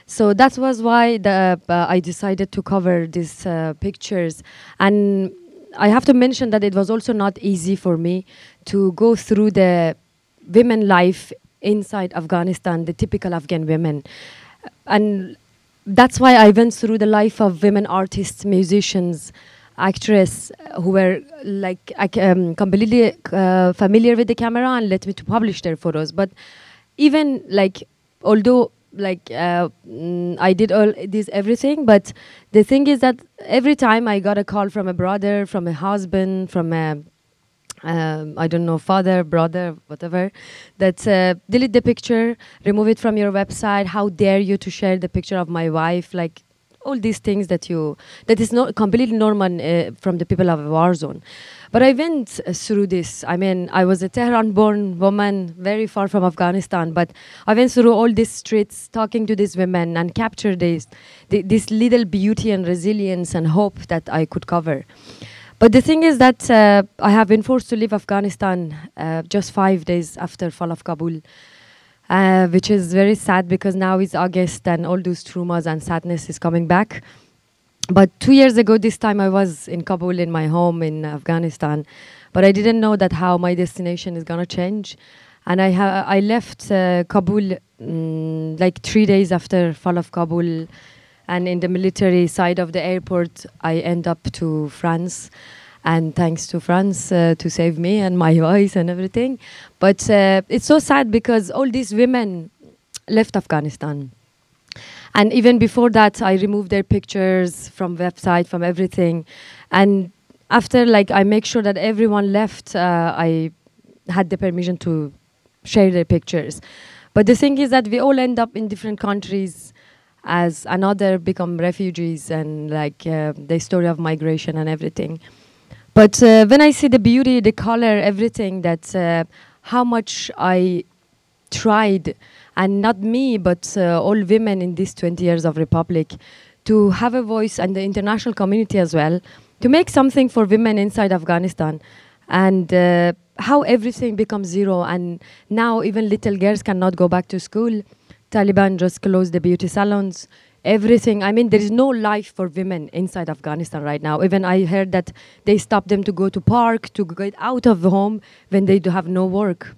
S16: So that was why the, uh, I decided to cover these uh, pictures. And I have to mention that it was also not easy for me to go through the women life inside Afghanistan, the typical Afghan women. And that's why I went through the life of women artists, musicians, actress who were like um, completely uh, familiar with the camera and let me to publish their photos. But even like, although like uh, mm, I did all this everything, but the thing is that every time I got a call from a brother, from a husband, from a um, I don't know, father, brother, whatever, that uh, delete the picture, remove it from your website. How dare you to share the picture of my wife? Like all these things that you that is not completely normal uh, from the people of a war zone. But I went uh, through this. I mean, I was a Tehran-born woman, very far from Afghanistan, but I went through all these streets, talking to these women, and captured this, this little beauty and resilience and hope that I could cover. But the thing is that uh, I have been forced to leave Afghanistan uh, just five days after fall of Kabul, uh, which is very sad because now it's August and all those traumas and sadness is coming back. But two years ago, this time I was in Kabul in my home in Afghanistan, but I didn't know that how my destination is gonna change, and I I left uh, Kabul mm, like three days after fall of Kabul and in the military side of the airport, I end up to France. And thanks to France uh, to save me and my voice and everything. But uh, it's so sad because all these women left Afghanistan. And even before that, I removed their pictures from website, from everything. And after, like, I make sure that everyone left, uh, I had the permission to share their pictures. But the thing is that we all end up in different countries as another become refugees and like uh, the story of migration and everything. But uh, when I see the beauty, the color, everything, that uh, how much I tried, and not me, but uh, all women in these 20 years of Republic, to have a voice and the international community as well, to make something for women inside Afghanistan. And uh, how everything becomes zero, and now even little girls cannot go back to school Taliban just closed the beauty salons, everything. I mean, there is no life for women inside Afghanistan right now. Even I heard that they stopped them to go to park, to get out of the home when they do have no work.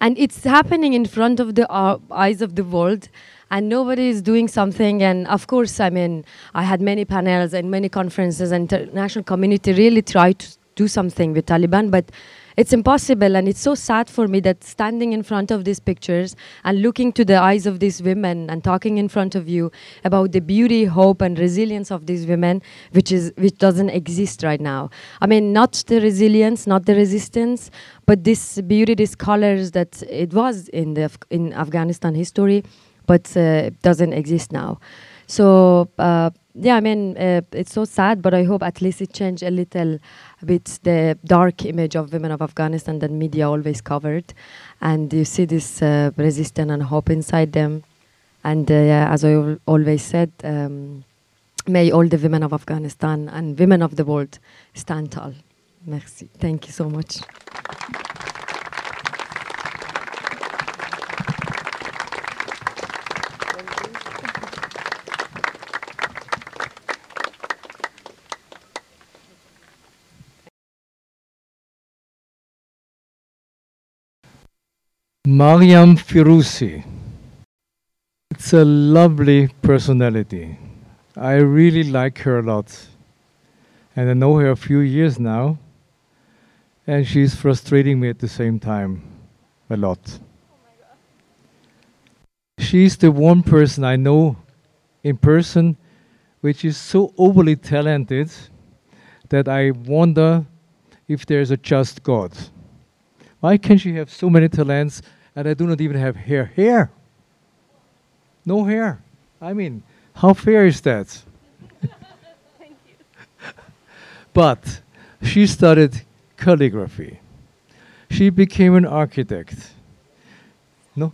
S16: And it's happening in front of the uh, eyes of the world and nobody is doing something. And of course, I mean, I had many panels and many conferences, and international community really tried to do something with Taliban, but it's impossible and it's so sad for me that standing in front of these pictures and looking to the eyes of these women and talking in front of you about the beauty hope and resilience of these women which is which doesn't exist right now. I mean not the resilience not the resistance but this beauty these colors that it was in the in afghanistan history but uh, doesn't exist now. So uh, yeah, I mean, uh, it's so sad, but I hope at least it changed a little bit the dark image of women of Afghanistan that media always covered. And you see this uh, resistance and hope inside them. And uh, as I al- always said, um, may all the women of Afghanistan and women of the world stand tall. Merci. Thank you so much.
S2: Miryam Firuzi. It's a lovely personality. I really like her a lot. And I know her a few years now. And she's frustrating me at the same time a lot. She's the one person I know in person which is so overly talented that I wonder if there's a just God. Why can she have so many talents and I do not even have hair? Hair! No hair. I mean, how fair is that? but she studied calligraphy. She became an architect. No?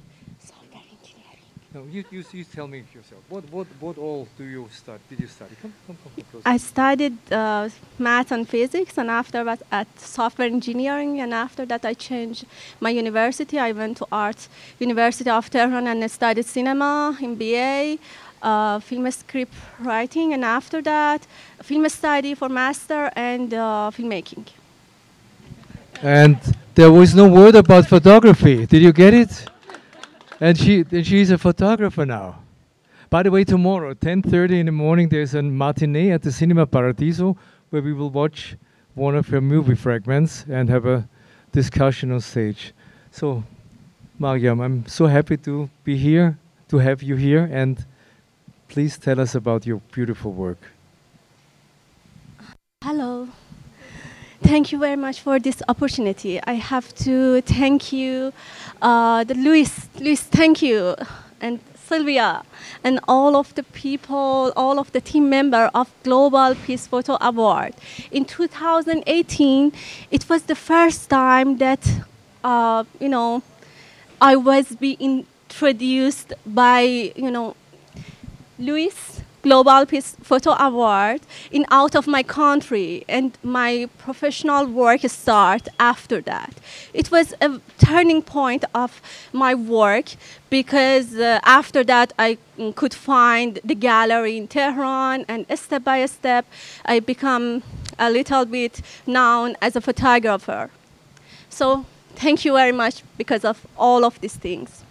S2: No, you, you, you tell me yourself. What, what, what all do you study? Did you study? Come, come, come, come closer.
S17: I studied uh, math and physics, and after that, at software engineering, and after that, I changed my university. I went to Art University of Tehran and I studied cinema in BA, uh, film script writing, and after that, film study for master and uh, filmmaking.
S2: And there was no word about photography. Did you get it? And she and she's a photographer now. By the way, tomorrow, 10:30 in the morning, there's a matinee at the Cinema Paradiso where we will watch one of her movie fragments and have a discussion on stage. So, Miryam, I'm so happy to be here, to have you here, and please tell us about your beautiful work.
S17: Hello. Thank you very much for this opportunity. I have to thank you, uh, the Lois. Lois, thank you, and Sylvia, and all of the people, all of the team member of Global Peace Photo Award. In 2018, it was the first time that, uh, you know, I was being introduced by, you know, Lois Global Peace Photo Award in out of my country and my professional work start after that. It was a turning point of my work because uh, after that I mm, could find the gallery in Tehran and step by step I become a little bit known as a photographer. So thank you very much because of all of these things.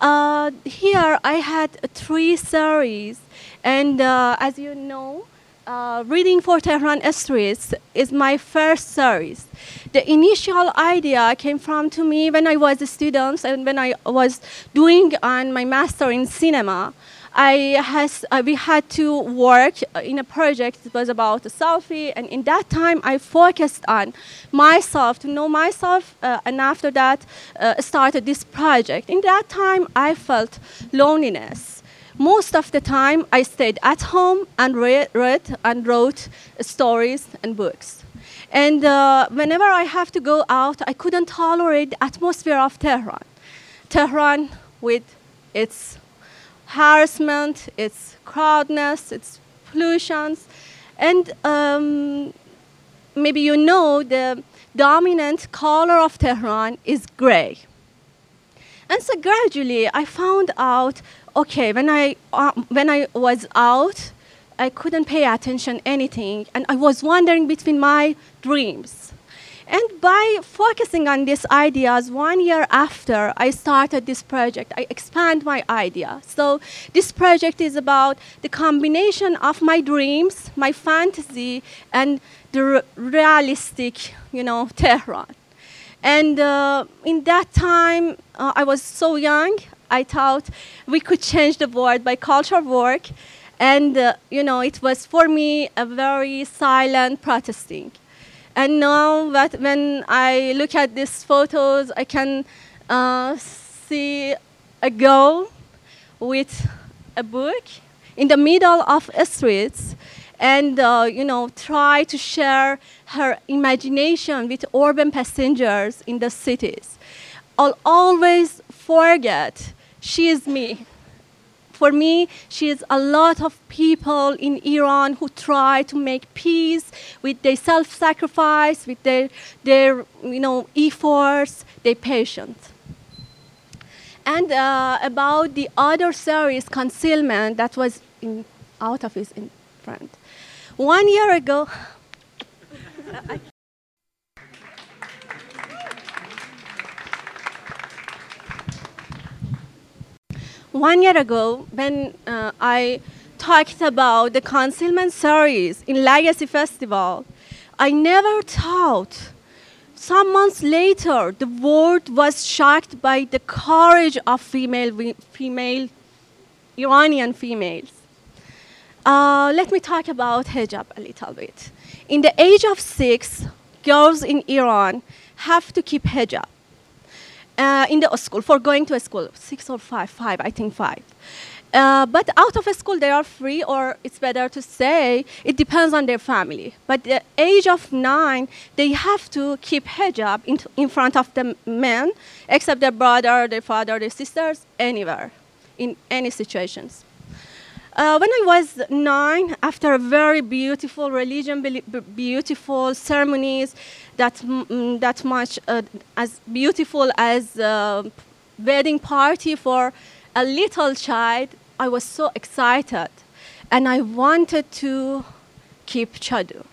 S17: Uh, here I had three series, and uh, as you know, uh, Reading for Tehran Streets is my first series. The initial idea came from to me when I was a student and when I was doing on my master in cinema. I has, uh, we had to work in a project that was about a selfie, and in that time I focused on myself to know myself, uh, and after that uh, started this project. In that time I felt loneliness. Most of the time I stayed at home and read, read and wrote stories and books. And uh, whenever I have to go out, I couldn't tolerate the atmosphere of Tehran. Tehran with its harassment, its crowdness, its pollutions, and um, maybe you know the dominant color of Tehran is gray. And so gradually I found out, okay, when I, uh, when I was out, I couldn't pay attention anything, and I was wandering between my dreams. And by focusing on these ideas, one year after I started this project, I expand my idea. So this project is about the combination of my dreams, my fantasy, and the r- realistic, you know, Tehran. And uh, in that time, uh, I was so young. I thought we could change the world by cultural work, and uh, you know, it was for me a very silent protesting. And now that when I look at these photos, I can uh, see a girl with a book in the middle of a streets and uh, you know try to share her imagination with urban passengers in the cities i'll always forget she is me for me, she is a lot of people in Iran who try to make peace with their self-sacrifice, with their, their you know, efforts, their patience. And uh, about the other series, Concealment, that was in, out of his in front. One year ago, one year ago, when uh, I talked about the concealment series in La Gacilly Festival, I never thought. Some months later, the world was shocked by the courage of female, female Iranian females. Uh, let me talk about hijab a little bit. In the age of six, girls in Iran have to keep hijab uh, in the school for going to a school. Six or five, five, I think five. Uh, but out of a school, they are free, or it's better to say, it depends on their family. But the age of nine, they have to keep hijab in, in front of the men, except their brother, their father, their sisters, anywhere, in any situations. Uh, when I was nine, after a very beautiful religion, beautiful ceremonies, that mm, that much uh, as beautiful as a wedding party for a little child, I was so excited, and I wanted to keep chador.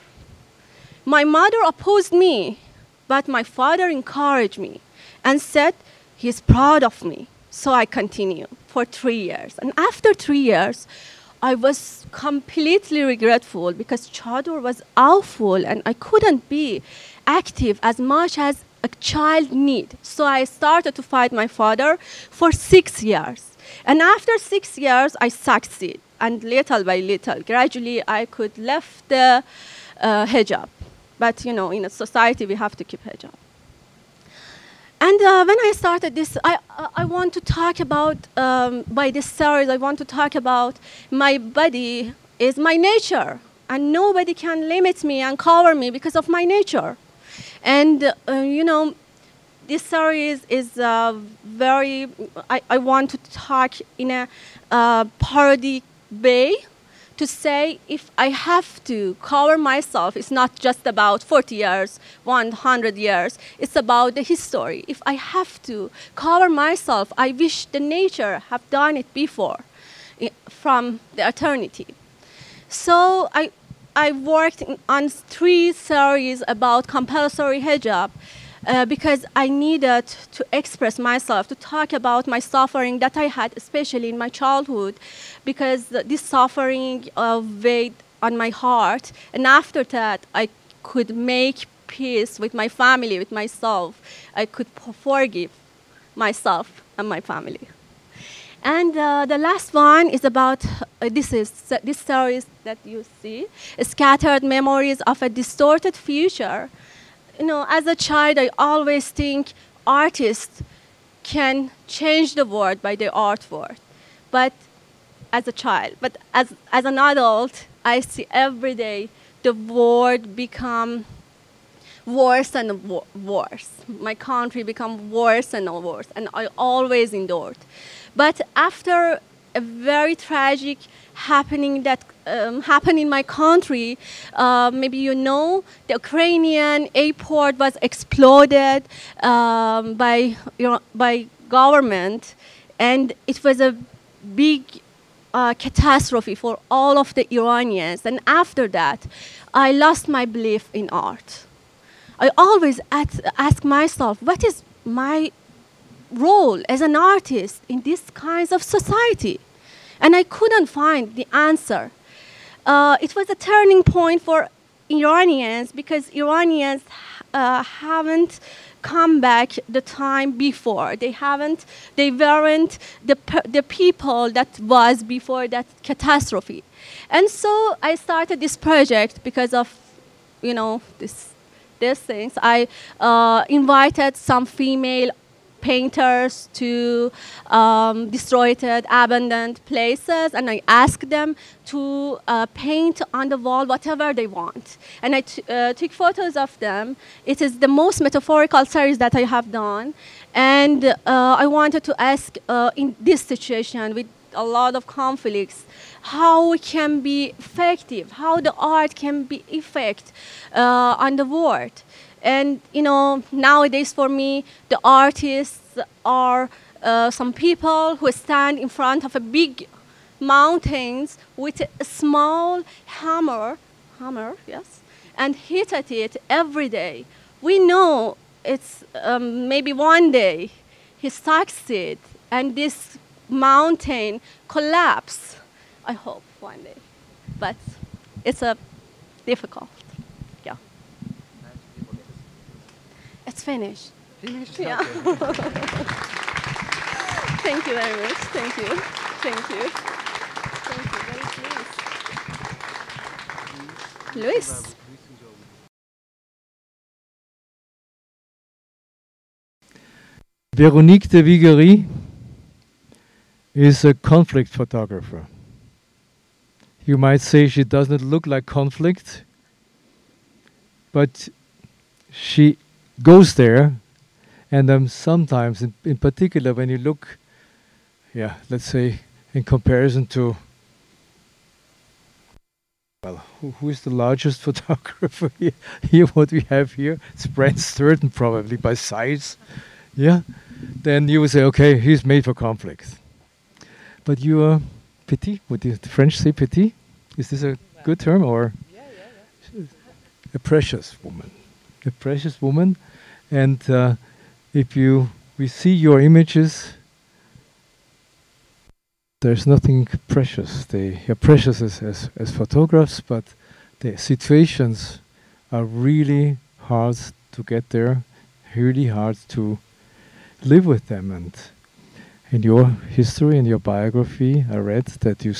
S17: My mother opposed me, but my father encouraged me and said he's proud of me. So I continued for three years. And after three years, I was completely regretful because chador was awful and I couldn't be active as much as a child need. So I started to fight my father for six years. And after six years, I succeed. And little by little, gradually, I could left the uh, hijab. But you know, in a society, we have to keep hijab. And uh, when I started this, I, I want to talk about, um, by this series, I want to talk about my body is my nature. And nobody can limit me and cover me because of my nature. And, uh, you know, this series is uh, very, I, I want to talk in a uh, parody way to say if I have to cover myself, it's not just about 40 years, 100 years, it's about the history. If I have to cover myself, I wish the nature have done it before eh, from the eternity. So I, I worked on three series about compulsory hijab uh, because I needed to express myself, to talk about my suffering that I had, especially in my childhood, because this suffering uh, weighed on my heart. And after that, I could make peace with my family, with myself. I could forgive myself and my family. And uh, the last one is about uh, this is this story that you see, scattered memories of a distorted future you know, as a child, I always think artists can change the world by their artwork. But as a child, but as, as an adult, I see every day the world become worse and worse. My country become worse and worse, and I always endured. But after a very tragic happening that um, happened in my country. Uh, maybe you know the Ukrainian airport was exploded um, by you know, by government, and it was a big uh, catastrophe for all of the Iranians. And after that, I lost my belief in art. I always ask myself, what is my role as an artist in this kinds of society? And I couldn't find the answer. Uh, it was a turning point for Iranians because Iranians uh, haven't come back the time before. They haven't, they weren't the, the people that was before that catastrophe. And so I started this project because of, you know, this, these things. I uh, invited some female painters to um, destroyed, abandoned places, and I asked them to uh, paint on the wall whatever they want. And I uh, took photos of them. It is the most metaphorical series that I have done. And uh, I wanted to ask uh, in this situation with a lot of conflicts, how it can be effective, how the art can be effect uh, on the world. And you know, nowadays for me, the artists are uh, some people who stand in front of a big mountains with a small hammer, hammer, yes, and hit at it every day. We know it's um, maybe one day he it and this mountain collapse. I hope one day, but it's a difficult. Yeah. It's finished.
S18: Finished.
S17: Yeah. Thank you very much. Thank you. Thank you. Thank you. Very pleased. Lois.
S2: Veronique de Viguerie is a conflict photographer. You might say she doesn't look like conflict, but she goes there, and um, sometimes, in, in particular, when you look, yeah, let's say, in comparison to, well, who, who is the largest photographer here? here? What we have here, it's Brent Stirton, probably by size, yeah then you would say, okay, he's made for conflict. But you are petit. Would the French say petit? Is this a good term or a precious woman? A precious woman, and uh, if you we see your images, there's nothing precious. They are precious as, as, as photographs, but the situations are really hard to get there, really hard to live with them. And in your history, in your biography, I read that you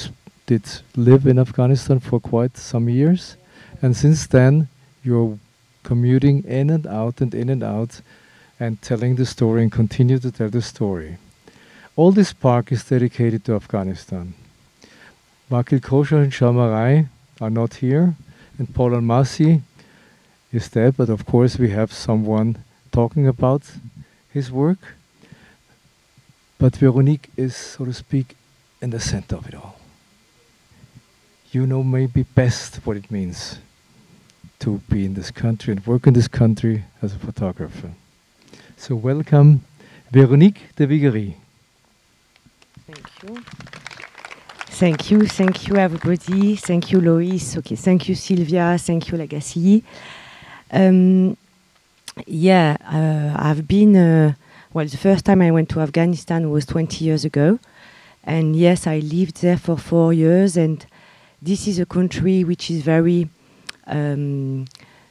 S2: did live in Afghanistan for quite some years. And since then, you're commuting in and out and in and out and telling the story and continue to tell the story. All this park is dedicated to Afghanistan. Wakil Kohsar and Shah Marai are not here, and Paul Almasy is dead, but of course we have someone talking about his work. But Veronique is, so to speak, in the center of it all. You know maybe best what it means to be in this country and work in this country as a photographer. So welcome, Veronique de Viguerie.
S19: Thank you. Thank you, thank you everybody. Thank you, Lois. Okay, thank you, Sylvia. Thank you, La Gacilly. Um, yeah, uh, I've been, uh, well, the first time I went to Afghanistan was 20 years ago. And yes, I lived there for four years. And this is a country which is very um,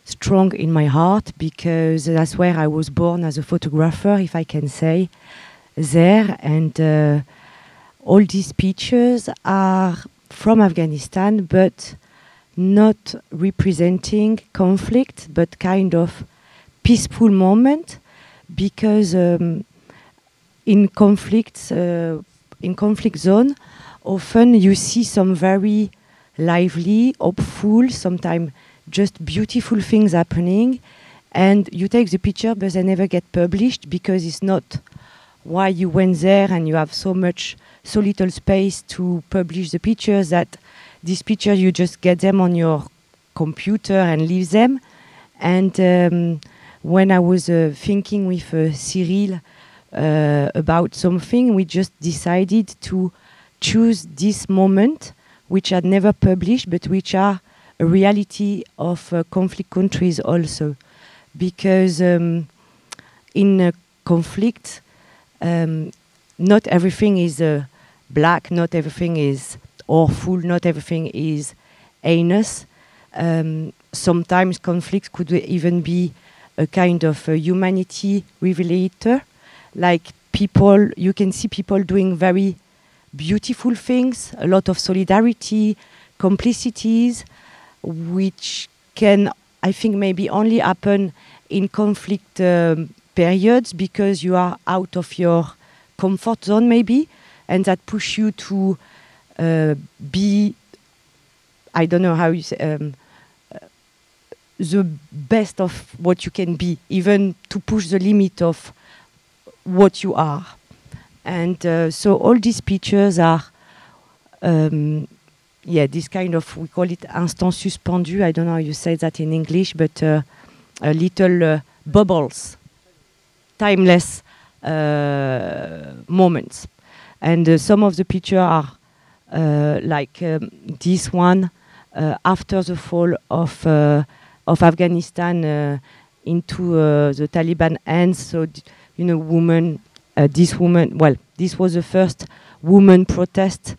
S19: strong in my heart because that's where I was born as a photographer, if I can say, there. And uh, all these pictures are from Afghanistan, but not representing conflict, but kind of peaceful moment because um, in conflicts, uh, in conflict zone, often you see some very lively, hopeful, sometimes just beautiful things happening, and you take the picture, but they never get published because it's not why you went there, and you have so much, so little space to publish the pictures that these pictures you just get them on your computer and leave them, and um, when I was uh, thinking with uh, Cyril uh, about something, we just decided to choose this moment, which are never published, but which are reality of uh, conflict countries also. Because um, in a conflict, um, not everything is uh, black, not everything is awful, not everything is heinous. Um, sometimes conflicts could even be a kind of a humanity revelator. Like people, you can see people doing very beautiful things, a lot of solidarity, complicities, which can, I think, maybe only happen in conflict um, periods because you are out of your comfort zone, maybe, and that push you to uh, be, I don't know how you say, um, the best of what you can be, even to push the limit of what you are. And uh, so all these pictures are um, yeah, this kind of we call it instant suspendu. I don't know how you say that in English, but uh, a little uh, bubbles, timeless uh, moments. And uh, some of the pictures are uh, like um, this one uh, after the fall of of Afghanistan into the Taliban hands. So you know, woman, this woman. Well, this was the first woman protest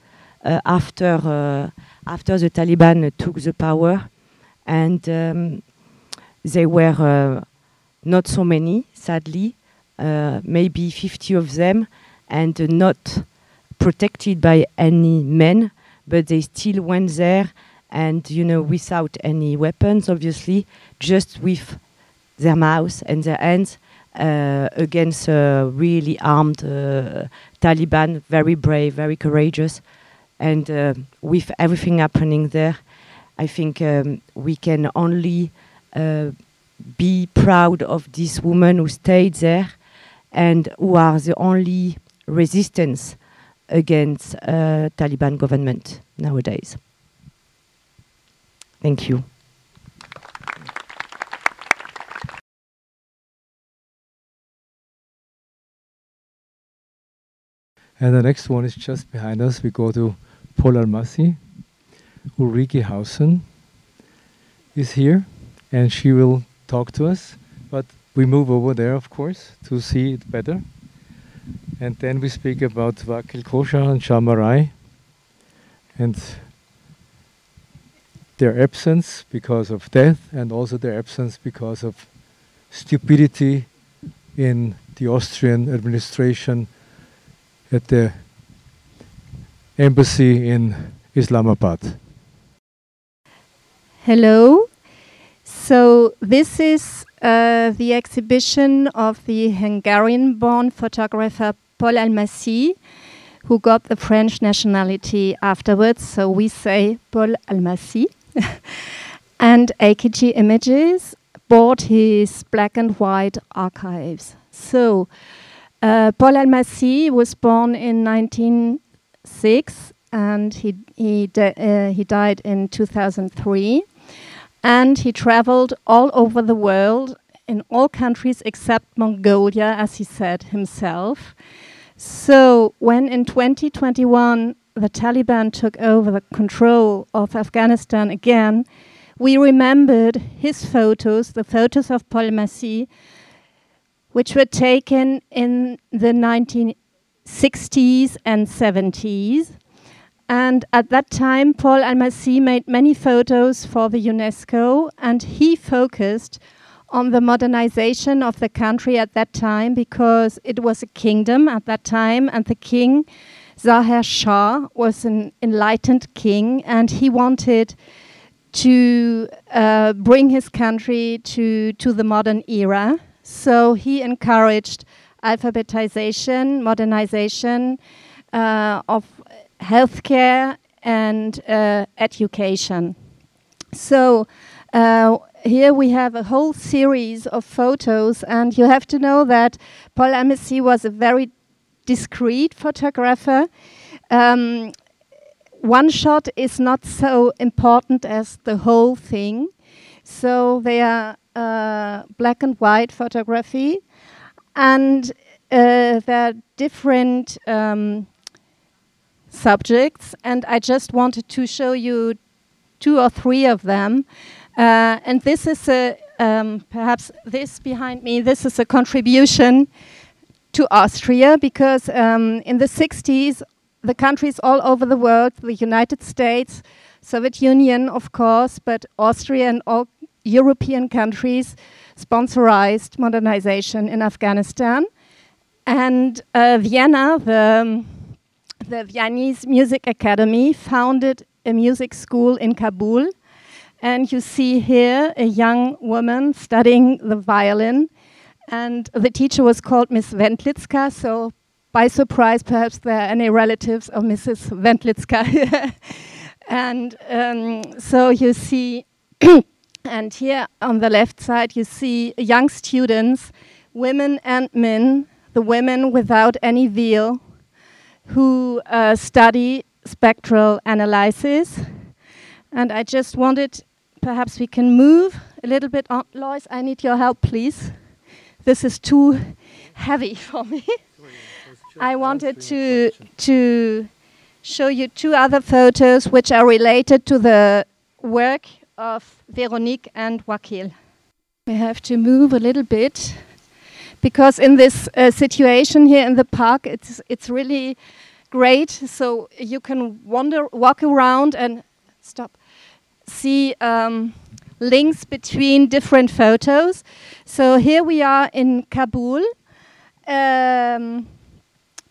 S19: after uh, after the Taliban took the power, and um, they were uh, not so many, sadly, maybe 50 of them, and not protected by any men, but they still went there, and you know, without any weapons, obviously, just with their mouths and their hands. Uh, against uh, really armed uh, Taliban, very brave, very courageous, and uh, with everything happening there, I think um, we can only uh, be proud of this woman who stayed there and who are the only resistance against uh, Taliban government nowadays. Thank you.
S2: And the next one is just behind us. We go to Paul Almasy. Ulrike Hausen is here, and she will talk to us. But we move over there, of course, to see it better. And then we speak about Wakil Kohsar and Shah Marai and their absence because of death and also their absence because of stupidity in the Austrian administration at the embassy in Islamabad.
S20: Hello. So, this is uh, the exhibition of the Hungarian born photographer Paul Almasy, who got the French nationality afterwards. So, we say Paul Almasy. and AKG Images bought his black and white archives. So, uh, Paul Almasy was born in 1906 and he, he, uh, he died in 2003. And he traveled all over the world in all countries except Mongolia, as he said himself. So, when in 2021 the Taliban took over the control of Afghanistan again, we remembered his photos, the photos of Paul Almasy, which were taken in the 1960s and 70s. And at that time, Paul Almasy made many photos for the UNESCO, and he focused on the modernization of the country at that time because it was a kingdom at that time, and the king, Zahir Shah, was an enlightened king, and he wanted to uh, bring his country to, to the modern era. So he encouraged alphabetization, modernization uh, of healthcare and uh, education. So uh, here we have a whole series of photos, and you have to know that Paul Almasy was a very discreet photographer. Um, one shot is not so important as the whole thing. So they are uh, black and white photography, and uh, there are different um, subjects, and I just wanted to show you two or three of them. Uh, and this is a um, perhaps this behind me. This is a contribution to Austria because um, in the 60s, the countries all over the world, the United States, Soviet Union, of course, but Austria and all European countries sponsorized modernization in Afghanistan. And uh, Vienna, the, the Viennese Music Academy, founded a music school in Kabul. And you see here a young woman studying the violin. And the teacher was called Miss Wendlitzka. So, by surprise, perhaps there are any relatives of Mrs. Wendlitzka. and um, so you see And here on the left side, you see young students, women and men, the women without any veil, who uh, study spectral analysis. And I just wanted, perhaps we can move a little bit on. Lois, I need your help, please. This is too heavy for me. I wanted to, to show you two other photos which are related to the work of Veronique and Wakil. We have to move a little bit because in this uh, situation here in the park, it's it's really great. So you can wander, walk around, and stop, see um, links between different photos. So here we are in Kabul. Um,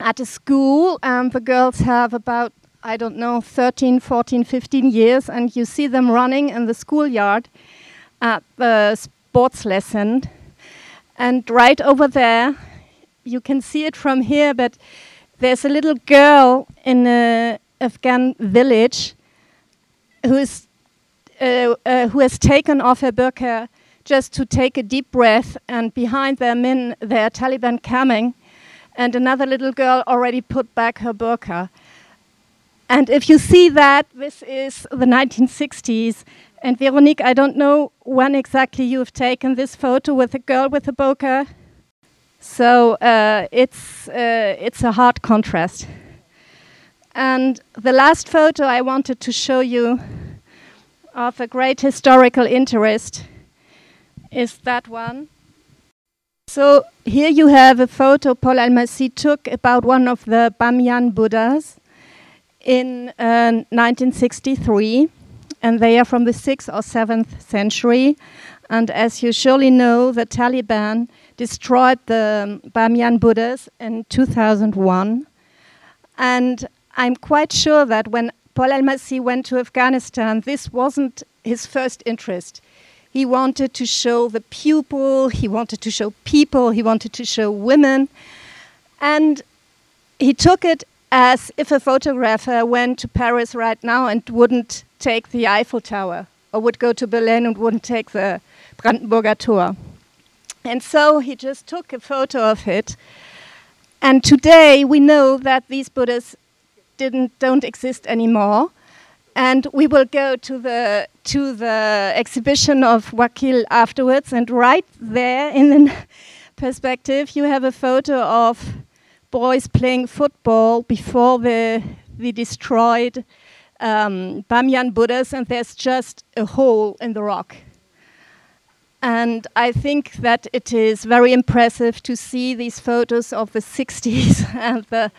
S20: at a school, and the girls have about I don't know, 13, 14, 15 years, and you see them running in the schoolyard at the sports lesson. And right over there, you can see it from here, but there's a little girl in a Afghan village who is uh, uh, who has taken off her burqa just to take a deep breath, and behind them men, there Taliban coming, and another little girl already put back her burqa. And if you see that, this is the 1960s. And Veronique, I don't know when exactly you have taken this photo with a girl with a burqa. So uh, it's, uh, it's a hard contrast. And the last photo I wanted to show you of a great historical interest is that one. So here you have a photo Paul Almasy took about one of the Bamyan Buddhas in uh, 1963, and they are from the 6th or 7th century. And as you surely know, the Taliban destroyed the Bamyan Buddhas in 2001. And I'm quite sure that when Paul Almasy went to Afghanistan, this wasn't his first interest. He wanted to show the pupil, he wanted to show people, he wanted to show women. And he took it as if a photographer went to Paris right now and wouldn't take the Eiffel Tower, or would go to Berlin and wouldn't take the Brandenburger Tor. And so he just took a photo of it. And today we know that these Buddhas didn't don't exist anymore. And we will go to the to the exhibition of Wakil afterwards. And right there in the perspective, you have a photo of boys playing football before the, the destroyed um, Buddhas, and there's just a hole in the rock. And I think that it is very impressive to see these photos of the 60s and the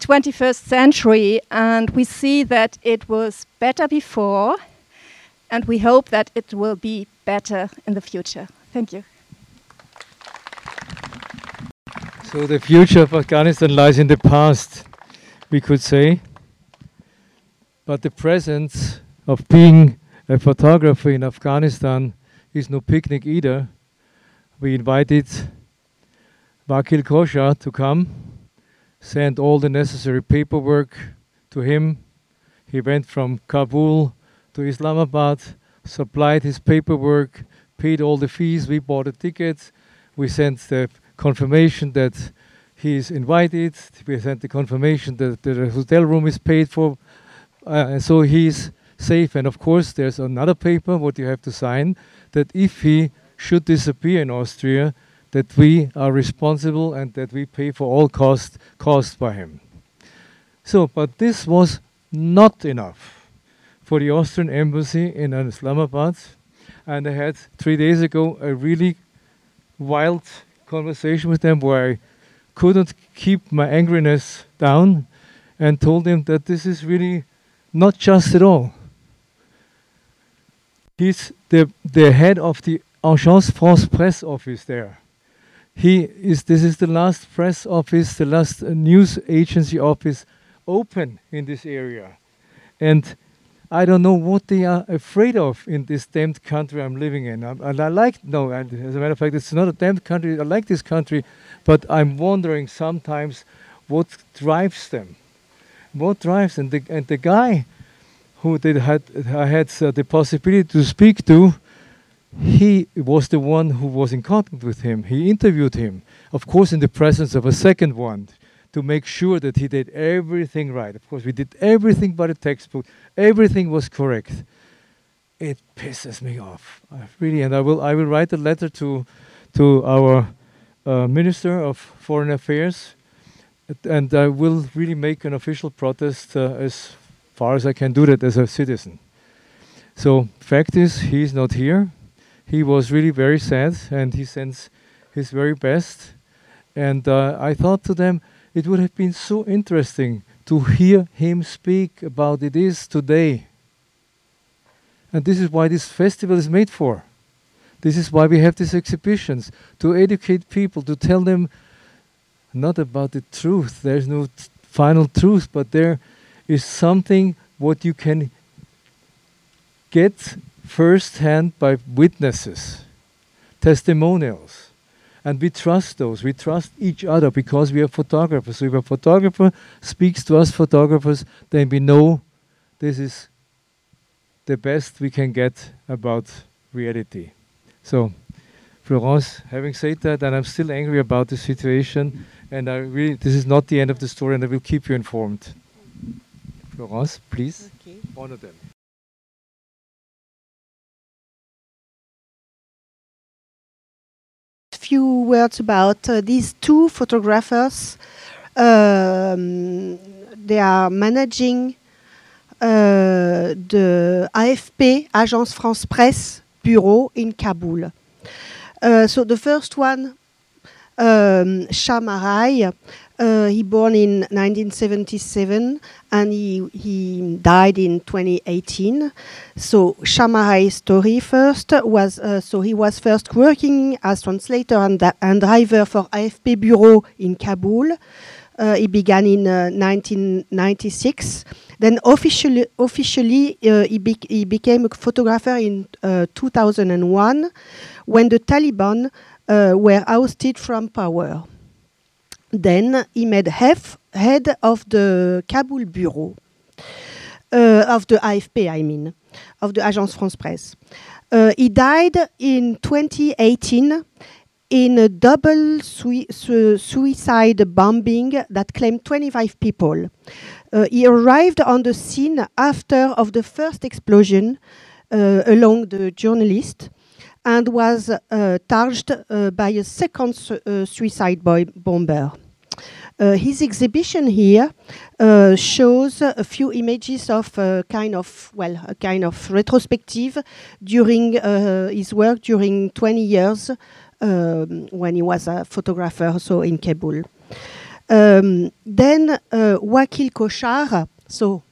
S20: 21st century, and we see that it was better before, and we hope that it will be better in the future. Thank you.
S2: So the future of Afghanistan lies in the past, we could say. But the presence of being a photographer in Afghanistan is no picnic either. We invited Wakil Kohsar to come, sent all the necessary paperwork to him. He went from Kabul to Islamabad, supplied his paperwork, paid all the fees. We bought the tickets, We sent the confirmation that he is invited. We sent the confirmation that the hotel room is paid for, uh, and so he's safe. And of course, there's another paper what you have to sign that if he should disappear in Austria, that we are responsible and that we pay for all costs caused by him. So, but this was not enough for the Austrian embassy in Islamabad, and I had three days ago a really wild conversation with them where I couldn't keep my angriness down and told them that this is really not just at all. He's the, the head of the Agence France press office there. He is, this is the last press office, the last news agency office open in this area. And I don't know what they are afraid of in this damned country I'm living in. I, and I like, no, and as a matter of fact, it's not a damned country. I like this country, but I'm wondering sometimes what drives them. What drives them? The, and the guy who did had, I had uh, the possibility to speak to, he was the one who was in contact with him. He interviewed him, of course, in the presence of a second one, to make sure that he did everything right. Of course, we did everything by the textbook. Everything was correct. It pisses me off, uh, really. And I will, I will write a letter to, to our uh, Minister of Foreign Affairs, and I will really make an official protest uh, as far as I can do that as a citizen. So, fact is, he's not here. He was really very sad, and he sends his very best. And uh, I thought to them, it would have been so interesting to hear him speak about it is today. And this is why this festival is made for. This is why we have these exhibitions to educate people, to tell them not about the truth. There's no final truth, but there is something what you can get firsthand by witnesses, testimonials. And we trust those. We trust each other because we are photographers. So if a photographer speaks to us photographers, then we know this is the best we can get about reality. So, Florence, having said that, and I'm still angry about the situation, and I really, this is not the end of the story, and I will keep you informed. Florence, please
S4: Okay.
S2: honor them.
S4: Few words about uh, these two photographers. Um, they are managing uh, the AFP, Agence France Presse bureau in Kabul. Uh, so the first one, um, uh, he born in 1977 and he, he died in 2018. So Shah Marai's story first was uh, so he was first working as translator and, and driver for AFP bureau in Kabul. Uh, he began in uh, 1996. Then officially, officially uh, he, bec- he became a photographer in uh, 2001 when the Taliban uh, were ousted from power. Then he made head of the Kabul bureau, uh, of the AFP, I mean, of the Agence France Presse. Uh, he died in 2018 in a double sui- su- suicide bombing that claimed 25 people. Uh, he arrived on the scene after of the first explosion uh, along the journalist and was uh, charged uh, by a second su- uh, suicide bomber. Uh, his exhibition here uh, shows a few images of a kind of well, a kind of retrospective during uh, his work during 20 years um, when he was a photographer, so in Kabul. Um, then uh, Wakil Kohsar, so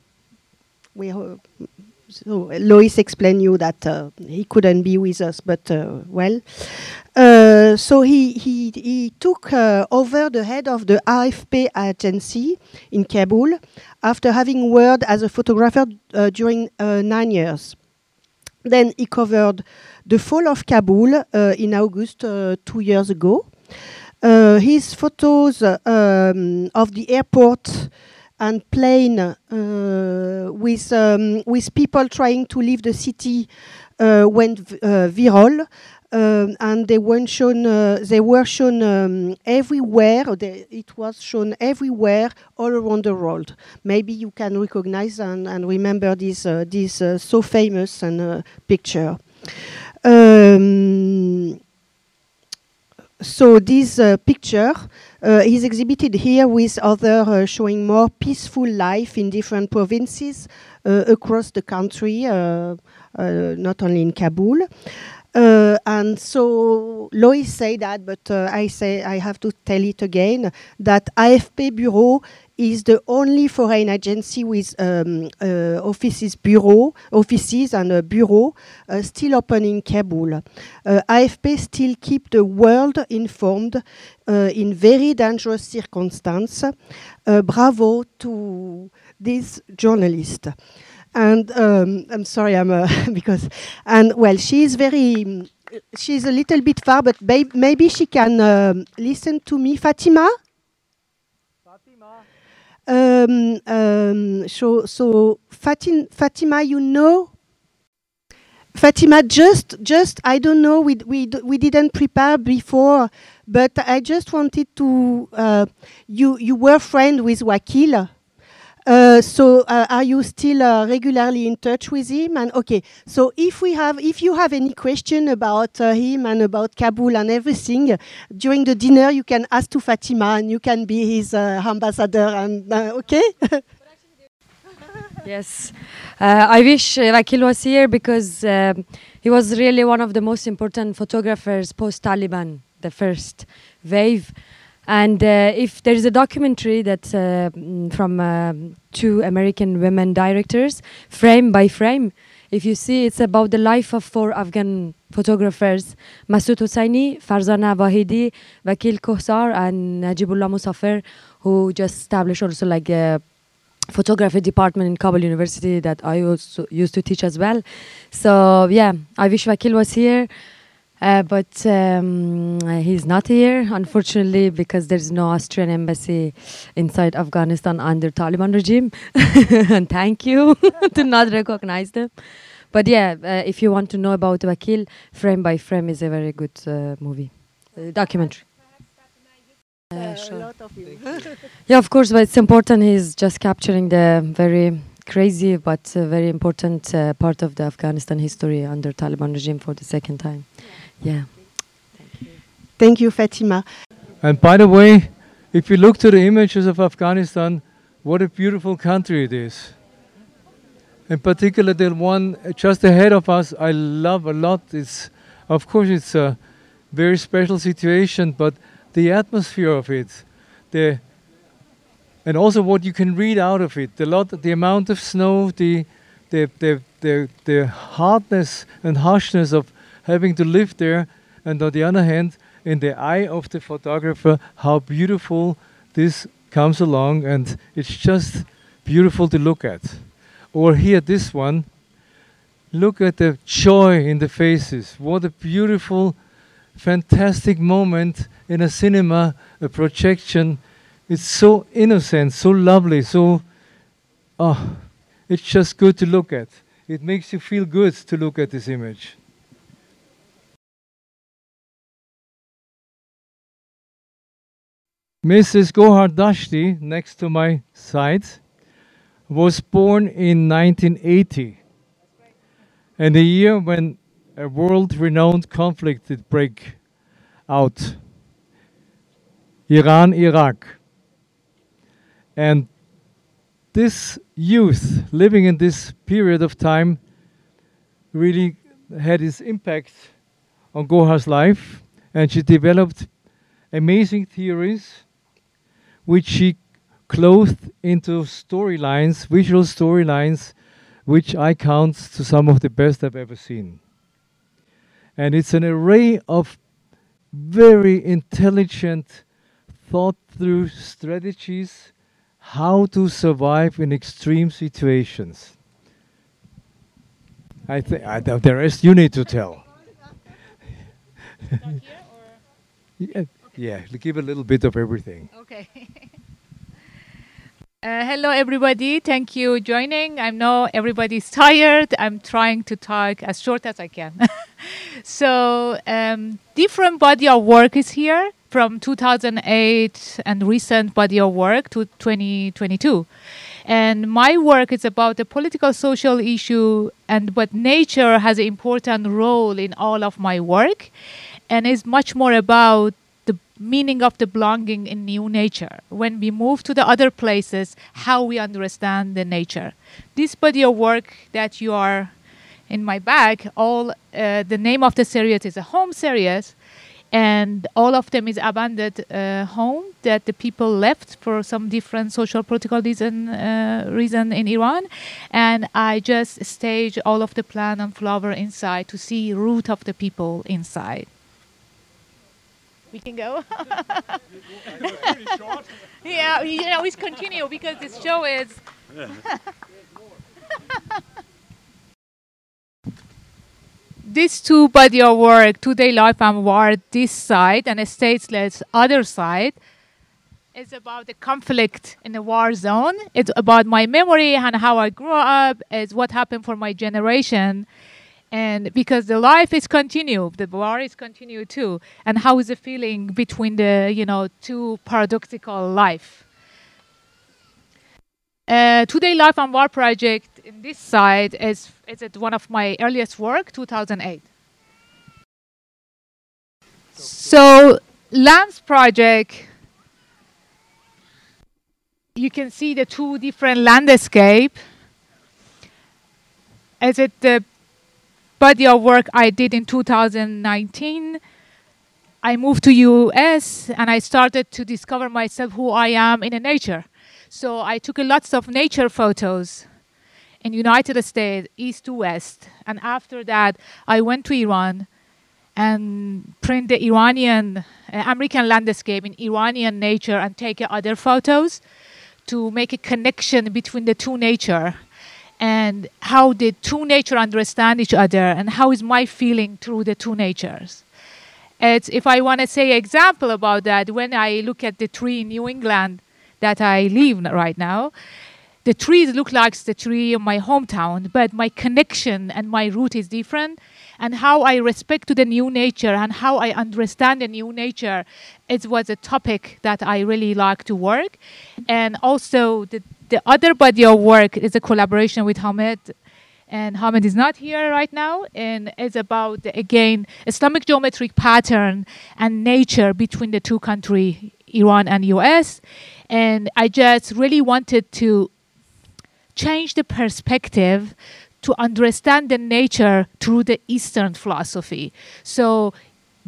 S4: we uh, so Lois explained you that uh, he couldn't be with us, but uh, well, uh, so he he he took uh, over the head of the AFP agency in Kabul after having worked as a photographer uh, during uh, nine years. Then he covered the fall of Kabul in August two years ago. His photos um, of the airport and plane uh, with um, with people trying to leave the city uh, went uh, viral. Um, and they weren't shown. Uh, they were shown um, everywhere. They, it was shown everywhere, all around the world. Maybe you can recognize and, and remember this uh, this uh, so famous and picture. Um, so this uh, picture uh, is exhibited here with other uh, showing more peaceful life in different provinces uh, across the country, uh, uh, not only in Kabul. And so Lois said that, but I say I have to tell it again that AFP Bureau is the only foreign agency with um, uh, offices bureau offices and a bureau uh, still open in Kabul. Uh, AFP still keep the world informed uh, in very dangerous circumstances. Uh, bravo to this journalist. And um, I'm sorry, I'm uh, because and well, she's very. mm, She's a little bit far, but maybe she can um, listen to me. Fatima? Um, um, so, so Fatin, Fatima, you know, Fatima, just, just, I don't know, we, we, we didn't prepare before, but I just wanted to, uh, you, you were friend with Wakil. Uh, so uh, are you still uh, regularly in touch with him? And okay, so if we have, if you have any question about uh, him and about Kabul and everything, during the dinner you can ask to Fatima and you can be his uh, ambassador. And okay.
S16: Yes, I wish uh, Wakil was here because um, he was really one of the most important photographers post Taliban, the first wave. And uh, if there is a documentary that uh, mm, from um two American women directors, frame by frame, if you see, it's about the life of four Afghan photographers: Massoud Hossaini, Farzana Wahidy, Wakil Kohsar, and Najibullah Musafer, who just established also like a photography department in Kabul University that I also used to teach as well. So yeah, I wish Wakil was here, uh, but um, uh, he's not here unfortunately because there's no Austrian embassy inside Afghanistan under Taliban regime. and thank you to not recognize them. But yeah, uh, if you want to know about Wakil, Frame by Frame is a very good uh, movie, uh, documentary. Uh, sure. Yeah, of course, but it's important. He's just capturing the very crazy but uh, very important uh, part of the Afghanistan history under Taliban regime for the second time. Yeah.
S4: Thank you, Fatima.
S2: And by the way, if you look to the images of Afghanistan, what a beautiful country it is. In particular, the one just ahead of us, I love a lot. It's, of course, it's a very special situation, but the atmosphere of it, the and also what you can read out of it, the lot, the amount of snow, the the the the, the hardness and harshness of having to live there, and on the other hand, in the eye of the photographer, how beautiful this comes along, and it's just beautiful to look at. Or here, this one. Look at the joy in the faces. What a beautiful, fantastic moment in a cinema, a projection. It's so innocent, so lovely, so. Oh, it's just good to look at. It makes you feel good to look at this image. Mrs. Gohar Dashti, next to my side, was born in 1980, and the year when a world-renowned conflict did break out, Iran-Iraq. And this youth living in this period of time really had its impact on Gohar's life, and she developed amazing theories which she clothed into storylines, visual storylines, which I count to some of the best I've ever seen. And it's an array of very intelligent, thought through strategies how to survive in extreme situations. I think the rest you need to tell. yeah, yeah, give a little bit of everything.
S21: Okay. Uh, hello, everybody. Thank you joining. I know everybody's tired. I'm trying to talk as short as I can. so, um, different body of work is here from 2008 and recent body of work to 2022. And my work is about the political social issue, and but nature has an important role in all of my work, and is much more about meaning of the belonging in new nature. When we move to the other places, how we understand the nature. This body of work that you are in my bag, all uh, the name of the series is a home series, and all of them is abandoned uh, home that the people left for some different social political reason uh, reason in Iran, and I just stage all of the plant and flower inside to see root of the people inside. We can go. yeah, you know, we continue because this show is. These two body of work, Today Life and War, this side, and a stateless other side, is about the conflict in the war zone. It's about my memory and how I grew up. It's what happened for my generation. And because the life is continue, the war is continue too. And how is the feeling between the you know two paradoxical life? Uh, Today Life and War project in this side is is it one of my earliest work, 2008. So Lance project, you can see the two different landscape. Is it the body of work I did in 2019? I moved to US and I started to discover myself who I am in nature. So I took lots of nature photos in United States, east to west. And after that, I went to Iran and print the Iranian, uh, American landscape in Iranian nature and take other photos to make a connection between the two nature and how the two nature understand each other and how is my feeling through the two natures. It's, if I want to say example about that, when I look at the tree in New England that I live right now, the trees look like the tree in my hometown, but my connection and my root is different. And how I respect to the new nature and how I understand the new nature, it was a topic that I really like to work. And also the, the other body of work is a collaboration with Hamed and Hamed is not here right now, and it's about again Islamic geometric pattern and nature between the two countries, Iran and US. And I just really wanted to change the perspective to understand the nature through the Eastern philosophy. So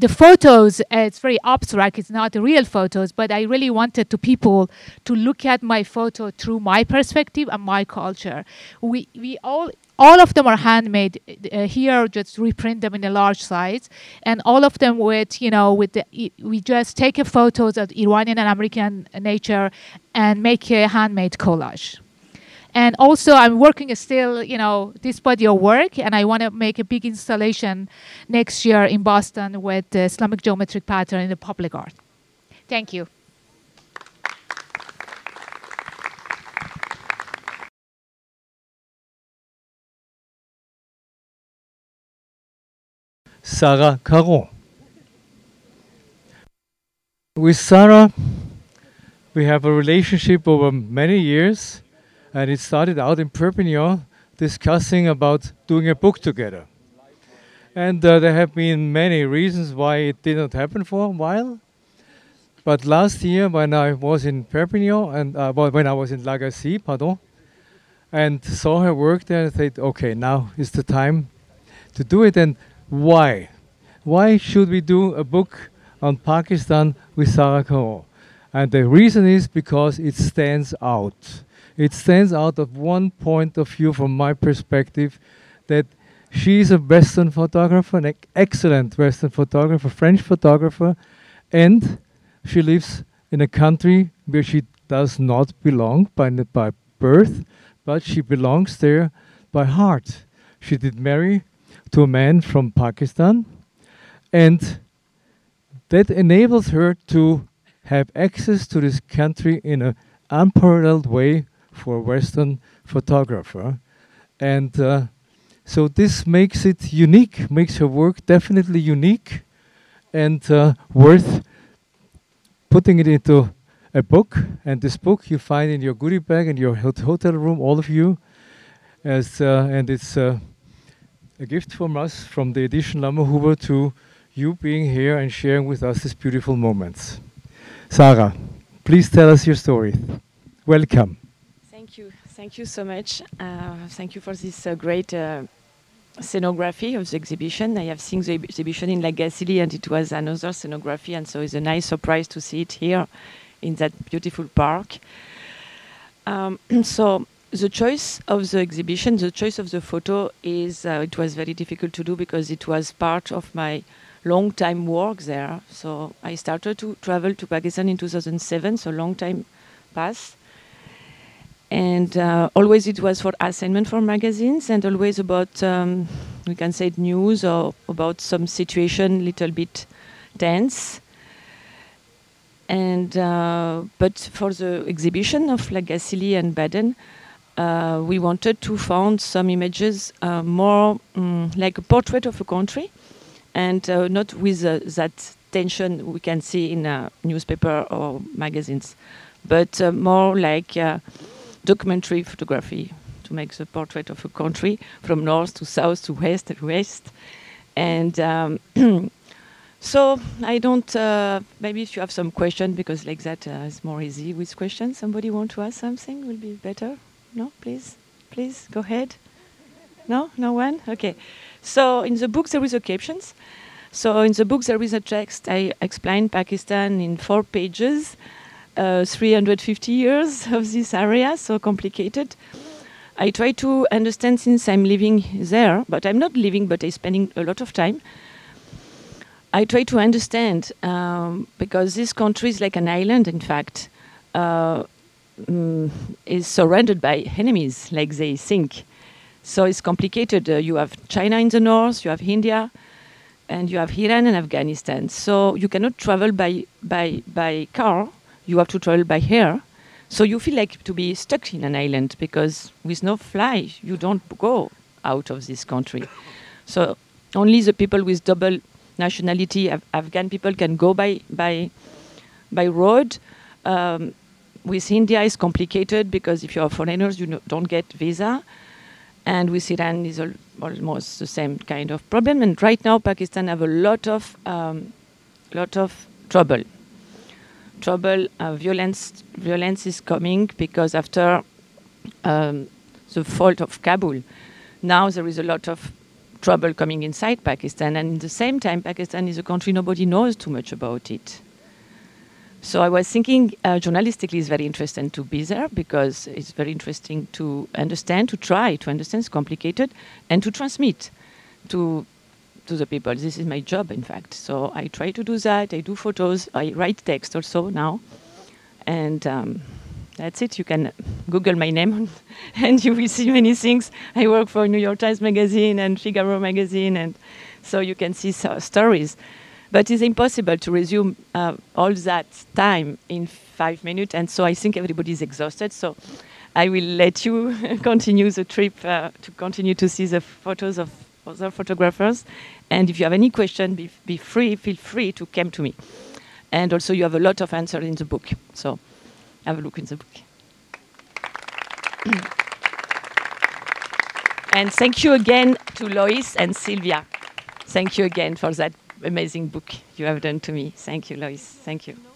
S21: the photos, uh, it's very abstract, it's not real photos, but I really wanted to people to look at my photo through my perspective and my culture. We, we all, all of them are handmade uh, here, just reprint them in a large size, and all of them with, you know, with the, we just take a photos of Iranian and American nature and make a handmade collage. And also, I'm working still, you know, this body of work, and I want to make a big installation next year in Boston with the Islamic geometric pattern in the public art. Thank you.
S2: Sarah Caron. With Sarah, we have a relationship over many years and it started out in Perpignan discussing about doing a book together. And uh, there have been many reasons why it did not happen for a while. But last year, when I was in Perpignan and uh, when I was in La Gacilly, pardon, and saw her work there, I said, okay, now is the time to do it. And why? Why should we do a book on Pakistan with Sarah Caron? And the reason is because it stands out it stands out of one point of view from my perspective that she's a Western photographer, an excellent Western photographer, French photographer, and she lives in a country where she does not belong by, by birth, but she belongs there by heart. She did marry to a man from Pakistan, and that enables her to have access to this country in an unparalleled way for a Western photographer. And uh, so this makes it unique, makes her work definitely unique and uh, worth putting it into a book. And this book you find in your goodie bag in your hot hotel room, all of you. As, uh, and it's uh, a gift from us, from the edition Lammerhuber to you being here and sharing with us these beautiful moments. Sarah, please tell us your story. Welcome.
S22: Thank you so much. Uh, thank you for this uh, great uh, scenography of the exhibition. I have seen the exhibition in La Gacilly and it was another scenography, and so it's a nice surprise to see it here in that beautiful park. Um, so the choice of the exhibition, the choice of the photo is uh, it was very difficult to do because it was part of my long time work there. So I started to travel to Pakistan in 2007, so long time passed and uh, always it was for assignment for magazines and always about um, we can say news or about some situation little bit tense. And uh, but for the exhibition of La Gacilly and Baden uh, we wanted to find some images uh, more mm, like a portrait of a country, and uh, not with uh, that tension we can see in a newspaper or magazines, but more like documentary photography to make the portrait of a country from north to south to west and west. And um, so I don't. Uh, maybe if you have some question, because like that uh, is more easy with questions. Somebody want to ask something? Will be better. No, please, please go ahead. No, no one. Okay. So in the book there is a captions. So in the book there is a text. I explain Pakistan in four pages. Uh, 350 years of this area, so complicated. I try to understand since I'm living there, but I'm not living, but I'm spending a lot of time. I try to understand um, because this country is like an island, in fact, uh, mm, is surrounded by enemies, like they think. So it's complicated. Uh, you have China in the north, you have India, and you have Iran and Afghanistan. So you cannot travel by by by car. You have to travel by air. So you feel like to be stuck in an island because with no fly, you don't go out of this country. So only the people with double nationality, Af- Afghan people, can go by by by road. Um, with India, it's complicated because if you are foreigners, you no- don't get visa, and with Iran is al- almost the same kind of problem. And right now, Pakistan have a lot of um, lot of trouble trouble, uh, violence, violence is coming because after um, the fall of Kabul, now there is a lot of trouble coming inside Pakistan, and at the same time, Pakistan is a country nobody knows too much about it. So I was thinking, uh, journalistically, it's very interesting to be there because it's very interesting to understand, to try to understand. It's complicated, and to transmit to to the people. This is my job, in fact. So I try to do that. I do photos. I write text also now, and um, that's it. You can Google my name, and you will see many things. I work for New York Times Magazine and Figaro Magazine, and so you can see so- stories. But it's impossible to resume uh, all that time in five minutes, and so I think everybody is exhausted. So I will let you continue the trip uh, to continue to see the photos of other photographers. And if you have any question, be, be free, feel free to come to me. And also, you have a lot of answers in the book. So have a look in the book. and thank you again to Lois and Sylvia. Thank you again for that amazing book you have done to me. Thank you, Lois. Thank you.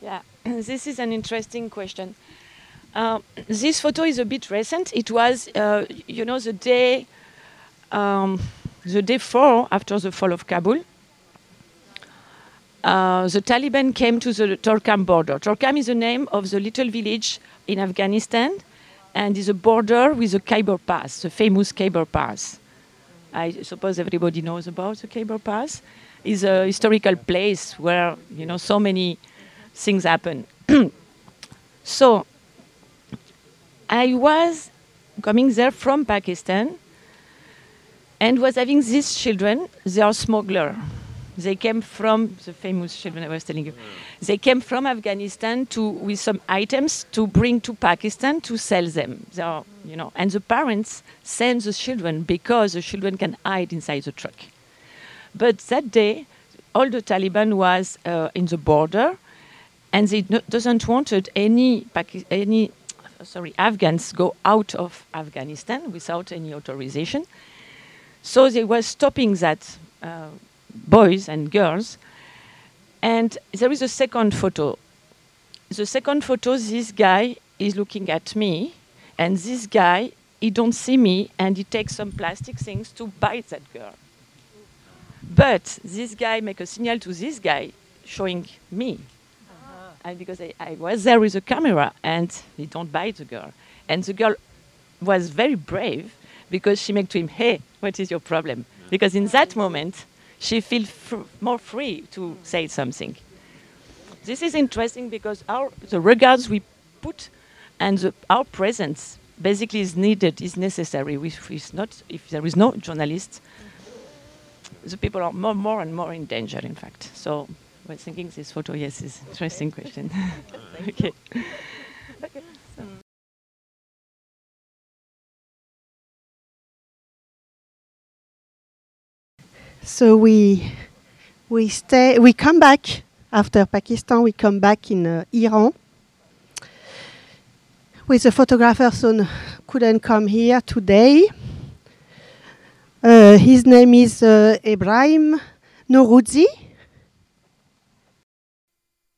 S22: Yeah, this is an interesting question. Uh, this photo is a bit recent. It was, uh, you know, the day, um, the day four after the fall of Kabul. Uh, the Taliban came to the Torkham border. Torkham is the name of the little village in Afghanistan, and is a border with the Khyber Pass, the famous Khyber Pass. I suppose everybody knows about the Khyber Pass. Is a historical place where you know so many things happen. so I was coming there from Pakistan and was having these children. They are smugglers. They came from the famous children I was telling you. They came from Afghanistan to with some items to bring to Pakistan to sell them. They are, you know, and the parents send the children because the children can hide inside the truck. But that day, all the Taliban was uh, in the border, and they no, doesn't wanted any Paki- any sorry Afghans go out of Afghanistan without any authorization. So they were stopping that uh, boys and girls. And there is a second photo. The second photo, this guy is looking at me, and this guy, he don't see me, and he takes some plastic things to bite that girl. But this guy make a signal to this guy, showing me, and because I, I was there with a camera, and he don't bite the girl, and the girl was very brave because she make to him, "Hey, what is your problem?" Because in that moment, she feel fr- more free to say something. This is interesting because our the regards we put and the, our presence basically is needed, is necessary. If, not, if there is no journalist, the people are more, more and more in danger. In fact, so I was thinking this photo, yes, is interesting question. okay.
S4: So we we stay. We come back after Pakistan. We come back in uh, Iran with a photographer, so couldn't come here today. Uh, his name is uh, Ebrahim Noroozi.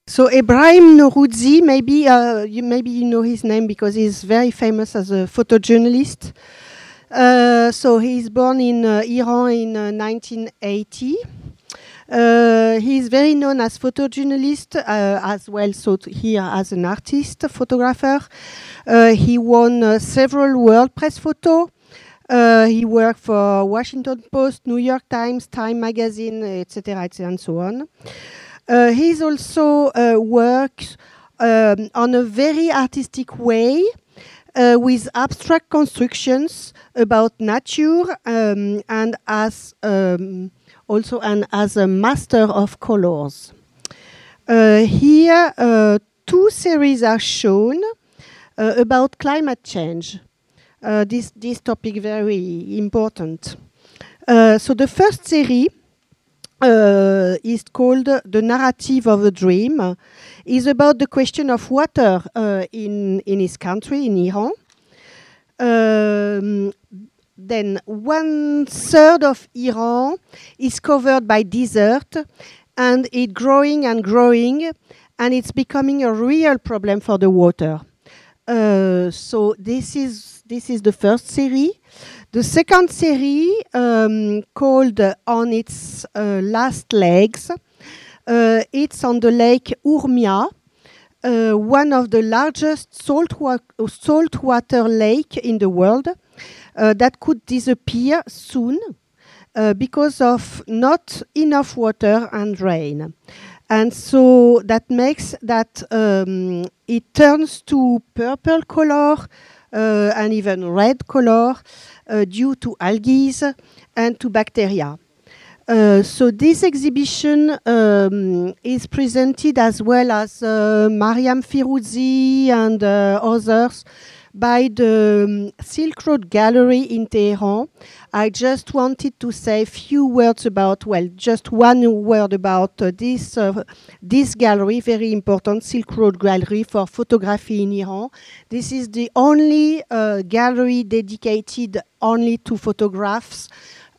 S4: So Ebrahim Noroozi, maybe uh, you, maybe you know his name because he's very famous as a photojournalist. Uh, so he's born in uh, Iran in 1980. Uh, he's very known as photojournalist uh, as well, so here as an artist photographer. Uh, he won several World Press Photo. he worked for Washington Post, New York Times, Time Magazine, etc., etc., and so on. he's also works um, on a very artistic way. Uh, with abstract constructions about nature um, and as um, also and as a master of colors. Uh, here, uh, two series are shown uh, about climate change. Uh, this, this topic very important. Uh, so the first series uh, is called The Narrative of a Dream, is about the question of water in, in his country, in Iran. Um, then one third of Iran is covered by desert and it's growing and growing and it's becoming a real problem for the water. Uh, so this is this is the first series. The second series, um, called On Its uh, Last Legs, uh, it's on the lake Urmia, uh, one of the largest saltwater salt water lake in the world. Uh, that could disappear soon uh, because of not enough water and rain. And so that makes that um, it turns to purple color and even red color uh, due to algae and to bacteria. Uh, so this exhibition um, is presented as well as uh, Miryam Firuzi and others by the um, Silk Road Gallery in Tehran. I just wanted to say a few words about, well, just one word about uh, this, uh, this gallery, very important, Silk Road Gallery for photography in Iran. This is the only uh, gallery dedicated only to photographs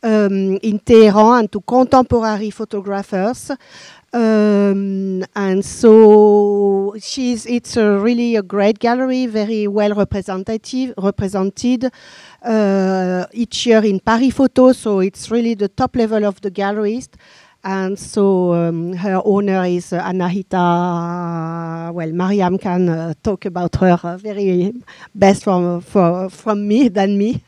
S4: um, in Tehran and to contemporary photographers. Um, and so she's it's a really a great gallery, very well representative, represented uh, each year in Paris Photo. So it's really the top level of the gallerist. And so um, her owner is uh, Anahita. Well, Miryam can uh, talk about her uh, very best from for, from me than me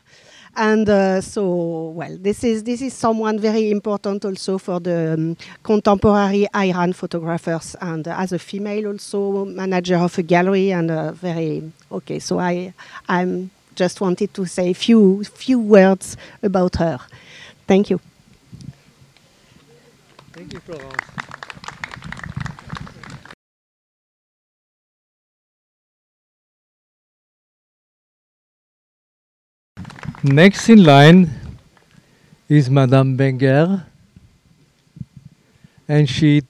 S4: and uh, so well this is this is someone very important also for the um, contemporary Iran photographers and uh, as a female also manager of a gallery and uh, very okay so I I'm just wanted to say a few few words about her. Thank you.
S2: Thank you Florence Next in line is Madame Benger, and she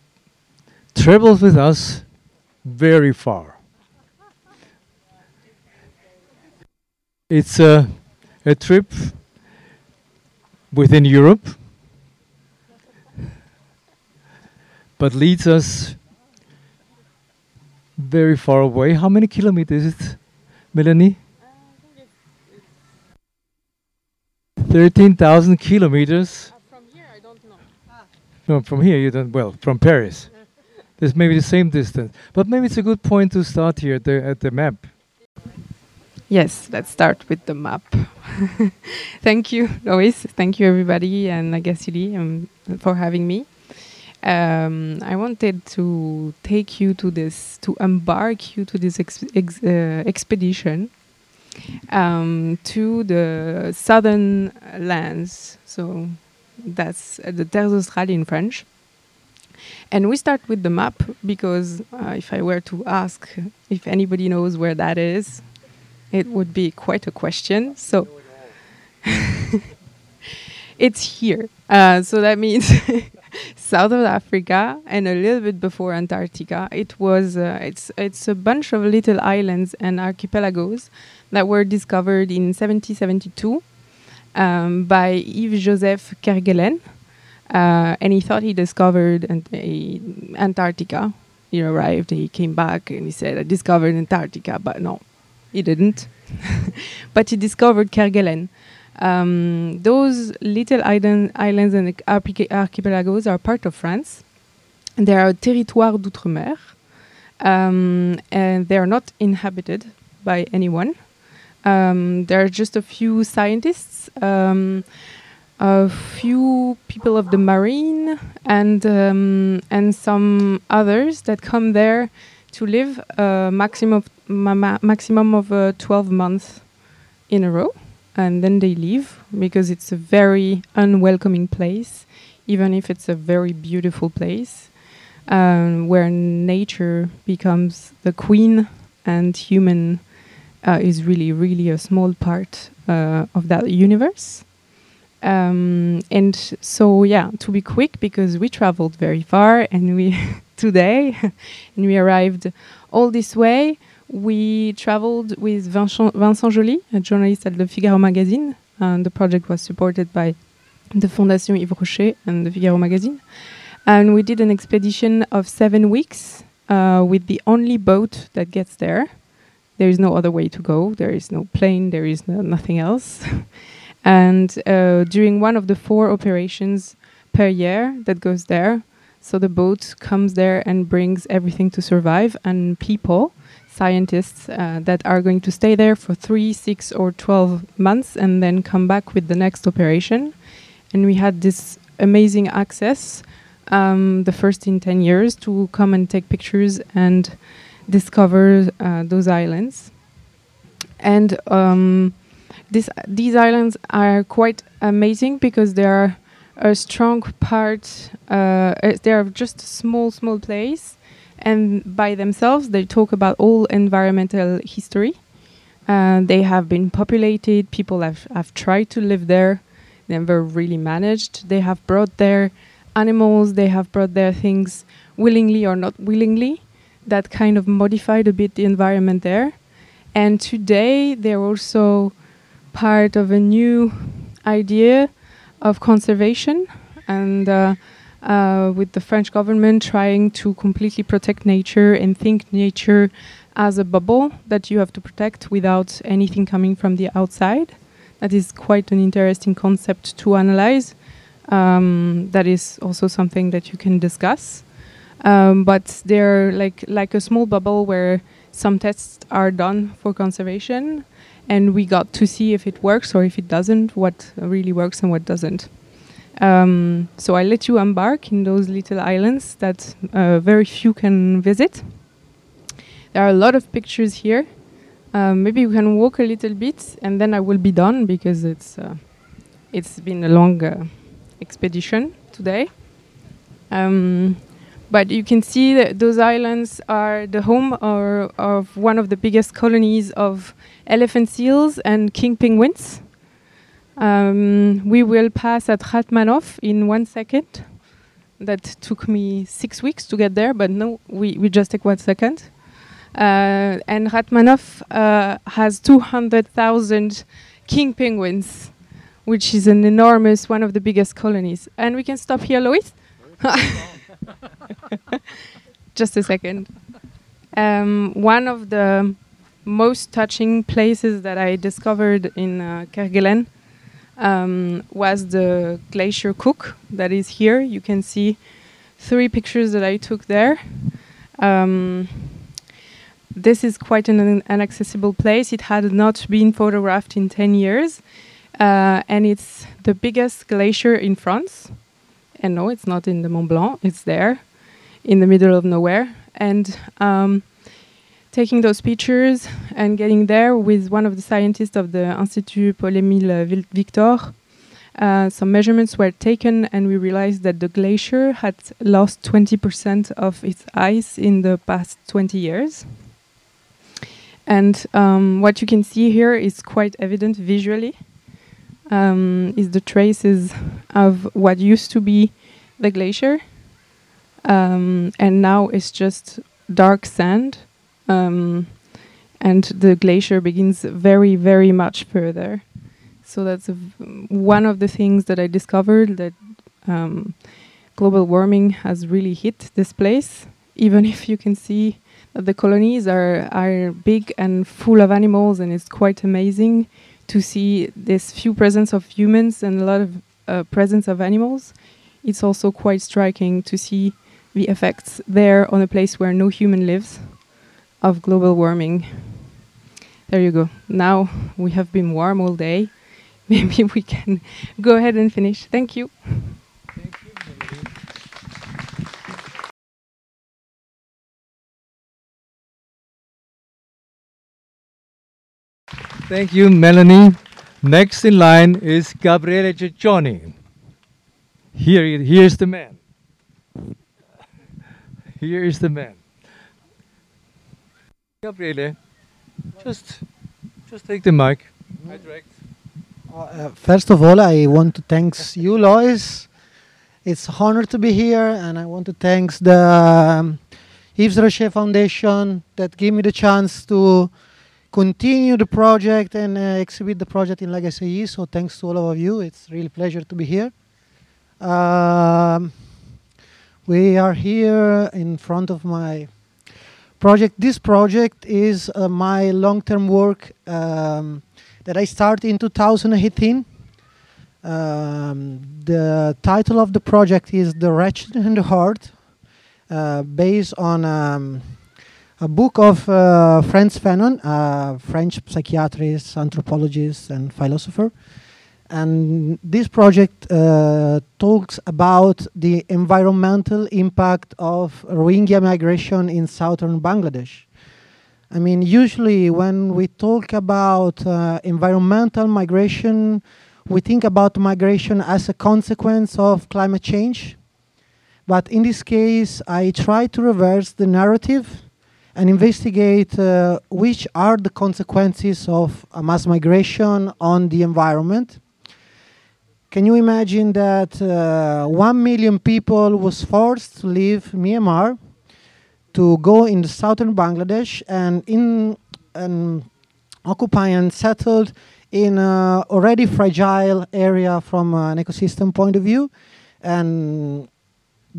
S2: travels with us very far. It's a, a trip within Europe, but leads us very far away. How many kilometers is it, Melanie? 13,000 kilometers. Uh, from here, I don't know. Ah. No, from here you don't. Well, from Paris. There's maybe the same distance. But maybe it's a good point to start here at the, at the map.
S23: Yes, let's start with the map. Thank you, Lois. Thank you, everybody, and La Gacilly um, for having me. Um, I wanted to take you to this, to embark you to this ex ex uh, expedition um, to the southern lands. So that's uh, the Terres Australes in French. And we start with the map because uh, if I were to ask if anybody knows where that is, it would be quite a question. So it's here. Uh, so that means south of Africa and a little bit before Antarctica. It was uh, it's it's a bunch of little islands and archipelagos that were discovered in 1772 um, by Yves Joseph Kerguelen, uh, and he thought he discovered ant- Antarctica. He arrived, he came back, and he said, "I discovered Antarctica," but no, he didn't. but he discovered Kerguelen. Um, those little island, islands and archipelagos are part of France. They are a territoire d'outre-mer, um, and they are not inhabited by anyone. Um, there are just a few scientists, um, a few people of the marine, and um, and some others that come there to live a maximum of, ma- ma- maximum of uh, 12 months in a row, and then they leave because it's a very unwelcoming place, even if it's a very beautiful place, um, where nature becomes the queen and human uh, is really, really a small part uh, of that universe. Um, and so, yeah, to be quick, because we traveled very far and we today, and we arrived all this way. We traveled with Vincent, Vincent Jolly, a journalist at the Figaro magazine, and the project was supported by the Fondation Yves Rocher and the Figaro magazine. And we did an expedition of seven weeks uh, with the only boat that gets there. There is no other way to go. There is no plane. There is no, nothing else. and uh, during one of the four operations per year that goes there, so the boat comes there and brings everything to survive, and people, scientists uh, that are going to stay there for three, six, or 12 months and then come back with the next operation. And we had this amazing access, um, the first in 10 years, to come and take pictures and discover uh, those islands. And um, this, these islands are quite amazing because they are a strong part. Uh, uh, they are just a small, small place, and by themselves, they talk about all environmental history. Uh, they have been populated. People have, have tried to live there, never really managed. They have brought their animals. They have brought their things willingly or not willingly. That kind of modified a bit the environment there. And today, they're also part of a new idea of conservation and uh, uh, with the French government trying to completely protect nature and think nature as a bubble that you have to protect without anything coming from the outside. That is quite an interesting concept to analyze. Um, that is also something that you can discuss. Um, but they're like like a small bubble where some tests are done for conservation, and we got to see if it works or if it doesn't, what really works and what doesn't. Um, so I let you embark in those little islands that uh, very few can visit. There are a lot of pictures here. Um, maybe we can walk a little bit, and then I will be done because it's uh, it's been a long uh, expedition today. Um, but you can see that those islands are the home or, of one of the biggest colonies of elephant seals and king penguins. Um, we will pass at Ratmanoff in one second. That took me six weeks to get there, but no, we, we just take one second. Uh, and Ratmanoff uh, has 200,000 king penguins, which is an enormous, one of the biggest colonies. And we can stop here, Lois? just a second. Um, one of the most touching places that I discovered in uh, Kerguelen um, was the Glacier Cook that is here. You can see three pictures that I took there. Um, this is quite an inaccessible place. It had not been photographed in 10 years. Uh, and it's the biggest glacier in France. And no, it's not in the Mont Blanc, it's there in the middle of nowhere. And um, taking those pictures and getting there with one of the scientists of the Institut Paul-Émile Victor. Uh, some measurements were taken, and we realized that the glacier had lost 20% of its ice in the past 20 years. And um, what you can see here is quite evident visually. um, is the traces of what used to be the glacier, um, and now it's just dark sand, um, and the glacier begins very, very much further. So that's one of the things that I discovered that um, global warming has really hit this place. Even if you can see that the colonies are are big and full of animals, and it's quite amazing to see this few presence of humans and a lot of uh, presence of animals. It's also quite striking to see the effects there on a place where no human lives of global warming. There you go. Now we have been warm all day. Maybe we can go ahead and finish. Thank you.
S2: Thank you, Melanie. Next in line is Gabriele Cecconi. Here, here's the man. Here is the man. Gabriele, just, just take the mic. I direct.
S24: Uh, first of all, I want to thank you, Lois. It's an honor to be here, and I want to thank the um, Yves Rocher Foundation that gave me the chance to continue the project and uh, exhibit the project in La Gacilly. So thanks to all of you. It's really pleasure to be here. Um, we are here in front of my project. This project is uh, my long-term work um, that I started in 2018. Um, the title of the project is The Wretched and the Earth, uh, based on um, a book of uh, Frantz Fanon, a French psychiatrist, anthropologist, and philosopher. And this project uh, talks about the environmental impact of Rohingya migration in southern Bangladesh. I mean, usually when we talk about uh, environmental migration, we think about migration as a consequence of climate change. But in this case, I try to reverse the narrative and investigate uh, which are the consequences of a mass migration on the environment. Can you imagine that uh, one million people was forced to leave Myanmar to go in the southern Bangladesh and in and occupy and settled in a already fragile area from an ecosystem point of view, and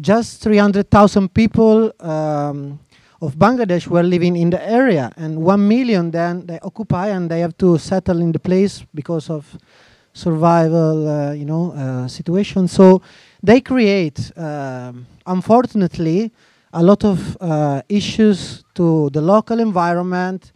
S24: just 300,000 people um, of Bangladesh were living in the area, and one million then they occupy and they have to settle in the place because of survival, uh, you know, uh, situation. So they create, um, unfortunately, a lot of uh, issues to the local environment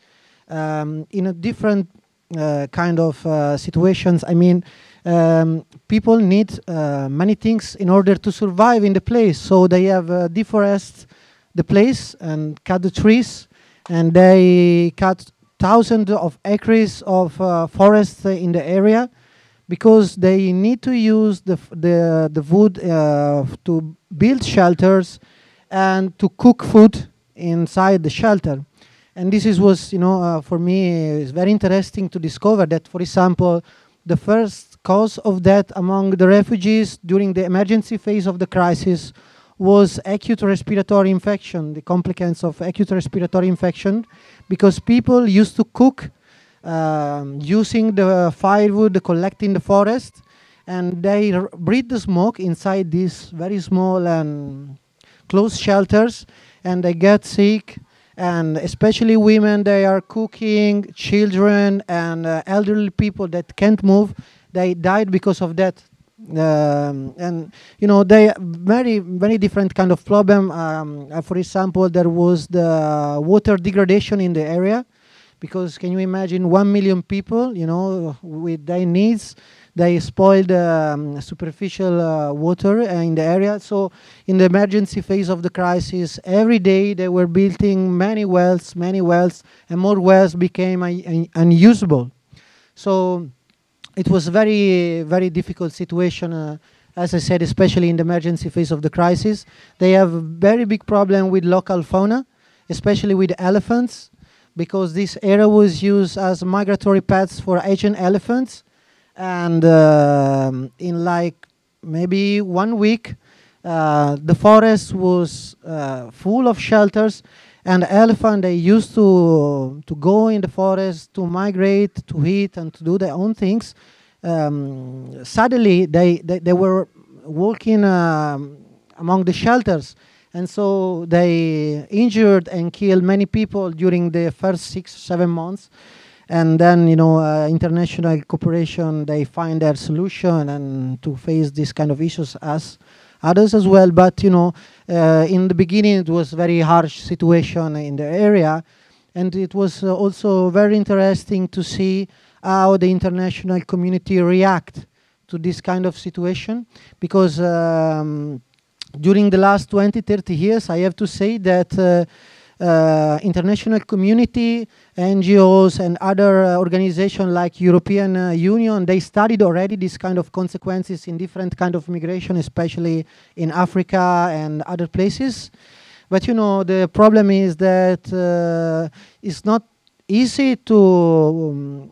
S24: um, in a different uh, kind of uh, situations. I mean, um, people need uh, many things in order to survive in the place. So they have deforest the place and cut the trees, and they cut thousands of acres of forest in the area because they need to use the the the wood uh, to build shelters and to cook food inside the shelter. And this is was you know uh, for me is very interesting to discover that, for example, the first cause of death among the refugees during the emergency phase of the crisis was acute respiratory infection, the complications of acute respiratory infection, because people used to cook um, using the firewood collected in the forest, and they breathe the smoke inside these very small and closed shelters, and they get sick. And especially women, they are cooking, children and uh, elderly people that can't move, they died because of that. Um, and you know they very very different kind of problem. Um, uh, for example, there was the water degradation in the area because can you imagine one million people you know with their needs they spoiled um, superficial uh, water uh, in the area. So in the emergency phase of the crisis every day they were building many wells many wells and more wells became un- un- unusable. So it was very very difficult situation uh, as i said especially in the emergency phase of the crisis. They have a very big problem with local fauna especially with elephants because this area was used as migratory paths for Asian elephants. and um, in like maybe one week, uh, the forest was uh, full of shelters, and elephant they used to to go in the forest to migrate, to eat, and to do their own things. Um, suddenly, they, they they were walking um, among the shelters, and so they injured and killed many people during the first six seven months. And then you know uh, international cooperation they find their solution and to face this kind of issues as others as well. But you know uh, in the beginning it was very harsh situation in the area. And it was uh, also very interesting to see how the international community react to this kind of situation because um, during the last 20 30 years i have to say that uh, uh, international community, NGOs, and other uh, organizations like European uh, Union, they studied already this kind of consequences in different kind of migration, especially in Africa and other places. But you know, the problem is that uh, it's not easy to um,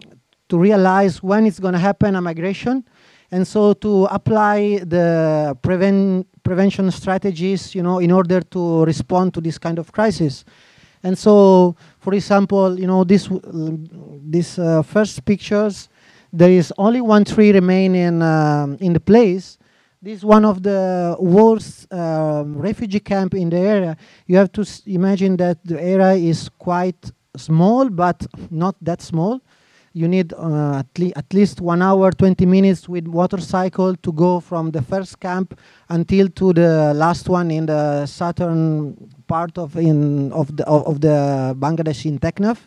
S24: to realize when it's going to happen a migration, and so to apply the prevent prevention strategies, you know, in order to respond to this kind of crisis. And so, for example, you know, this this uh, first pictures, there is only one tree remaining um, in the place. This is one of the worst um, refugee camp in the area. You have to imagine that the area is quite small, but not that small you need uh, at, le at, least one hour, 20 minutes with motorcycle to go from the first camp until to the last one in the southern part of in of the of, the Bangladesh in Teknaf.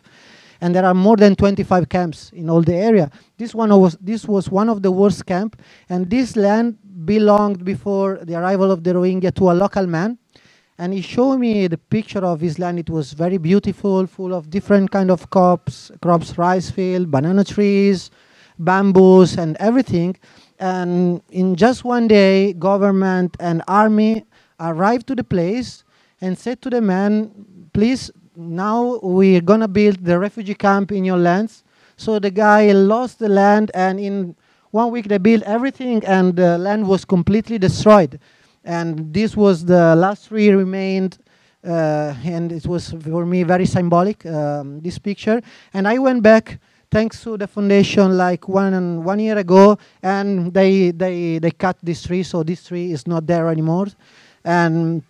S24: And there are more than 25 camps in all the area. This one was this was one of the worst camp, and this land belonged before the arrival of the Rohingya to a local man and he showed me the picture of his land. It was very beautiful, full of different kind of crops, crops, rice field, banana trees, bamboos, and everything. And in just one day, government and army arrived to the place and said to the man, "Please, now we're gonna build the refugee camp in your lands." So the guy lost the land, and in one week they built everything, and the land was completely destroyed and this was the last tree remained uh, and it was for me very symbolic um, this picture. And i went back thanks to the foundation like one one year ago and they they they cut this tree so this tree is not there anymore. And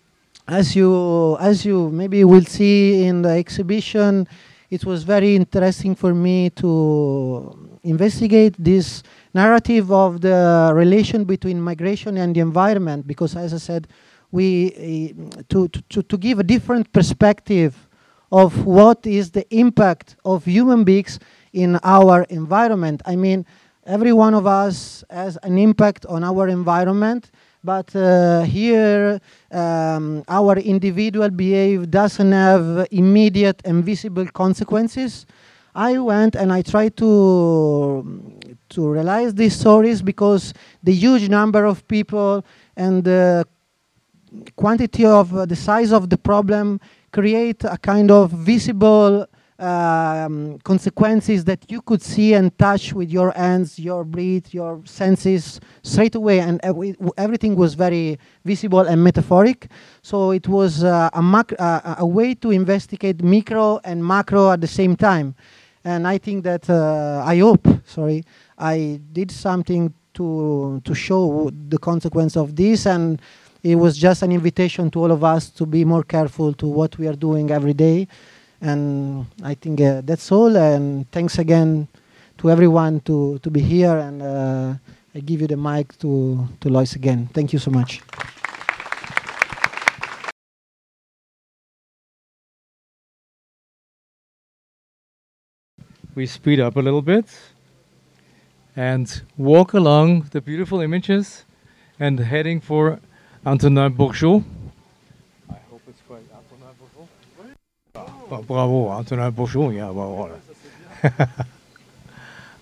S24: as you as you maybe will see in the exhibition it was very interesting for me to investigate this narrative of the relation between migration and the environment because as I said, we, uh, to, to, to give a different perspective of what is the impact of human beings in our environment. I mean, every one of us has an impact on our environment, but uh, here um, our individual behavior doesn't have immediate and visible consequences. I went and I tried to to realize these stories because the huge number of people and the quantity of uh, the size of the problem create a kind of visible um, consequences that you could see and touch with your hands, your breath, your senses straight away, and everything was very visible and metaphoric. So it was uh, a, uh, a way to investigate micro and macro at the same time. And I think that uh, I hope, sorry, I did something to to show the consequence of this, and it was just an invitation to all of us to be more careful to what we are doing every day. And I think uh, that's all. And thanks again to everyone to to be here. And uh, I give you the mic to to Lois again. Thank you so much.
S2: we speed up a little bit and walk along the beautiful images and heading for Antonin Borgeaud. I hope it's quite Antonin Borgeaud. Oh, bravo, Antonin Borgeaud. Yeah, well,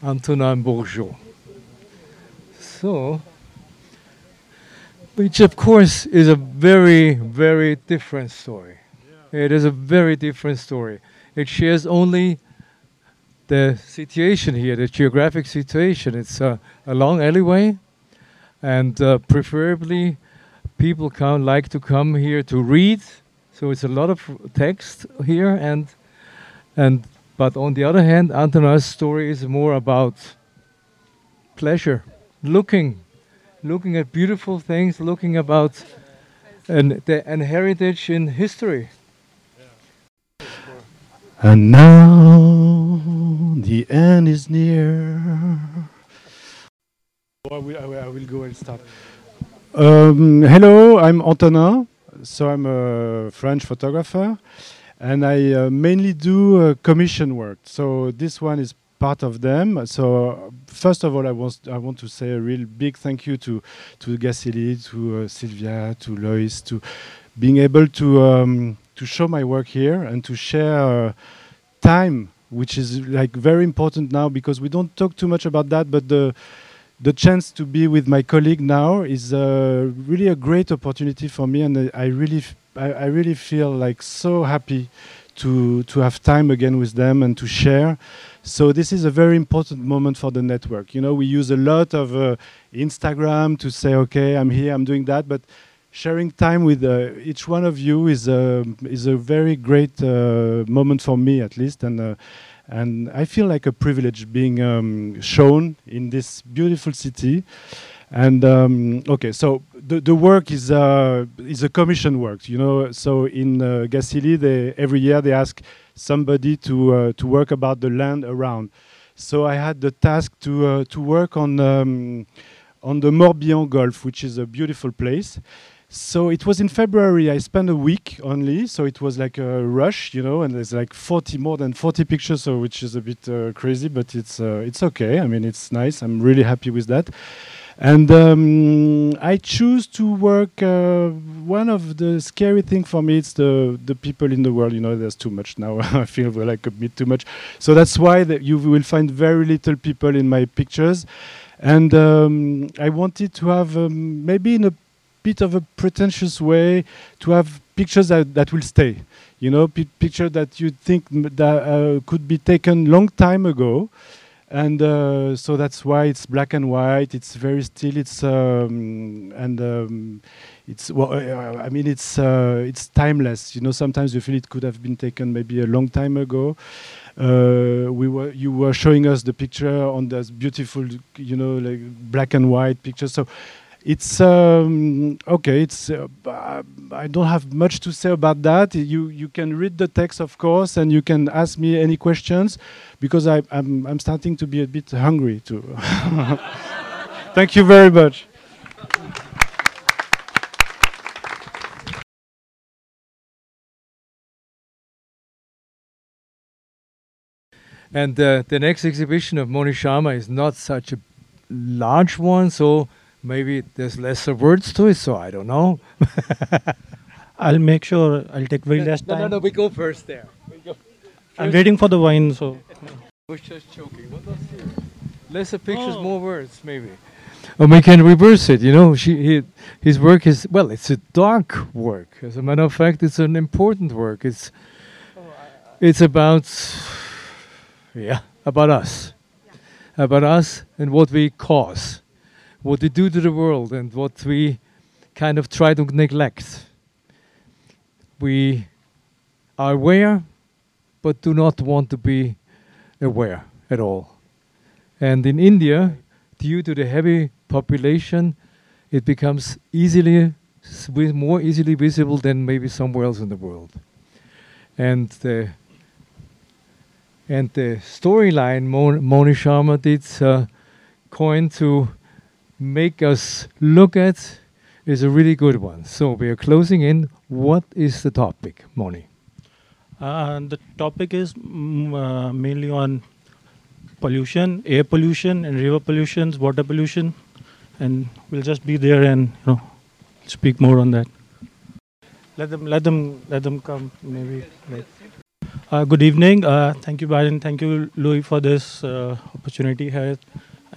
S2: Antonin Borgeaud. So, which of course is a very, very different story. Yeah. It is a very different story. It shares only the situation here, the geographic situation. It's a, a long alleyway, and uh, preferably people come like to come here to read. So it's a lot of text here, and and but on the other hand, Antona's story is more about pleasure, looking, looking at beautiful things, looking about an, the, an heritage in history.
S25: And now the end is near.
S26: I will, I will, go and start.
S25: Um, hello, I'm Antonin. So I'm a French photographer, and I uh, mainly do uh, commission work. So this one is part of them. So first of all, I want I want to say a real big thank you to to Gacilly, to uh, Sylvia, to Lois, to being able to um, to show my work here and to share uh, time, which is like very important now because we don't talk too much about that, but the the chance to be with my colleague now is uh, really a great opportunity for me, and I really, I really feel like so happy to to have time again with them and to share. So this is a very important moment for the network. You know, we use a lot of uh, Instagram to say, okay, I'm here, I'm doing that, but sharing time with uh, each one of you is a is a very great uh, moment for me, at least, and. Uh, and I feel like a privilege being um, shown in this beautiful city. And um, okay, so the, the work is uh, is a commission work, you know. So in uh, Gacilly, they every year they ask somebody to uh, to work about the land around. So I had the task to uh, to work on um, on the Morbihan Gulf, which is a beautiful place. So it was in February. I spent a week only, so it was like a rush, you know. And there's like 40 more than 40 pictures, so which is a bit uh, crazy, but it's uh, it's okay. I mean, it's nice. I'm really happy with that. And um, I choose to work. Uh, one of the scary thing for me is the the people in the world. You know, there's too much now. I feel like a bit too much. So that's why that you will find very little people in my pictures. And um, I wanted to have um, maybe in a bit of a pretentious way to have pictures that, that will stay. You know, pi picture that you think that uh, could be taken long time ago, and uh, so that's why it's black and white. It's very still. It's um, and um, it's well. Uh, I mean, it's uh, it's timeless. You know, sometimes you feel it could have been taken maybe a long time ago. Uh, we were you were showing us the picture on this beautiful, you know, like black and white picture. So it's um, okay. It's uh, I don't have much to say about that. You you can read the text, of course, and you can ask me any questions because I, I'm I'm starting to be a bit hungry too. Thank you very much.
S2: And uh, the next exhibition of Money Sharma is not such a large one, so maybe there's lesser words to it, so I don't know.
S27: I'll make sure I'll take very less
S2: no,
S27: time.
S2: no, no, no, we go first there. We go
S27: I'm waiting for the wine, so.
S2: I was just joking. What was it? Lesser pictures, oh. more words, maybe. Or we can reverse it. You know, she, he, his work is well. It's a dark work. As a matter of fact, it's an important work. It's it's about yeah about us, about us and what we cause, what we do to the world, and what we kind of try to neglect. We are aware, but do not want to be aware at all. And in India, due to the heavy population, it becomes easily more easily visible than maybe somewhere else in the world. And the and the storyline Mon- Money Sharma did uh, coin to make us look at is a really good one. So we are closing in. What is the topic, Money?
S27: Uh, the topic is mm, uh, mainly on pollution, air pollution, and river pollutions, water pollution, and we'll just be there and you know speak more on that. Let them, let them, let them come. Maybe. Uh, good evening. Uh, thank you, Byron. Thank you, Lois, for this uh, opportunity here.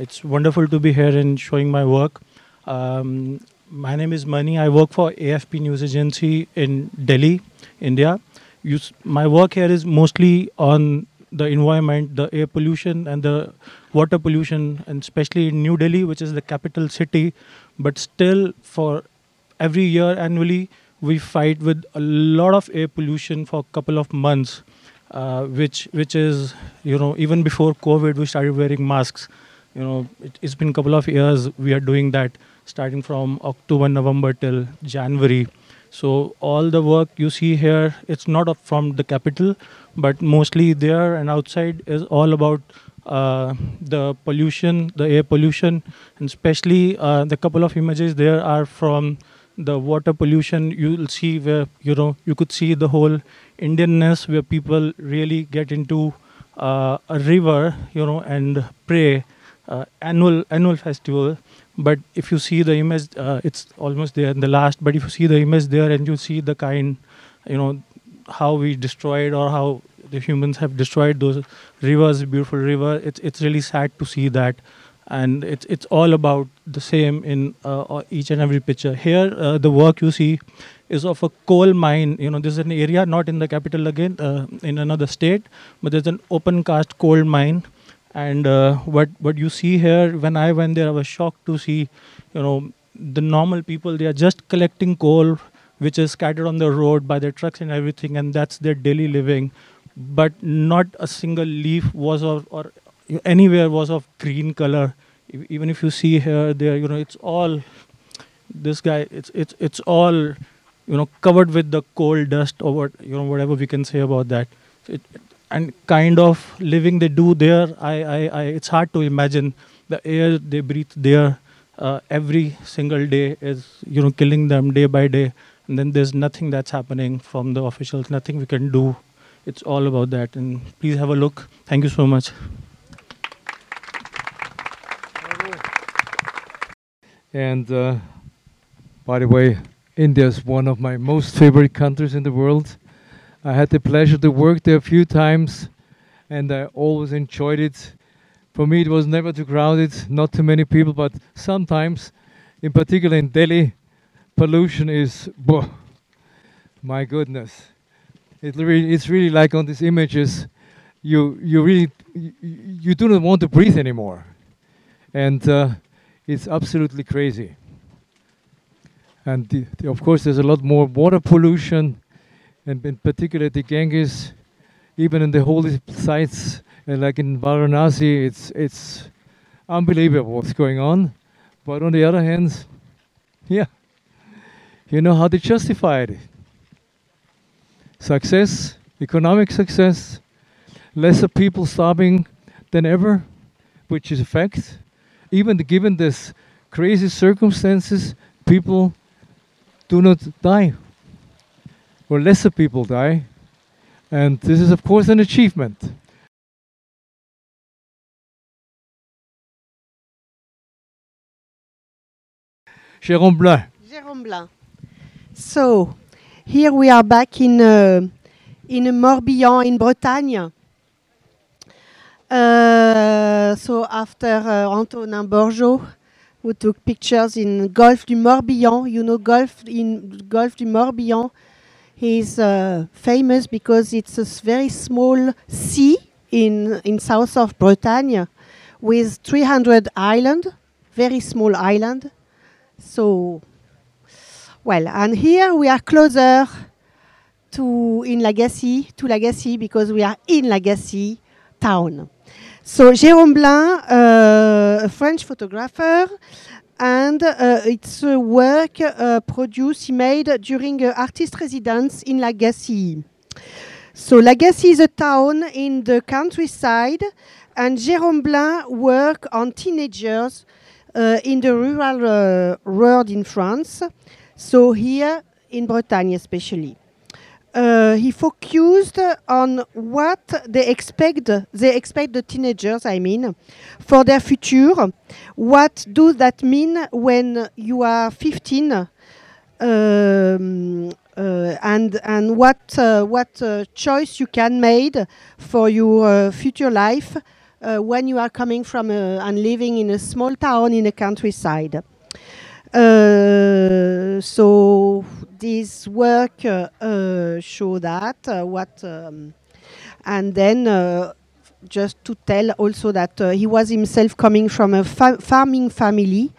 S27: It's wonderful to be here and showing my work. Um, my name is Money. I work for AFP News Agency in Delhi, India. Use, my work here is mostly on the environment, the air pollution and the water pollution, and especially in New Delhi, which is the capital city. But still, for every year annually, we fight with a lot of air pollution for a couple of months, uh, which which is you know even before COVID, we started wearing masks. You know, it, it's been a couple of years we are doing that, starting from October, November till January. So all the work you see here, it's not from the capital, but mostly there and outside is all about uh, the pollution, the air pollution, and especially uh, the couple of images there are from the water pollution. You'll see where you know you could see the whole Indianness where people really get into uh, a river, you know, and pray. Uh, annual annual festival, but if you see the image, uh, it's almost there in the last. But if you see the image there and you see the kind, you know, how we destroyed or how the humans have destroyed those rivers, beautiful river. It's it's really sad to see that, and it's it's all about the same in uh, each and every picture. Here, uh, the work you see is of a coal mine. You know, this is an area not in the capital again, uh, in another state, but there's an open cast coal mine. And uh, what what you see here, when I went there, I was shocked to see, you know, the normal people. They are just collecting coal, which is scattered on the road by their trucks and everything, and that's their daily living. But not a single leaf was of or anywhere was of green color. Even if you see here, there, you know, it's all this guy. It's it's it's all, you know, covered with the coal dust or what you know whatever we can say about that. It, and kind of living they do there, I, I, I it's hard to imagine the air they breathe there uh, every single day is you know killing them day by day, and then there's nothing that's happening from the officials, nothing we can do. It's all about that, and please have a look. Thank you so much.
S2: And uh, by the way, India is one of my most favorite countries in the world. I had the pleasure to work there a few times, and I always enjoyed it. For me, it was never too crowded, not too many people, but sometimes, in particular in Delhi, pollution is, whoa, my goodness. It really, it's really like on these images, you, you really, you, you do not want to breathe anymore. And uh, it's absolutely crazy. And the, the- of course, there's a lot more water pollution, and in particular the Ganges, even in the holy sites, uh, like in Varanasi, it's it's unbelievable what's going on. But on the other hand, yeah, you know how they justify it. Success, economic success, lesser people starving than ever, which is a fact. Even given this crazy circumstances, people do not die, or lesser people die. And this is, of course, an achievement. Jérôme Blin.
S4: Jérôme Blin. So, here we are back in uh, in Morbihan in Bretagne. Uh, so after uh, Antonin Borgeaud, who took pictures in Golfe du Morbihan, you know Golfe in Golfe du Morbihan, he's uh, famous because it's a very small sea in in south of Bretagne, with 300 island, very small island. So well, and here we are closer to in La Gacilly, to La Gacilly, because we are in La Gacilly town. So Jérôme Blin, uh, a French photographer, and uh, it's a work uh, produced, he made during artist residence in La Gacilly. So La Gacilly is a town in the countryside, and Jérôme Blin work on teenagers uh, in the rural uh, world in France. So here in Bretagne especially. Uh, he focused on what they expect they expect the teenagers i mean for their future. What do that mean when you are 15 um, uh, and and what uh, what uh, choice you can made for your uh, future life uh, when you are coming from a, and living in a small town in a countryside so this work uh, uh, show that uh, what um, and then uh, just to tell also that uh, he was himself coming from a fa- farming family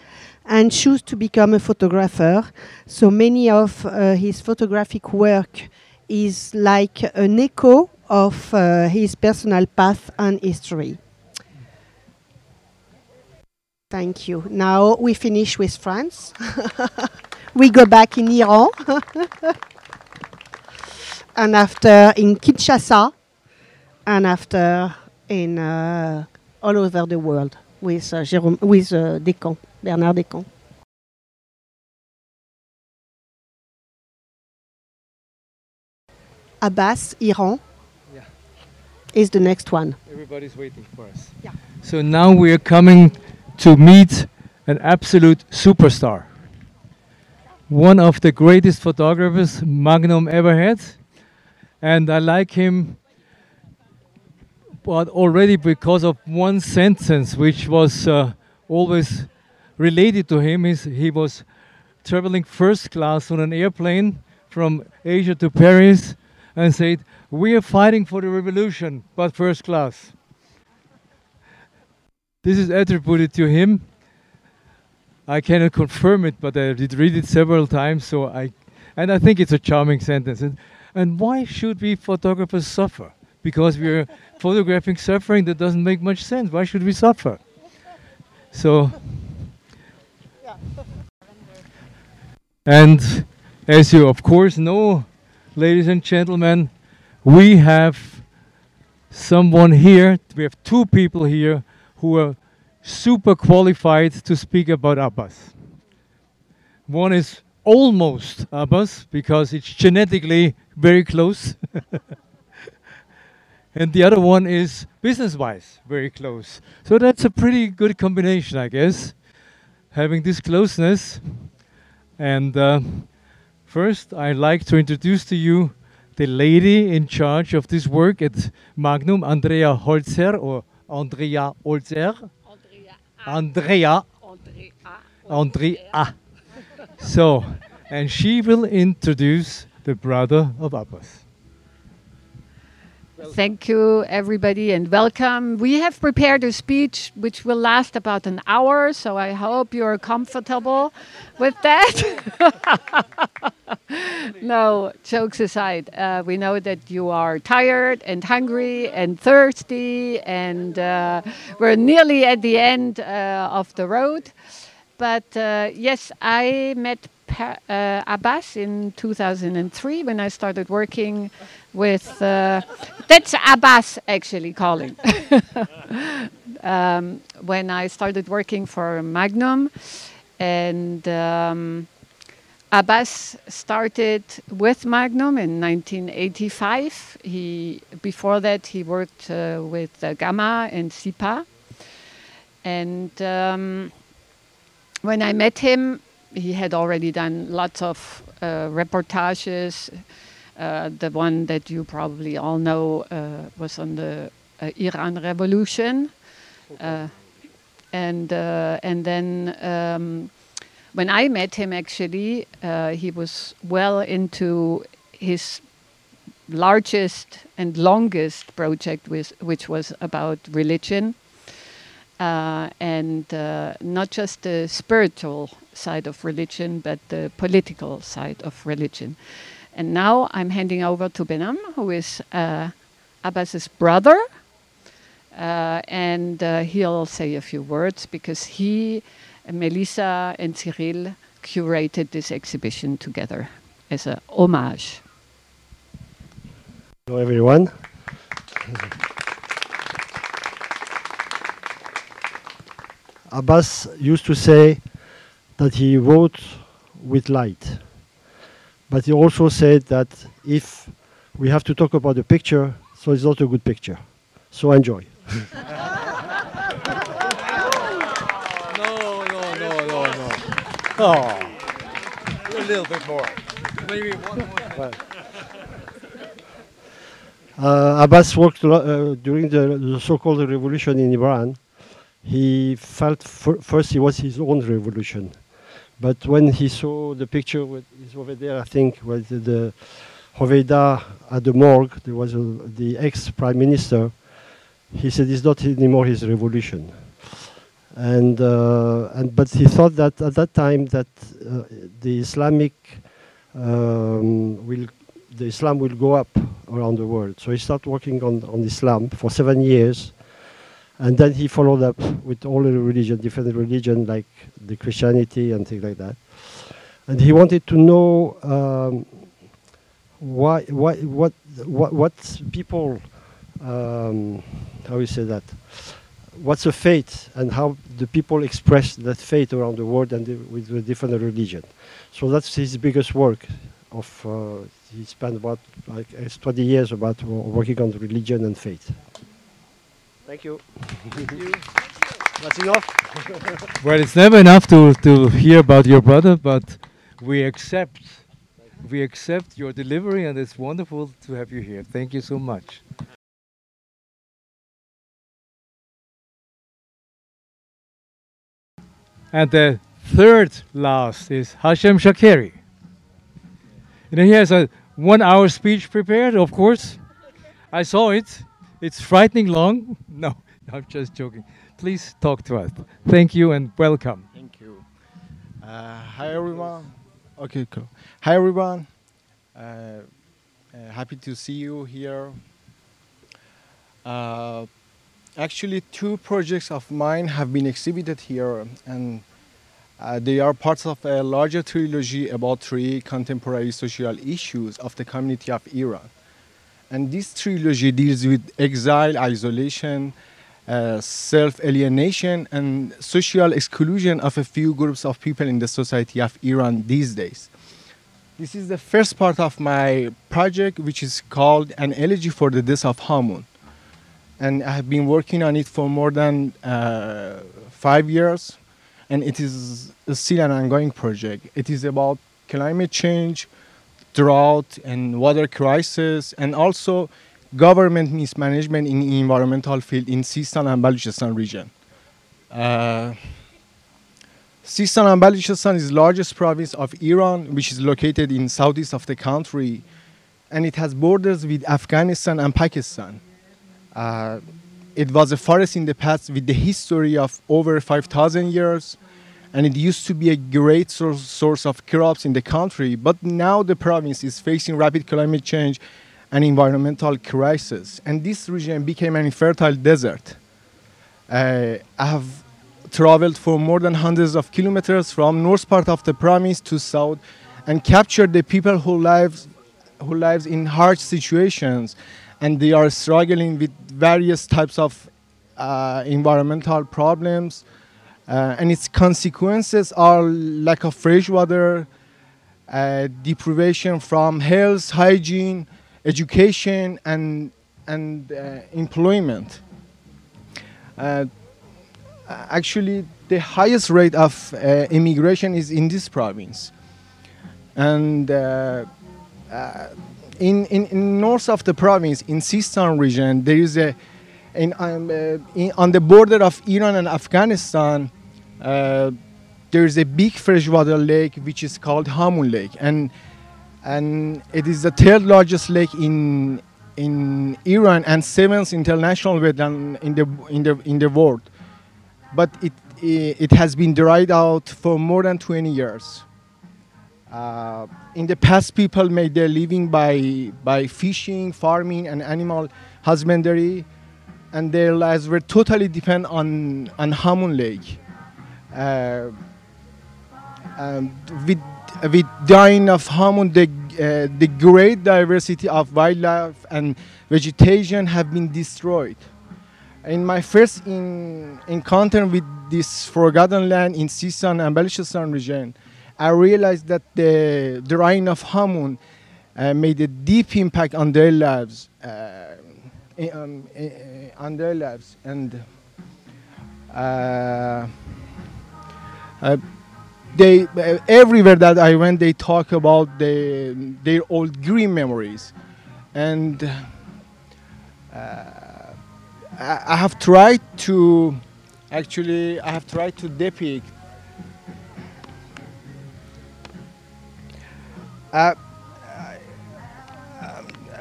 S4: and chose to become a photographer. So many of uh, his photographic work is like an echo of uh, his personal path and history. Thank you. Now we finish with France. we go back in Iran. and after in Kinshasa. And after in uh, all over the world with uh, Jérôme, with uh, Descamps, Bernard Descamps. Abbas, Iran,
S2: Yeah.
S4: is the next one.
S2: Everybody's waiting for us.
S4: Yeah.
S2: So now we are coming to meet an absolute superstar. One of the greatest photographers Magnum ever had. And I like him but already because of one sentence which was uh, always related to him is he was traveling first class on an airplane from Asia to Paris and said, "We are fighting for the revolution, but first class." This is attributed to him. I cannot confirm it, but I did read it several times. So I, and I think it's a charming sentence. And, and why should we photographers suffer? Because we are photographing suffering that doesn't make much sense. Why should we suffer? So, and as you of course know, ladies and gentlemen, we have someone here. We have two people here who are super qualified to speak about Abbas. One is almost Abbas because it's genetically very close. and the other one is business wise very close. So that's a pretty good combination, I guess, having this closeness. And uh, first, I'd like to introduce to you the lady in charge of this work at Magnum, Andrea Holzherr or Andrea Holzherr. Andrea. Andrea. So, and she will introduce the brother of Abbas.
S28: Thank you, everybody, and welcome. We have prepared a speech which will last about an hour, so I hope you're comfortable with that. no, jokes aside, uh, we know that you are tired and hungry and thirsty, and uh, we're nearly at the end uh, of the road. But uh, yes, I met pa- uh, Abbas in 2003 when I started working with. Uh, that's Abbas actually calling. um, when I started working for Magnum, and um, Abbas started with Magnum in 1985. He before that he worked uh, with uh, Gamma and SIPA, and. Um, when I met him, he had already done lots of uh, reportages. Uh, the one that you probably all know uh, was on the uh, Iran Revolution, Uh, and uh, and then um, when I met him, actually, uh, he was well into his largest and longest project, with, which was about religion and uh, not just the spiritual side of religion, but the political side of religion. And now I'm handing over to Behnam, who is uh, Abbas's brother, uh, and uh, he'll say a few words because he, and Melissa, and Cyril curated this exhibition together as a homage.
S29: Hello, everyone. Abbas used to say that he wrote with light. But he also said that if we have to talk about the picture, so it's not a good picture. So enjoy.
S2: No, no, no, no, no. Oh, a little bit more. Maybe one more.
S29: Uh, Abbas worked a uh, during the, the so-called revolution in Iran. He felt fir- first it was his own revolution, but when he saw the picture with over there, I think was the, the Hoveyda at the morgue. There was a, the ex-prime minister. he said it's not anymore his revolution. And, uh, and but he thought that at that time that uh, the Islamic um, will the Islam will go up around the world. So he started working on, on Islam for seven years, and then he followed up with all the religion, different religion like the Christianity and things like that. And he wanted to know um, why, why, what, what, what people, um, how you say that, what's the faith and how the people express that faith around the world and the, with the different religion. So that's his biggest work. Of uh, he spent about like uh, 20 years about working on religion and faith. Thank you. Thank you. That's enough.
S2: Well, it's never enough to, to hear about your brother, but we accept we accept your delivery, and it's wonderful to have you here. Thank you so much. And the third last is Hashem Shakeri. You know, he has a one hour speech prepared, of course. I saw it. It's frightening long. No, I'm just joking. Please talk to us. Thank you and welcome.
S30: Thank you. Uh, hi, everyone. Okay, cool. Hi, everyone. Uh, uh, happy to see you here. Uh, actually, two projects of mine have been exhibited here, and uh, they are parts of a larger trilogy about three contemporary social issues of the community of Iran. And this trilogy deals with exile, isolation, uh, self alienation, and social exclusion of a few groups of people in the society of Iran these days. This is the first part of my project, which is called An Elegy for the Death of Hamun. And I have been working on it for more than uh, five years, and it is still an ongoing project. It is about climate change, drought, and water crisis, and also government mismanagement in environmental field in Sistan and Baluchistan region. Uh, Sistan and Baluchistan is largest province of Iran, which is located in southeast of the country, and it has borders with Afghanistan and Pakistan. Uh, it was a forest in the past with the history of over 5,000 years, and it used to be a great source, of crops in the country. But now the province is facing rapid climate change and environmental crisis, and this region became an infertile desert. Uh, I have traveled for more than hundreds of kilometers from north part of the province to south and captured the people who lives who lives in harsh situations and they are struggling with various types of uh, environmental problems uh, and its consequences are lack of fresh water uh, deprivation from health hygiene education and and uh, employment. Uh, actually the highest rate of uh, immigration is in this province. And uh, in, in, in north of the province in Sistan region there is a in, um, uh, in, on the border of Iran and Afghanistan uh, there is a big freshwater lake which is called Hamun Lake. And and it is the third largest lake in in Iran and seventh international wetland in the in the in the world. But it, it has been dried out for more than 20 years. Uh, in the past, people made their living by, by fishing, farming, and animal husbandry, and their lives were totally dependent on, on Hamun Lake. Uh, with, with dying of Hamun, the, uh, the great diversity of wildlife and vegetation have been destroyed in my first in, encounter with this forgotten land in Sistan and Baluchistan region, I realized that the, drying of Hamun uh, made a deep impact on their lives, uh, um, on their lives, and uh, uh they everywhere that I went, they talk about the, their old green memories, and. Uh, I have tried to actually I have tried to depict uh,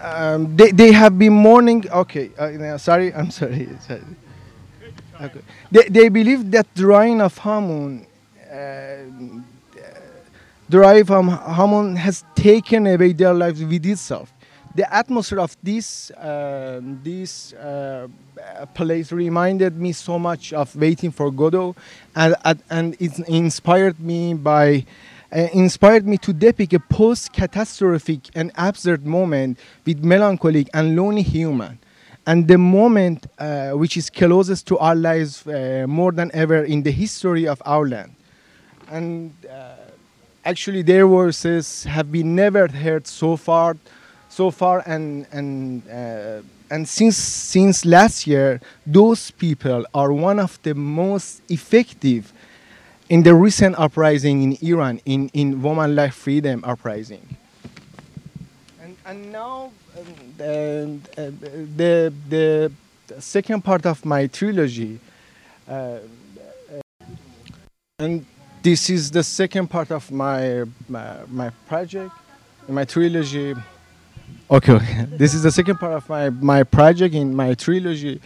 S30: um, they, they have been mourning. Okay, uh, sorry, I'm sorry. sorry. Okay. They, they believe that drawing of Hamun, uh, derive from Hamun has taken away their lives with itself. The atmosphere of this uh, this uh, place reminded me so much of Waiting for Godot, and and it inspired me by uh, inspired me to depict a post-catastrophic and absurd moment with melancholic and lonely human, and the moment uh, which is closest to our lives uh, more than ever in the history of our land. And uh, actually, their voices have been never heard so far, so far, and and uh, and since since last year, those people are one of the most effective in the recent uprising in Iran, in, in woman life freedom uprising. And, and now um, the, the, the, second part of my trilogy, uh, and this is the second part of my, my, my project, my trilogy. Okay, okay. this is the second part of my, my project in my trilogy.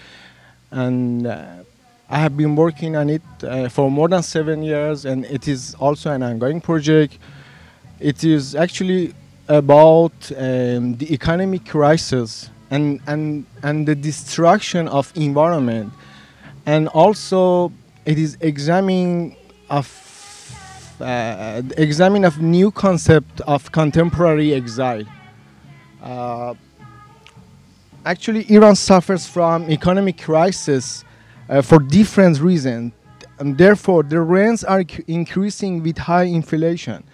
S30: And uh, I have been working on it uh, for more than seven years, and it is also an ongoing project. It is actually about um, the economic crisis and, and, and the destruction of environment, and also it is examining of uh, examine of new concept of contemporary exile. Uh, actually, Iran suffers from economic crisis uh, for different reasons. And therefore, the rents are increasing with high inflation.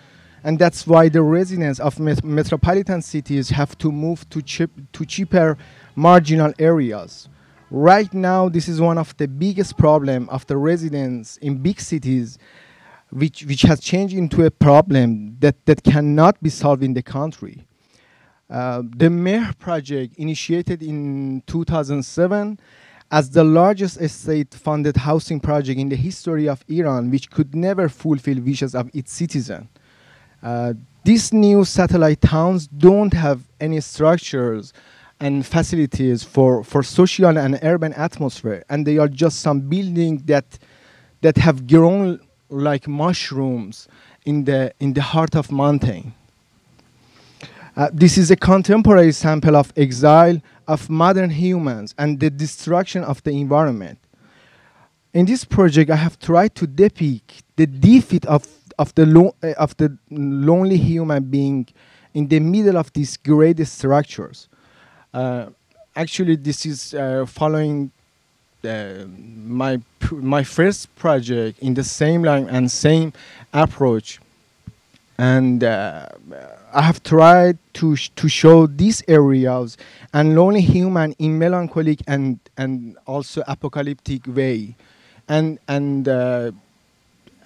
S30: And that's why the residents of met metropolitan cities have to move to, cheap, to cheaper marginal areas. Right now, this is one of the biggest problem of the residents in big cities, which, which has changed into a problem that, that cannot be solved in the country. Uh, the Mehr project initiated in 2007 as the largest state-funded housing project in the history of Iran, which could never fulfill wishes of its citizens. Uh, these new satellite towns don't have any structures and facilities for, for social and urban atmosphere, and they are just some buildings that that have grown like mushrooms in the in the heart of mountain. Uh, this is a contemporary sample of exile of modern humans and the destruction of the environment. In this project, I have tried to depict the defeat of, of, the, lo- uh, of the lonely human being in the middle of these great structures. Uh, actually, this is uh, following uh, my, my first project in the same line and same approach. And uh, I have tried to sh to show these areas and lonely human in melancholic and and also apocalyptic way, and and uh,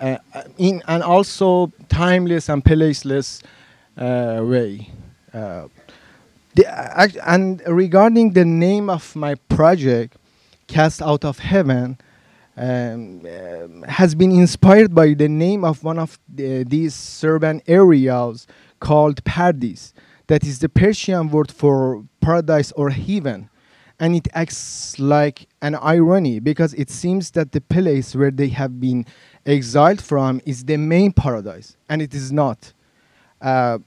S30: uh, in and also timeless and placeless uh, way. Uh, the, and regarding the name of my project, Cast Out of Heaven, um, uh, has been inspired by the name of one of the, these urban areas called Pardis. That is the Persian word for paradise or heaven. And it acts like an irony because it seems that the place where they have been exiled from is the main paradise, and it is not. Uh,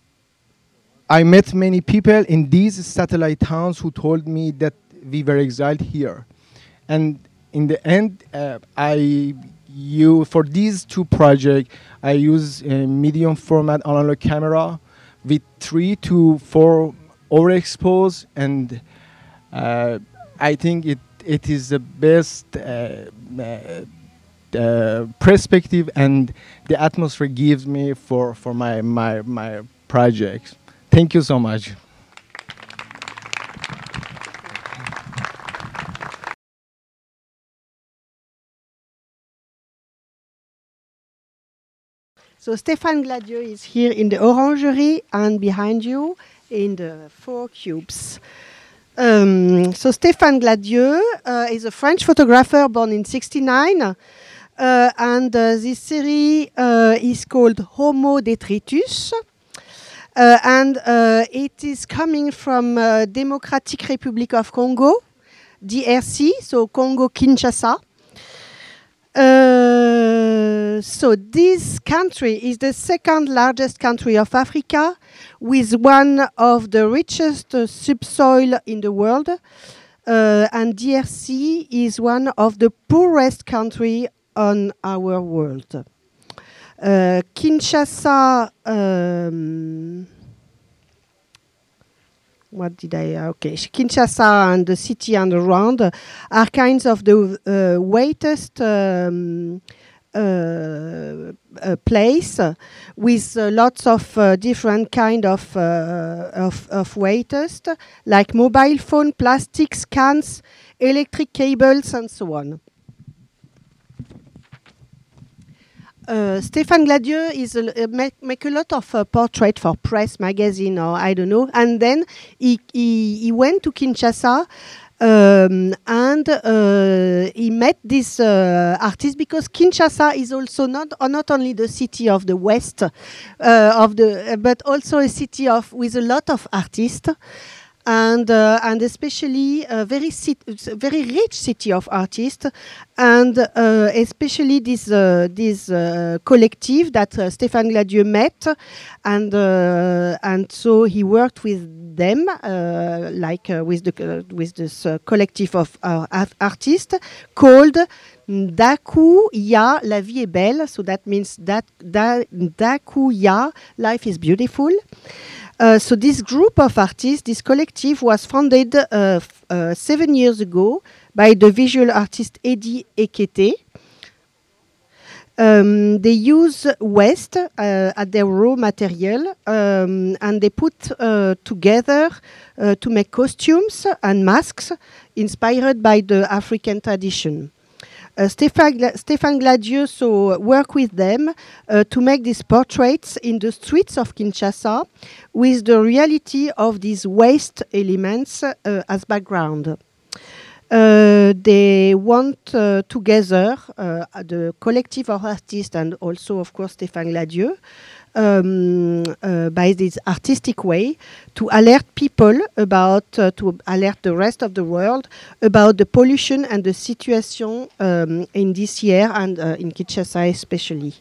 S30: I met many people in these satellite towns who told me that we were exiled here. And in the end, uh, I you for these two projects, I use a medium format analog camera with three to four overexpose, and uh, I think it it is the best uh, uh, uh, perspective and the atmosphere gives me for for my my my projects. Thank you so much.
S4: So Stéphane Gladieux is here in the orangery and behind you in the four cubes. Um, so Stéphane Gladieux uh, is a French photographer born in 69. Uh, and uh, this series uh, is called Homo Detritus. Uh, and uh, it is coming from Democratic Republic of Congo, DRC, so Congo Kinshasa. Uh, so this country is the second largest country of Africa, with one of the richest uh, subsoil in the world. Uh, and DRC is one of the poorest country on our world. Uh, Kinshasa. Um, what did I? Okay, Kinshasa and the city and around are kinds of the uh, weightest um, uh, uh, place with uh, lots of uh, different kind of of, of weightest, like mobile phone, plastics, cans, electric cables, and so on. uh, Stéphane Gladieux is a, uh, make, make a lot of uh, portrait for press magazine or I don't know, and then he he, he went to Kinshasa. Um, and uh, he met this uh, artist because Kinshasa is also not uh, not only the city of the west uh, of the, but also a city of with a lot of artists and uh, and especially a very very rich city of artists, and uh, especially this uh, this uh, collective that uh, Stéphane Gladieux met, and uh, and so he worked with them, like with the with this collective of art- artists called Daku Ya La Vie est Belle. So that means that da, Daku Ya Life is Beautiful. Uh, so this group of artists, this collective, was founded uh, uh, seven years ago by the visual artist Eddy Ekete. Um, they use waste uh, as their raw material um, and they put uh, together to make costumes and masks inspired by the African tradition. Uh, Stéphane, Gla- Stéphane Gladieux so work with them uh, to make these portraits in the streets of Kinshasa with the reality of these waste elements uh, as background. Uh, they want uh, together uh, the collective of artists and also, of course, Stéphane Gladieux um, uh, by this artistic way to alert people about, uh, to alert the rest of the world about the pollution and the situation um, in this year and uh, in Kinshasa especially.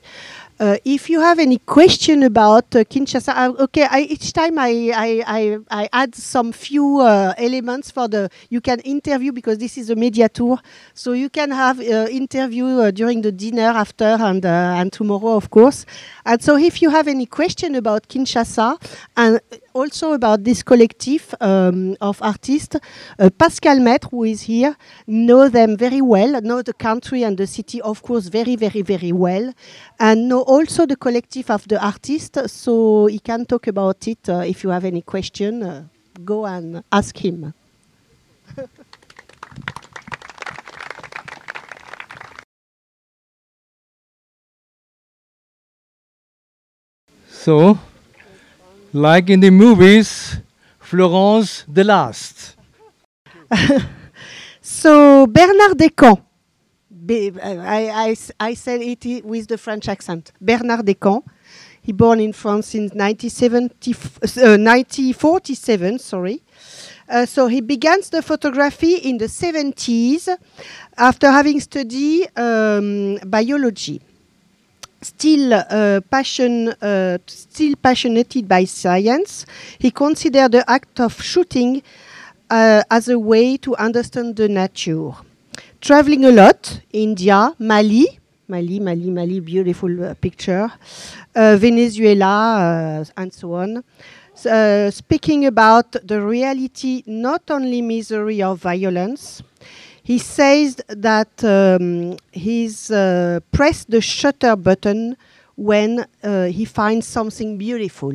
S4: Uh, if you have any question about uh, Kinshasa, uh, okay, I, each time I, I, I, I add some few uh, elements for the, you can interview because this is a media tour, so you can have uh, interview uh, during the dinner after and, and tomorrow, of course. And so if you have any question about Kinshasa and also about this collective um, of artists, uh, Pascal Maitre, who is here, know them very well, know the country and the city, of course, very, very, very well, and know also the collective of the artists, so he can talk about it. Uh, if you have any question, uh, go and ask him.
S2: So, like in the movies, Florence the Last.
S4: So Bernard Descamps, I I, I I said it with the French accent. Bernard Descamps, he born in France in 1970, f- uh, 1947. Sorry. Uh, so he began the photography in the 70s after having studied um, biology. Still uh, passion, uh, still passionate by science, he considered the act of shooting uh, as a way to understand the nature. Traveling a lot, India, Mali, Mali, Mali, Mali, beautiful uh, picture, uh, Venezuela, uh, and so on. Speaking about the reality, not only misery of violence, he says that um, he's uh, pressed the shutter button when uh, he finds something beautiful.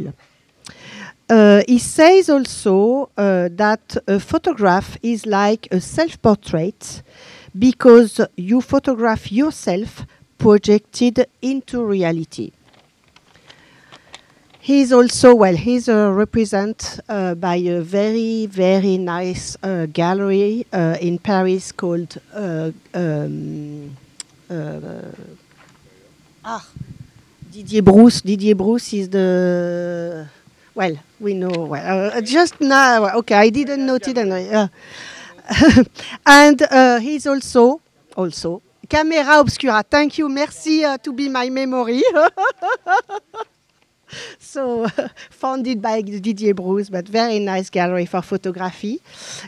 S4: Uh, he says also uh, that a photograph is like a self portrait because you photograph yourself projected into reality. He's also, well, he's uh, represented uh, by a very, very nice uh, gallery uh, in Paris called uh, um, uh, ah, Didier Brousse. Didier Brousse is the well, we know. Well, just now, okay, I didn't note it. And, and he's also, also, Camera Obscura. Thank you. Merci to be my memory. so founded by Didier Brousse, but very nice gallery for photography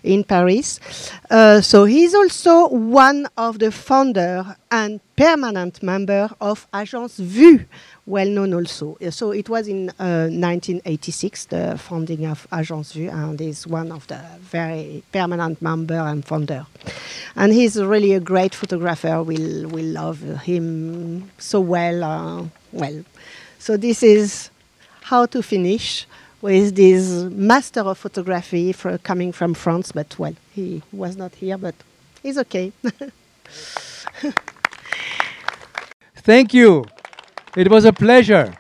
S4: in Paris. Uh, so he's also one of the founder and permanent member of Agence Vue, well known also. Uh, So it was in uh, 1986 the founding of Agence Vue, and is one of the very permanent member and founder. And he's really a great photographer. We we love him so well. Uh, well, so this is how to finish with this master of photography for coming from France, but well, he was not here, but he's okay.
S2: Thank you. It was a pleasure.